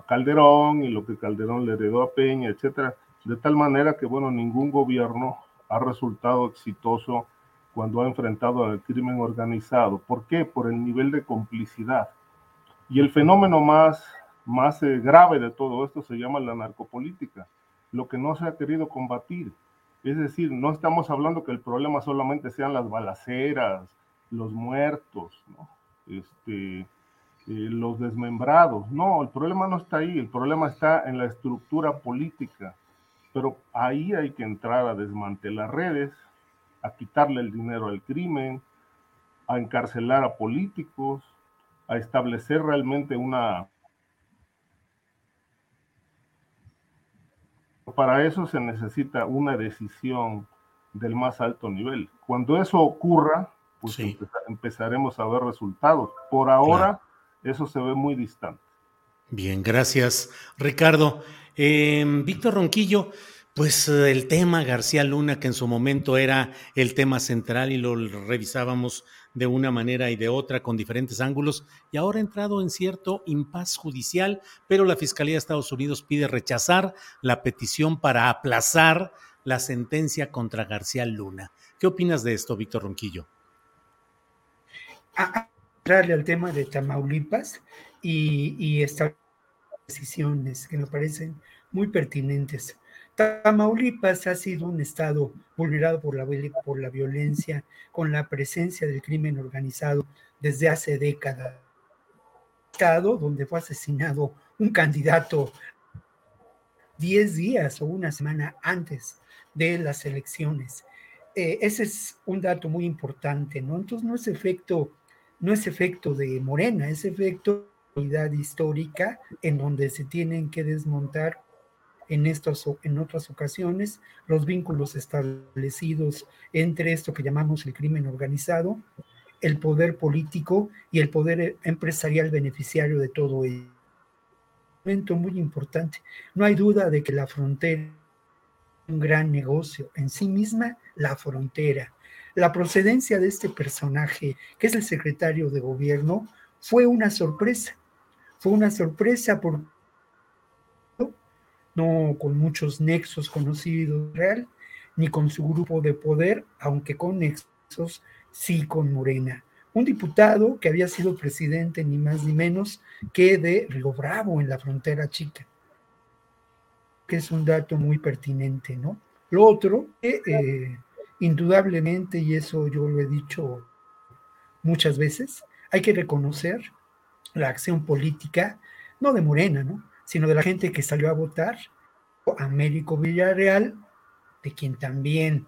Calderón y lo que Calderón le heredó a Peña, etcétera, de tal manera que, bueno, ningún gobierno ha resultado exitoso cuando ha enfrentado al crimen organizado. ¿Por qué? Por el nivel de complicidad. Y el fenómeno más, más eh, grave de todo esto se llama la narcopolítica, lo que no se ha querido combatir. Es decir, no estamos hablando que el problema solamente sean las balaceras, los muertos, este, eh, los desmembrados. No, el problema no está ahí, el problema está en la estructura política. Pero ahí hay que entrar a desmantelar redes, a quitarle el dinero al crimen, a encarcelar a políticos, a establecer realmente una Para eso se necesita una decisión del más alto nivel. Cuando eso ocurra, pues empezaremos a ver resultados. Por ahora, eso se ve muy distante. Bien, gracias, Ricardo. Em, Víctor Ronquillo, pues el tema García Luna, que en su momento era el tema central y lo revisábamos de una manera y de otra con diferentes ángulos y ahora ha entrado en cierto impas judicial, pero la Fiscalía de Estados Unidos pide rechazar la petición para aplazar la sentencia contra García Luna. ¿Qué opinas de esto, Víctor Ronquillo? A, entrarle al tema de Tamaulipas y, y estas decisiones que me parecen muy pertinentes. Tamaulipas ha sido un estado vulnerado por la, la violencia, con la presencia del crimen organizado desde hace décadas. Estado donde fue asesinado un candidato diez días o una semana antes de las elecciones. Eh, ese es un dato muy importante, ¿no? Entonces no es efecto, no es efecto de Morena, es efecto de histórica en donde se tienen que desmontar en, estos, en otras ocasiones los vínculos establecidos entre esto que llamamos el crimen organizado, el poder político y el poder empresarial beneficiario de todo ello. Un momento muy importante. No hay duda de que la frontera es un gran negocio en sí misma, la frontera. La procedencia de este personaje, que es el secretario de gobierno, fue una sorpresa. Fue una sorpresa porque no con muchos nexos conocidos real, ni con su grupo de poder, aunque con nexos sí con Morena. Un diputado que había sido presidente ni más ni menos que de Río Bravo en la frontera chica, que es un dato muy pertinente, ¿no? Lo otro, eh, indudablemente, y eso yo lo he dicho muchas veces, hay que reconocer la acción política, no de Morena, ¿no? Sino de la gente que salió a votar, Américo Villarreal, de quien también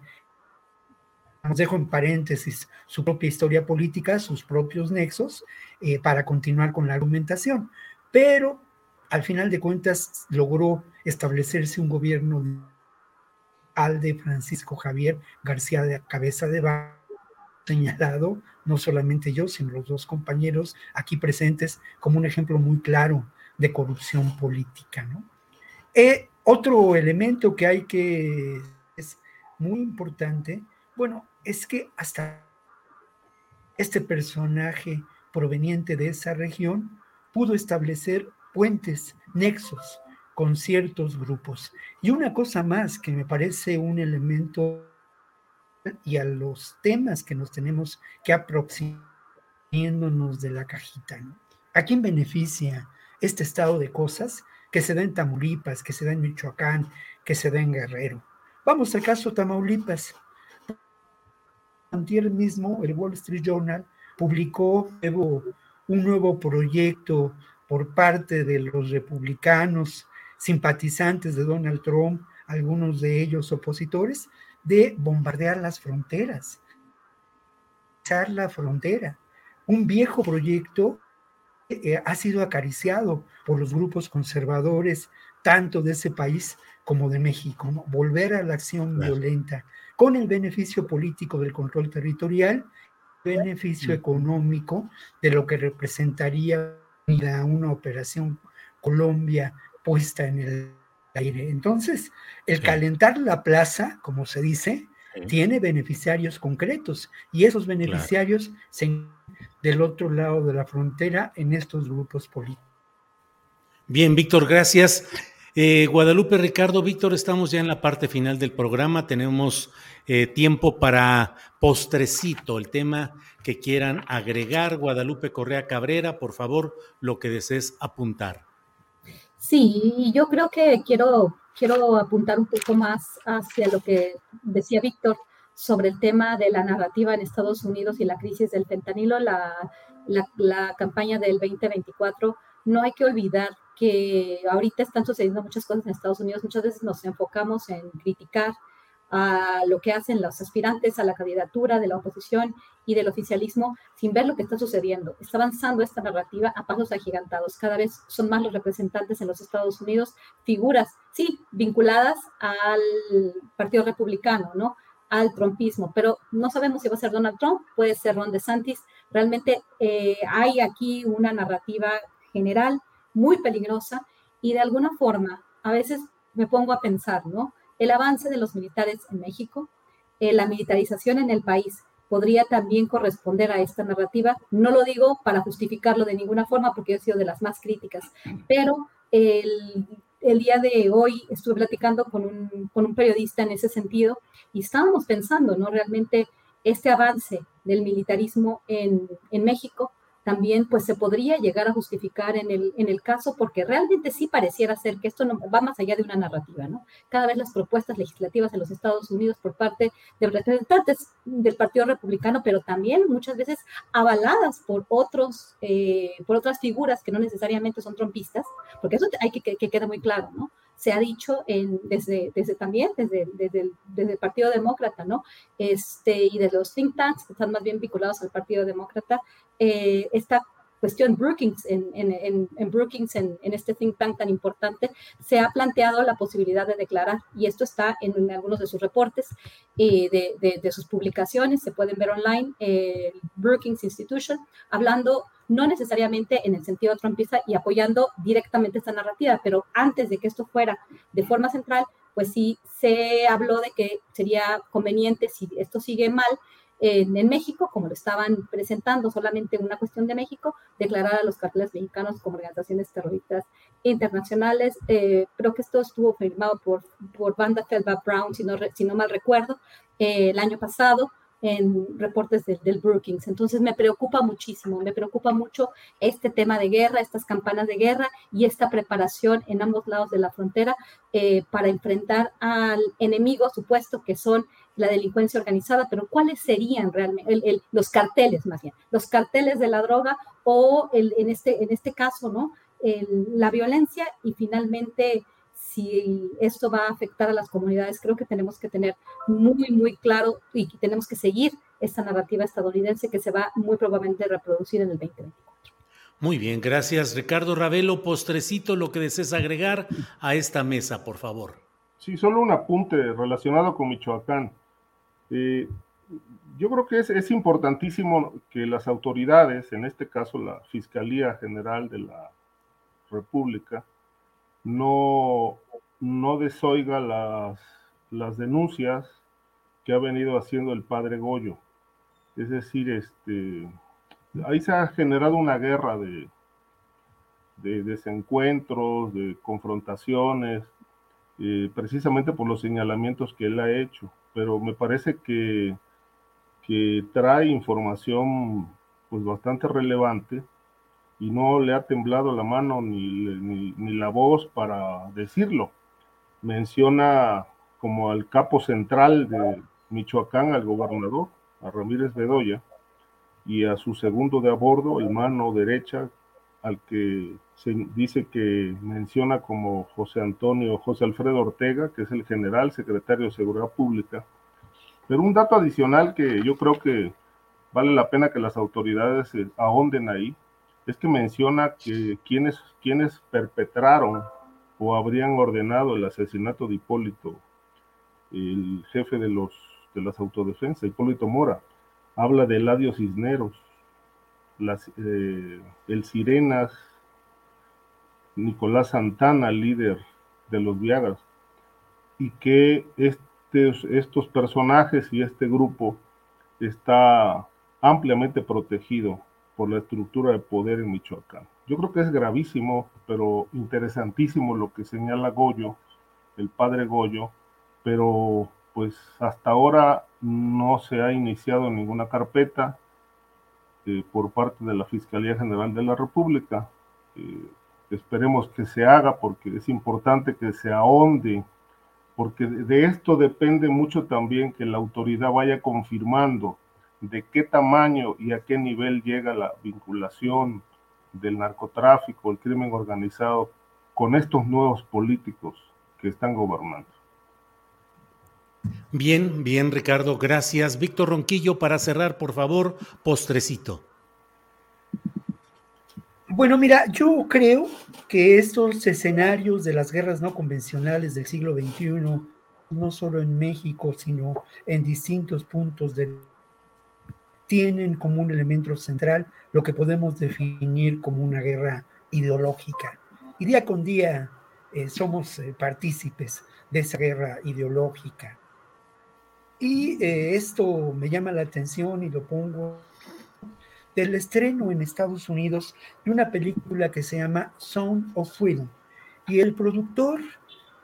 os dejo en paréntesis su propia historia política, sus propios nexos, eh, para continuar con la argumentación. Pero al final de cuentas logró establecerse un gobierno al de Francisco Javier García de Cabeza de Vaca, señalado, no solamente yo, sino los dos compañeros aquí presentes, como un ejemplo muy claro de corrupción política. ¿no? Eh, Otro elemento que hay que es muy importante, bueno, es que hasta este personaje proveniente de esa región pudo establecer puentes, nexos con ciertos grupos. Y una cosa más que me parece un elemento y a los temas que nos tenemos que aproximarnos de la cajita. ¿A quién beneficia este estado de cosas que se da en Tamaulipas, que se da en Michoacán, que se da en Guerrero? Vamos al caso Tamaulipas. Antier mismo, el Wall Street Journal publicó un nuevo proyecto por parte de los republicanos simpatizantes de Donald Trump, algunos de ellos opositores, de bombardear las fronteras, la frontera. Un viejo proyecto eh, ha sido acariciado por los grupos conservadores, tanto de ese país como de México, volver a la acción violenta con el beneficio político del control territorial, beneficio económico de lo que representaría una operación Colombia puesta en el aire. Entonces, el calentar la plaza, como se dice, tiene beneficiarios concretos y esos beneficiarios se del otro lado de la frontera en estos grupos políticos. Bien, Víctor, gracias. Eh, Guadalupe Ricardo, Víctor, estamos ya en la parte final del programa. Tenemos eh, tiempo para postrecito, el tema que quieran agregar. Guadalupe Correa Cabrera, por favor, lo que desees apuntar. Sí, yo creo que quiero, quiero apuntar un poco más hacia lo que decía Víctor sobre el tema de la narrativa en Estados Unidos y la crisis del fentanilo, la, la, campaña del 2024. No hay que olvidar que ahorita están sucediendo muchas cosas en Estados Unidos. Muchas veces nos enfocamos en criticar a lo que hacen los aspirantes a la candidatura de la oposición y del oficialismo sin ver lo que está sucediendo. Está avanzando esta narrativa a pasos agigantados. Cada vez son más los representantes en los Estados Unidos, figuras, sí, vinculadas al Partido Republicano, ¿no? Al trumpismo, pero no sabemos si va a ser Donald Trump, puede ser Ron DeSantis. Realmente eh, hay aquí una narrativa general muy peligrosa y de alguna forma, a veces me pongo a pensar, ¿no? el avance de los militares en México, eh, la militarización en el país podría también corresponder a esta narrativa. No lo digo para justificarlo de ninguna forma, porque he sido de las más críticas, pero el, día de hoy estuve platicando con un, con un, periodista en ese sentido y estábamos pensando, ¿no? Realmente este avance del militarismo en, en México también pues se podría llegar a justificar en el, en el caso porque realmente sí pareciera ser que esto no va más allá de una narrativa, ¿no? Cada vez las propuestas legislativas en los Estados Unidos por parte de representantes del Partido Republicano, pero también muchas veces avaladas por otros, eh, por otras figuras que no necesariamente son trompistas, porque eso hay que que quede muy claro, ¿no? Se ha dicho en, desde, desde también, desde, desde, el, Partido Demócrata, ¿no? Este, y de los think tanks que están más bien vinculados al Partido Demócrata, eh, cuestión Brookings, en, en, en Brookings, en, este think tank tan importante, se ha planteado la posibilidad de declarar, y esto está en, algunos de sus reportes, y de, de, de, sus publicaciones, se pueden ver online, el Brookings Institution, hablando no necesariamente en el sentido trumpista y apoyando directamente esta narrativa, pero antes de que esto fuera de forma central, pues sí se habló de que sería conveniente, si esto sigue mal, en, México, como lo estaban presentando, solamente una cuestión de México, declarar a los carteles mexicanos como organizaciones terroristas internacionales. Eh, creo que esto estuvo firmado por, por Banda Felba Brown, si no, si no mal recuerdo, eh, el año pasado en reportes del Brookings. Entonces me preocupa muchísimo, me preocupa mucho este tema de guerra, estas campanas de guerra y esta preparación en ambos lados de la frontera eh, para enfrentar al enemigo supuesto que son la delincuencia organizada, pero ¿cuáles serían realmente los carteles más bien? Los carteles de la droga o el, en, este, en este caso, ¿no? la violencia y finalmente si esto va a afectar a las comunidades, creo que tenemos que tener muy, muy claro y tenemos que seguir esta narrativa estadounidense que se va muy probablemente a reproducir en el 2024. Muy bien, gracias Ricardo Ravelo. Postrecito, lo que desees agregar a esta mesa, por favor. Sí, solo un apunte relacionado con Michoacán. Eh, yo creo que es, es, importantísimo que las autoridades, en este caso la Fiscalía General de la República, no, no desoiga las, las denuncias que ha venido haciendo el padre Goyo. Es decir, este, ahí se ha generado una guerra de, de desencuentros, de confrontaciones, eh, precisamente por los señalamientos que él ha hecho. Pero me parece que, que trae información pues bastante relevante y no le ha temblado la mano ni, ni, ni la voz para decirlo. Menciona como al capo central de Michoacán, al gobernador, a Ramírez Bedoya, y a su segundo de a el mano derecha, al que se dice que menciona como José Antonio, José Alfredo Ortega, que es el general secretario de Seguridad Pública. Pero un dato adicional que yo creo que vale la pena que las autoridades ahonden ahí, es que menciona que quienes, quienes perpetraron o habrían ordenado el asesinato de Hipólito, el jefe de, los, de las autodefensas, Hipólito Mora, habla de Eladio Cisneros, las, eh, el Sirenas, Nicolás Santana, líder de los Viagas, y que estos, estos personajes y este grupo está ampliamente protegido por la estructura de poder en Michoacán. Yo creo que es gravísimo, pero interesantísimo lo que señala Goyo, el padre Goyo, pero pues hasta ahora no se ha iniciado ninguna carpeta eh, por parte de la Fiscalía General de la República. Eh, esperemos que se haga porque es importante que se ahonde, porque de esto depende mucho también que la autoridad vaya confirmando de qué tamaño y a qué nivel llega la vinculación del narcotráfico, el crimen organizado con estos nuevos políticos que están gobernando. Bien, bien, Ricardo, gracias. Víctor Ronquillo, para cerrar, por favor, postrecito. Bueno, mira, yo creo que estos escenarios de las guerras no convencionales del siglo XXI, no solo en México, sino en distintos puntos del tienen como un elemento central lo que podemos definir como una guerra ideológica. Y día con día eh, somos eh, partícipes de esa guerra ideológica. Y eh, esto me llama la atención y lo pongo del estreno en Estados Unidos de una película que se llama Sound of Freedom. Y el productor,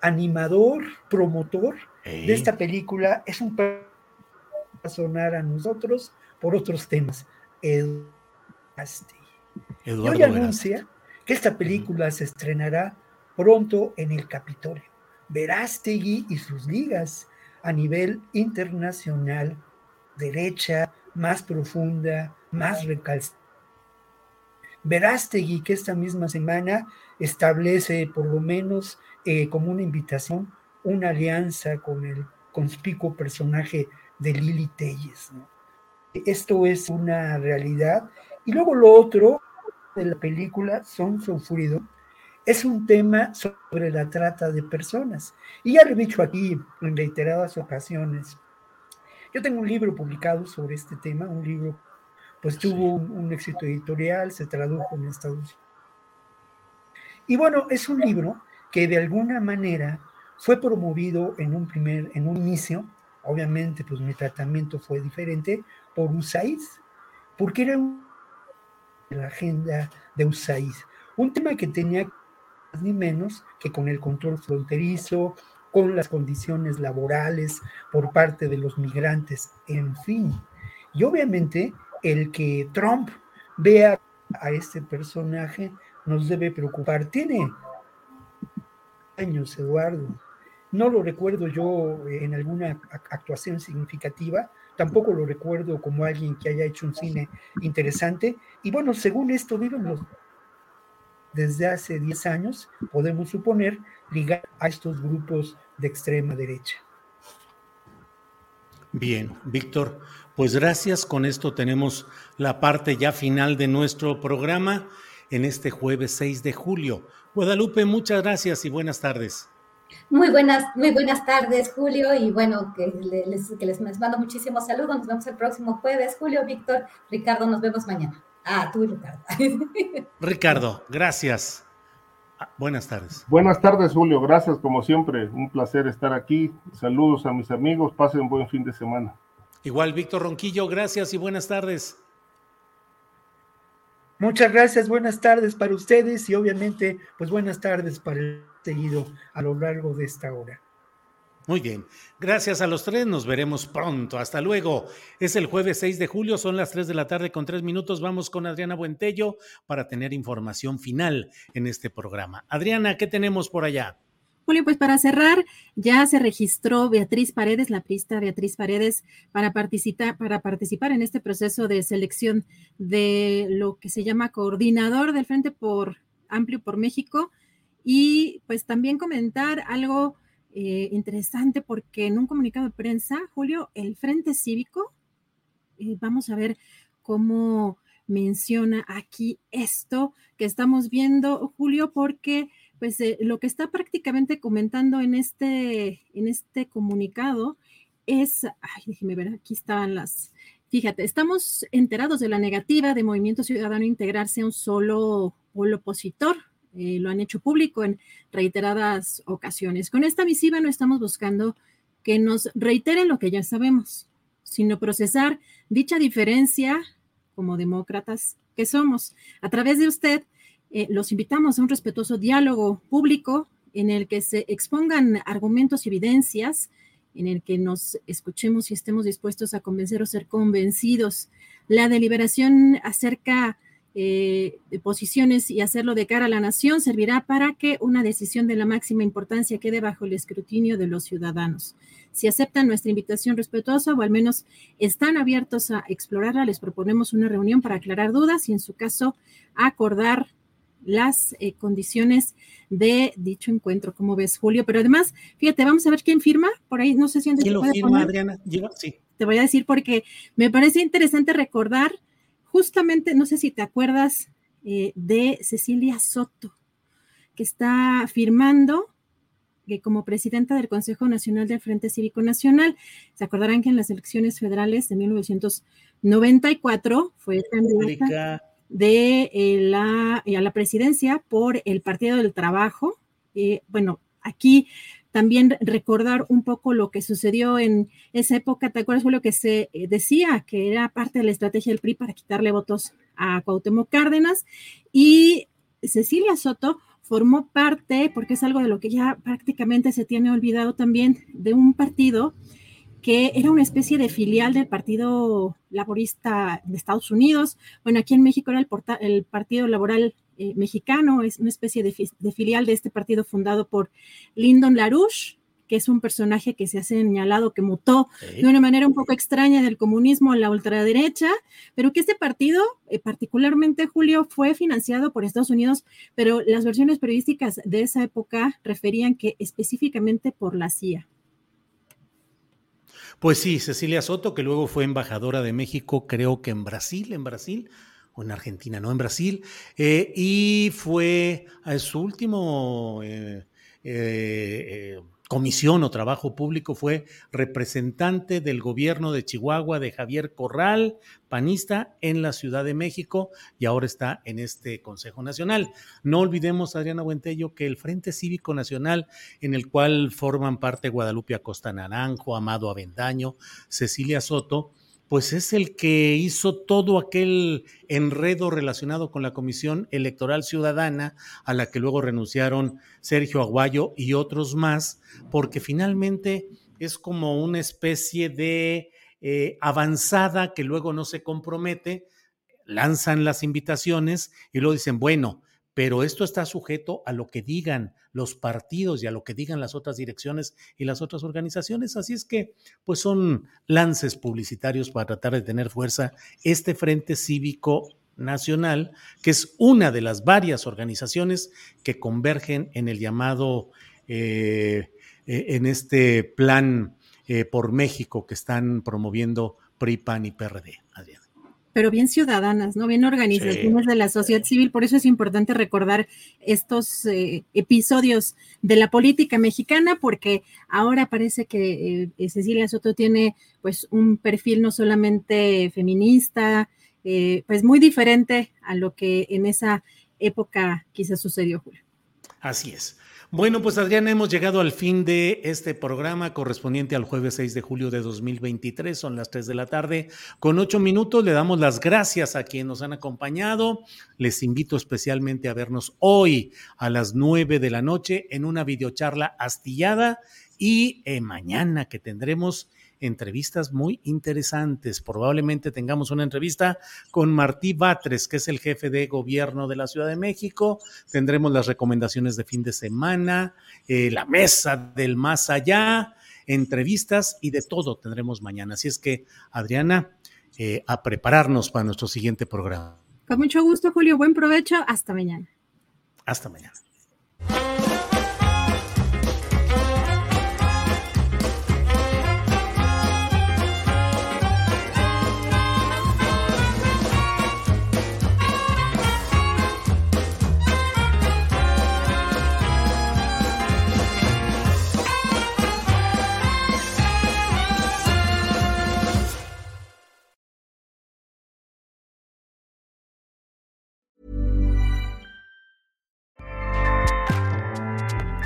animador, promotor de esta película es un a sonar a nosotros por otros temas. Eduardo y hoy anuncia que esta película se estrenará pronto en el Capitolio. Verástegui y sus ligas a nivel internacional, derecha, más profunda, más recalcitrante. Verástegui que esta misma semana establece por lo menos eh, como una invitación una alianza con el conspicuo personaje de Lili Telles. ¿no? Esto es una realidad. Y luego lo otro de la película, Son Sufrido, es un tema sobre la trata de personas. Y ya lo he dicho aquí en reiteradas ocasiones. Yo tengo un libro publicado sobre este tema, un libro, pues tuvo un, un éxito editorial, se tradujo en Estados Unidos. Y bueno, es un libro que de alguna manera fue promovido en un primer, en un inicio, obviamente pues mi tratamiento fue diferente, por USAID, porque era la agenda de USAID, un tema que tenía ni menos que con el control fronterizo, con las condiciones laborales por parte de los migrantes, en fin. Y obviamente el que Trump vea a este personaje nos debe preocupar. Tiene años, Eduardo. No lo recuerdo yo en alguna actuación significativa, tampoco lo recuerdo como alguien que haya hecho un cine interesante. Y bueno, según esto, viven desde hace 10 años, podemos suponer, ligar a estos grupos de extrema derecha. Bien, Víctor, pues gracias. Con esto tenemos la parte ya final de nuestro programa en este jueves 6 de julio. Guadalupe, muchas gracias y buenas tardes. Muy buenas, muy buenas tardes, Julio, y bueno, que les, que les mando muchísimos saludos. Nos vemos el próximo jueves. Julio, Víctor, Ricardo, nos vemos mañana. Ah, tú y Ricardo. Ricardo, gracias. Ah, buenas tardes. Buenas tardes, Julio. Gracias, como siempre. Un placer estar aquí. Saludos a mis amigos. Pasen un buen fin de semana. Igual, Víctor Ronquillo, gracias y buenas tardes. Muchas gracias, buenas tardes para ustedes y obviamente, pues buenas tardes para el seguido a lo largo de esta hora. Muy bien, gracias a los tres, nos veremos pronto, hasta luego. Es el jueves 6 de julio, son las 3 de la tarde con 3 minutos, vamos con Adriana Buentello para tener información final en este programa. Adriana, ¿qué tenemos por allá? Julio, pues para cerrar, ya se registró Beatriz Paredes, la prista Beatriz Paredes, para participar, para participar en este proceso de selección de lo que se llama coordinador del Frente por Amplio por México. Y pues también comentar algo eh, interesante porque en un comunicado de prensa, Julio, el Frente Cívico, eh, vamos a ver cómo menciona aquí esto que estamos viendo, Julio, porque pues eh, lo que está prácticamente comentando en este, en este comunicado es, ay, déjeme ver, aquí están las, fíjate, estamos enterados de la negativa de Movimiento Ciudadano integrarse a un solo polo opositor eh, lo han hecho público en reiteradas ocasiones. Con esta misiva no estamos buscando que nos reiteren lo que ya sabemos, sino procesar dicha diferencia como demócratas que somos. A través de usted, eh, los invitamos a un respetuoso diálogo público en el que se expongan argumentos y evidencias, en el que nos escuchemos y estemos dispuestos a convencer o ser convencidos. La deliberación acerca eh, de posiciones y hacerlo de cara a la nación servirá para que una decisión de la máxima importancia quede bajo el escrutinio de los ciudadanos. Si aceptan nuestra invitación respetuosa o al menos están abiertos a explorarla, les proponemos una reunión para aclarar dudas y en su caso acordar las eh, condiciones de dicho encuentro, como ves, Julio. Pero además, fíjate, vamos a ver quién firma. Por ahí no sé si ¿Quién lo firma, Adriana? Sí. Te voy a decir porque me parece interesante recordar justamente, no sé si te acuerdas eh, de Cecilia Soto, que está firmando que como presidenta del Consejo Nacional del Frente Cívico Nacional. Se acordarán que en las elecciones federales de 1994 fue candidata de eh, la, a la presidencia por el Partido del Trabajo. Eh, bueno, aquí también recordar un poco lo que sucedió en esa época. ¿Te acuerdas? Fue lo que se eh, decía que era parte de la estrategia del PRI para quitarle votos a Cuauhtémoc Cárdenas. Y Cecilia Soto formó parte, porque es algo de lo que ya prácticamente se tiene olvidado también, de un partido que era una especie de filial del Partido Laborista de Estados Unidos. Bueno, aquí en México era el, el Partido Laboral eh, mexicano, es una especie de, filial de este partido fundado por Lyndon LaRouche, que es un personaje que se ha señalado que mutó de una manera un poco extraña del comunismo a la ultraderecha, pero que este partido, eh, particularmente Julio, fue financiado por Estados Unidos, pero las versiones periodísticas de esa época referían que específicamente por la CIA. Pues sí, Cecilia Soto, que luego fue embajadora de México, creo que en Brasil, en Brasil, en Argentina, no en Brasil, eh, y fue a su último eh, eh, comisión o trabajo público, fue representante del gobierno de Chihuahua de Javier Corral, panista, en la Ciudad de México y ahora está en este Consejo Nacional. No olvidemos, Adriana Buentello, que el Frente Cívico Nacional, en el cual forman parte Guadalupe Acosta Naranjo, Amado Avendaño, Cecilia Soto, pues es el que hizo todo aquel enredo relacionado con la Comisión Electoral Ciudadana, a la que luego renunciaron Sergio Aguayo y otros más, porque finalmente es como una especie de eh, avanzada que luego no se compromete, lanzan las invitaciones y luego dicen, bueno, pero esto está sujeto a lo que digan los partidos y a lo que digan las otras direcciones y las otras organizaciones. Así es que, pues son lances publicitarios para tratar de tener fuerza este Frente Cívico Nacional, que es una de las varias organizaciones que convergen en el llamado, eh, eh, en este plan eh, por México que están promoviendo PRI, PAN y PRD. Adrián pero bien ciudadanas, ¿no? Bien organizaciones de la sociedad civil. Por eso es importante recordar estos eh, episodios de la política mexicana, porque ahora parece que eh, Cecilia Soto tiene pues un perfil no solamente feminista, eh, pues muy diferente a lo que en esa época quizás sucedió, Julio. Así es. Bueno, pues Adriana, hemos llegado al fin de este programa correspondiente al jueves 6 de julio de 2023. Son las 3 de la tarde con 8 minutos. Le damos las gracias a quienes nos han acompañado. Les invito especialmente a vernos hoy a las 9 de la noche en una videocharla astillada y eh, mañana que tendremos entrevistas muy interesantes. Probablemente tengamos una entrevista con Martí Batres, que es el jefe de gobierno de la Ciudad de México. Tendremos las recomendaciones de fin de semana, eh, la mesa del más allá, entrevistas y de todo tendremos mañana. Así es que, Adriana, eh, a prepararnos para nuestro siguiente programa. Con mucho gusto, Julio. Buen provecho. Hasta mañana. Hasta mañana.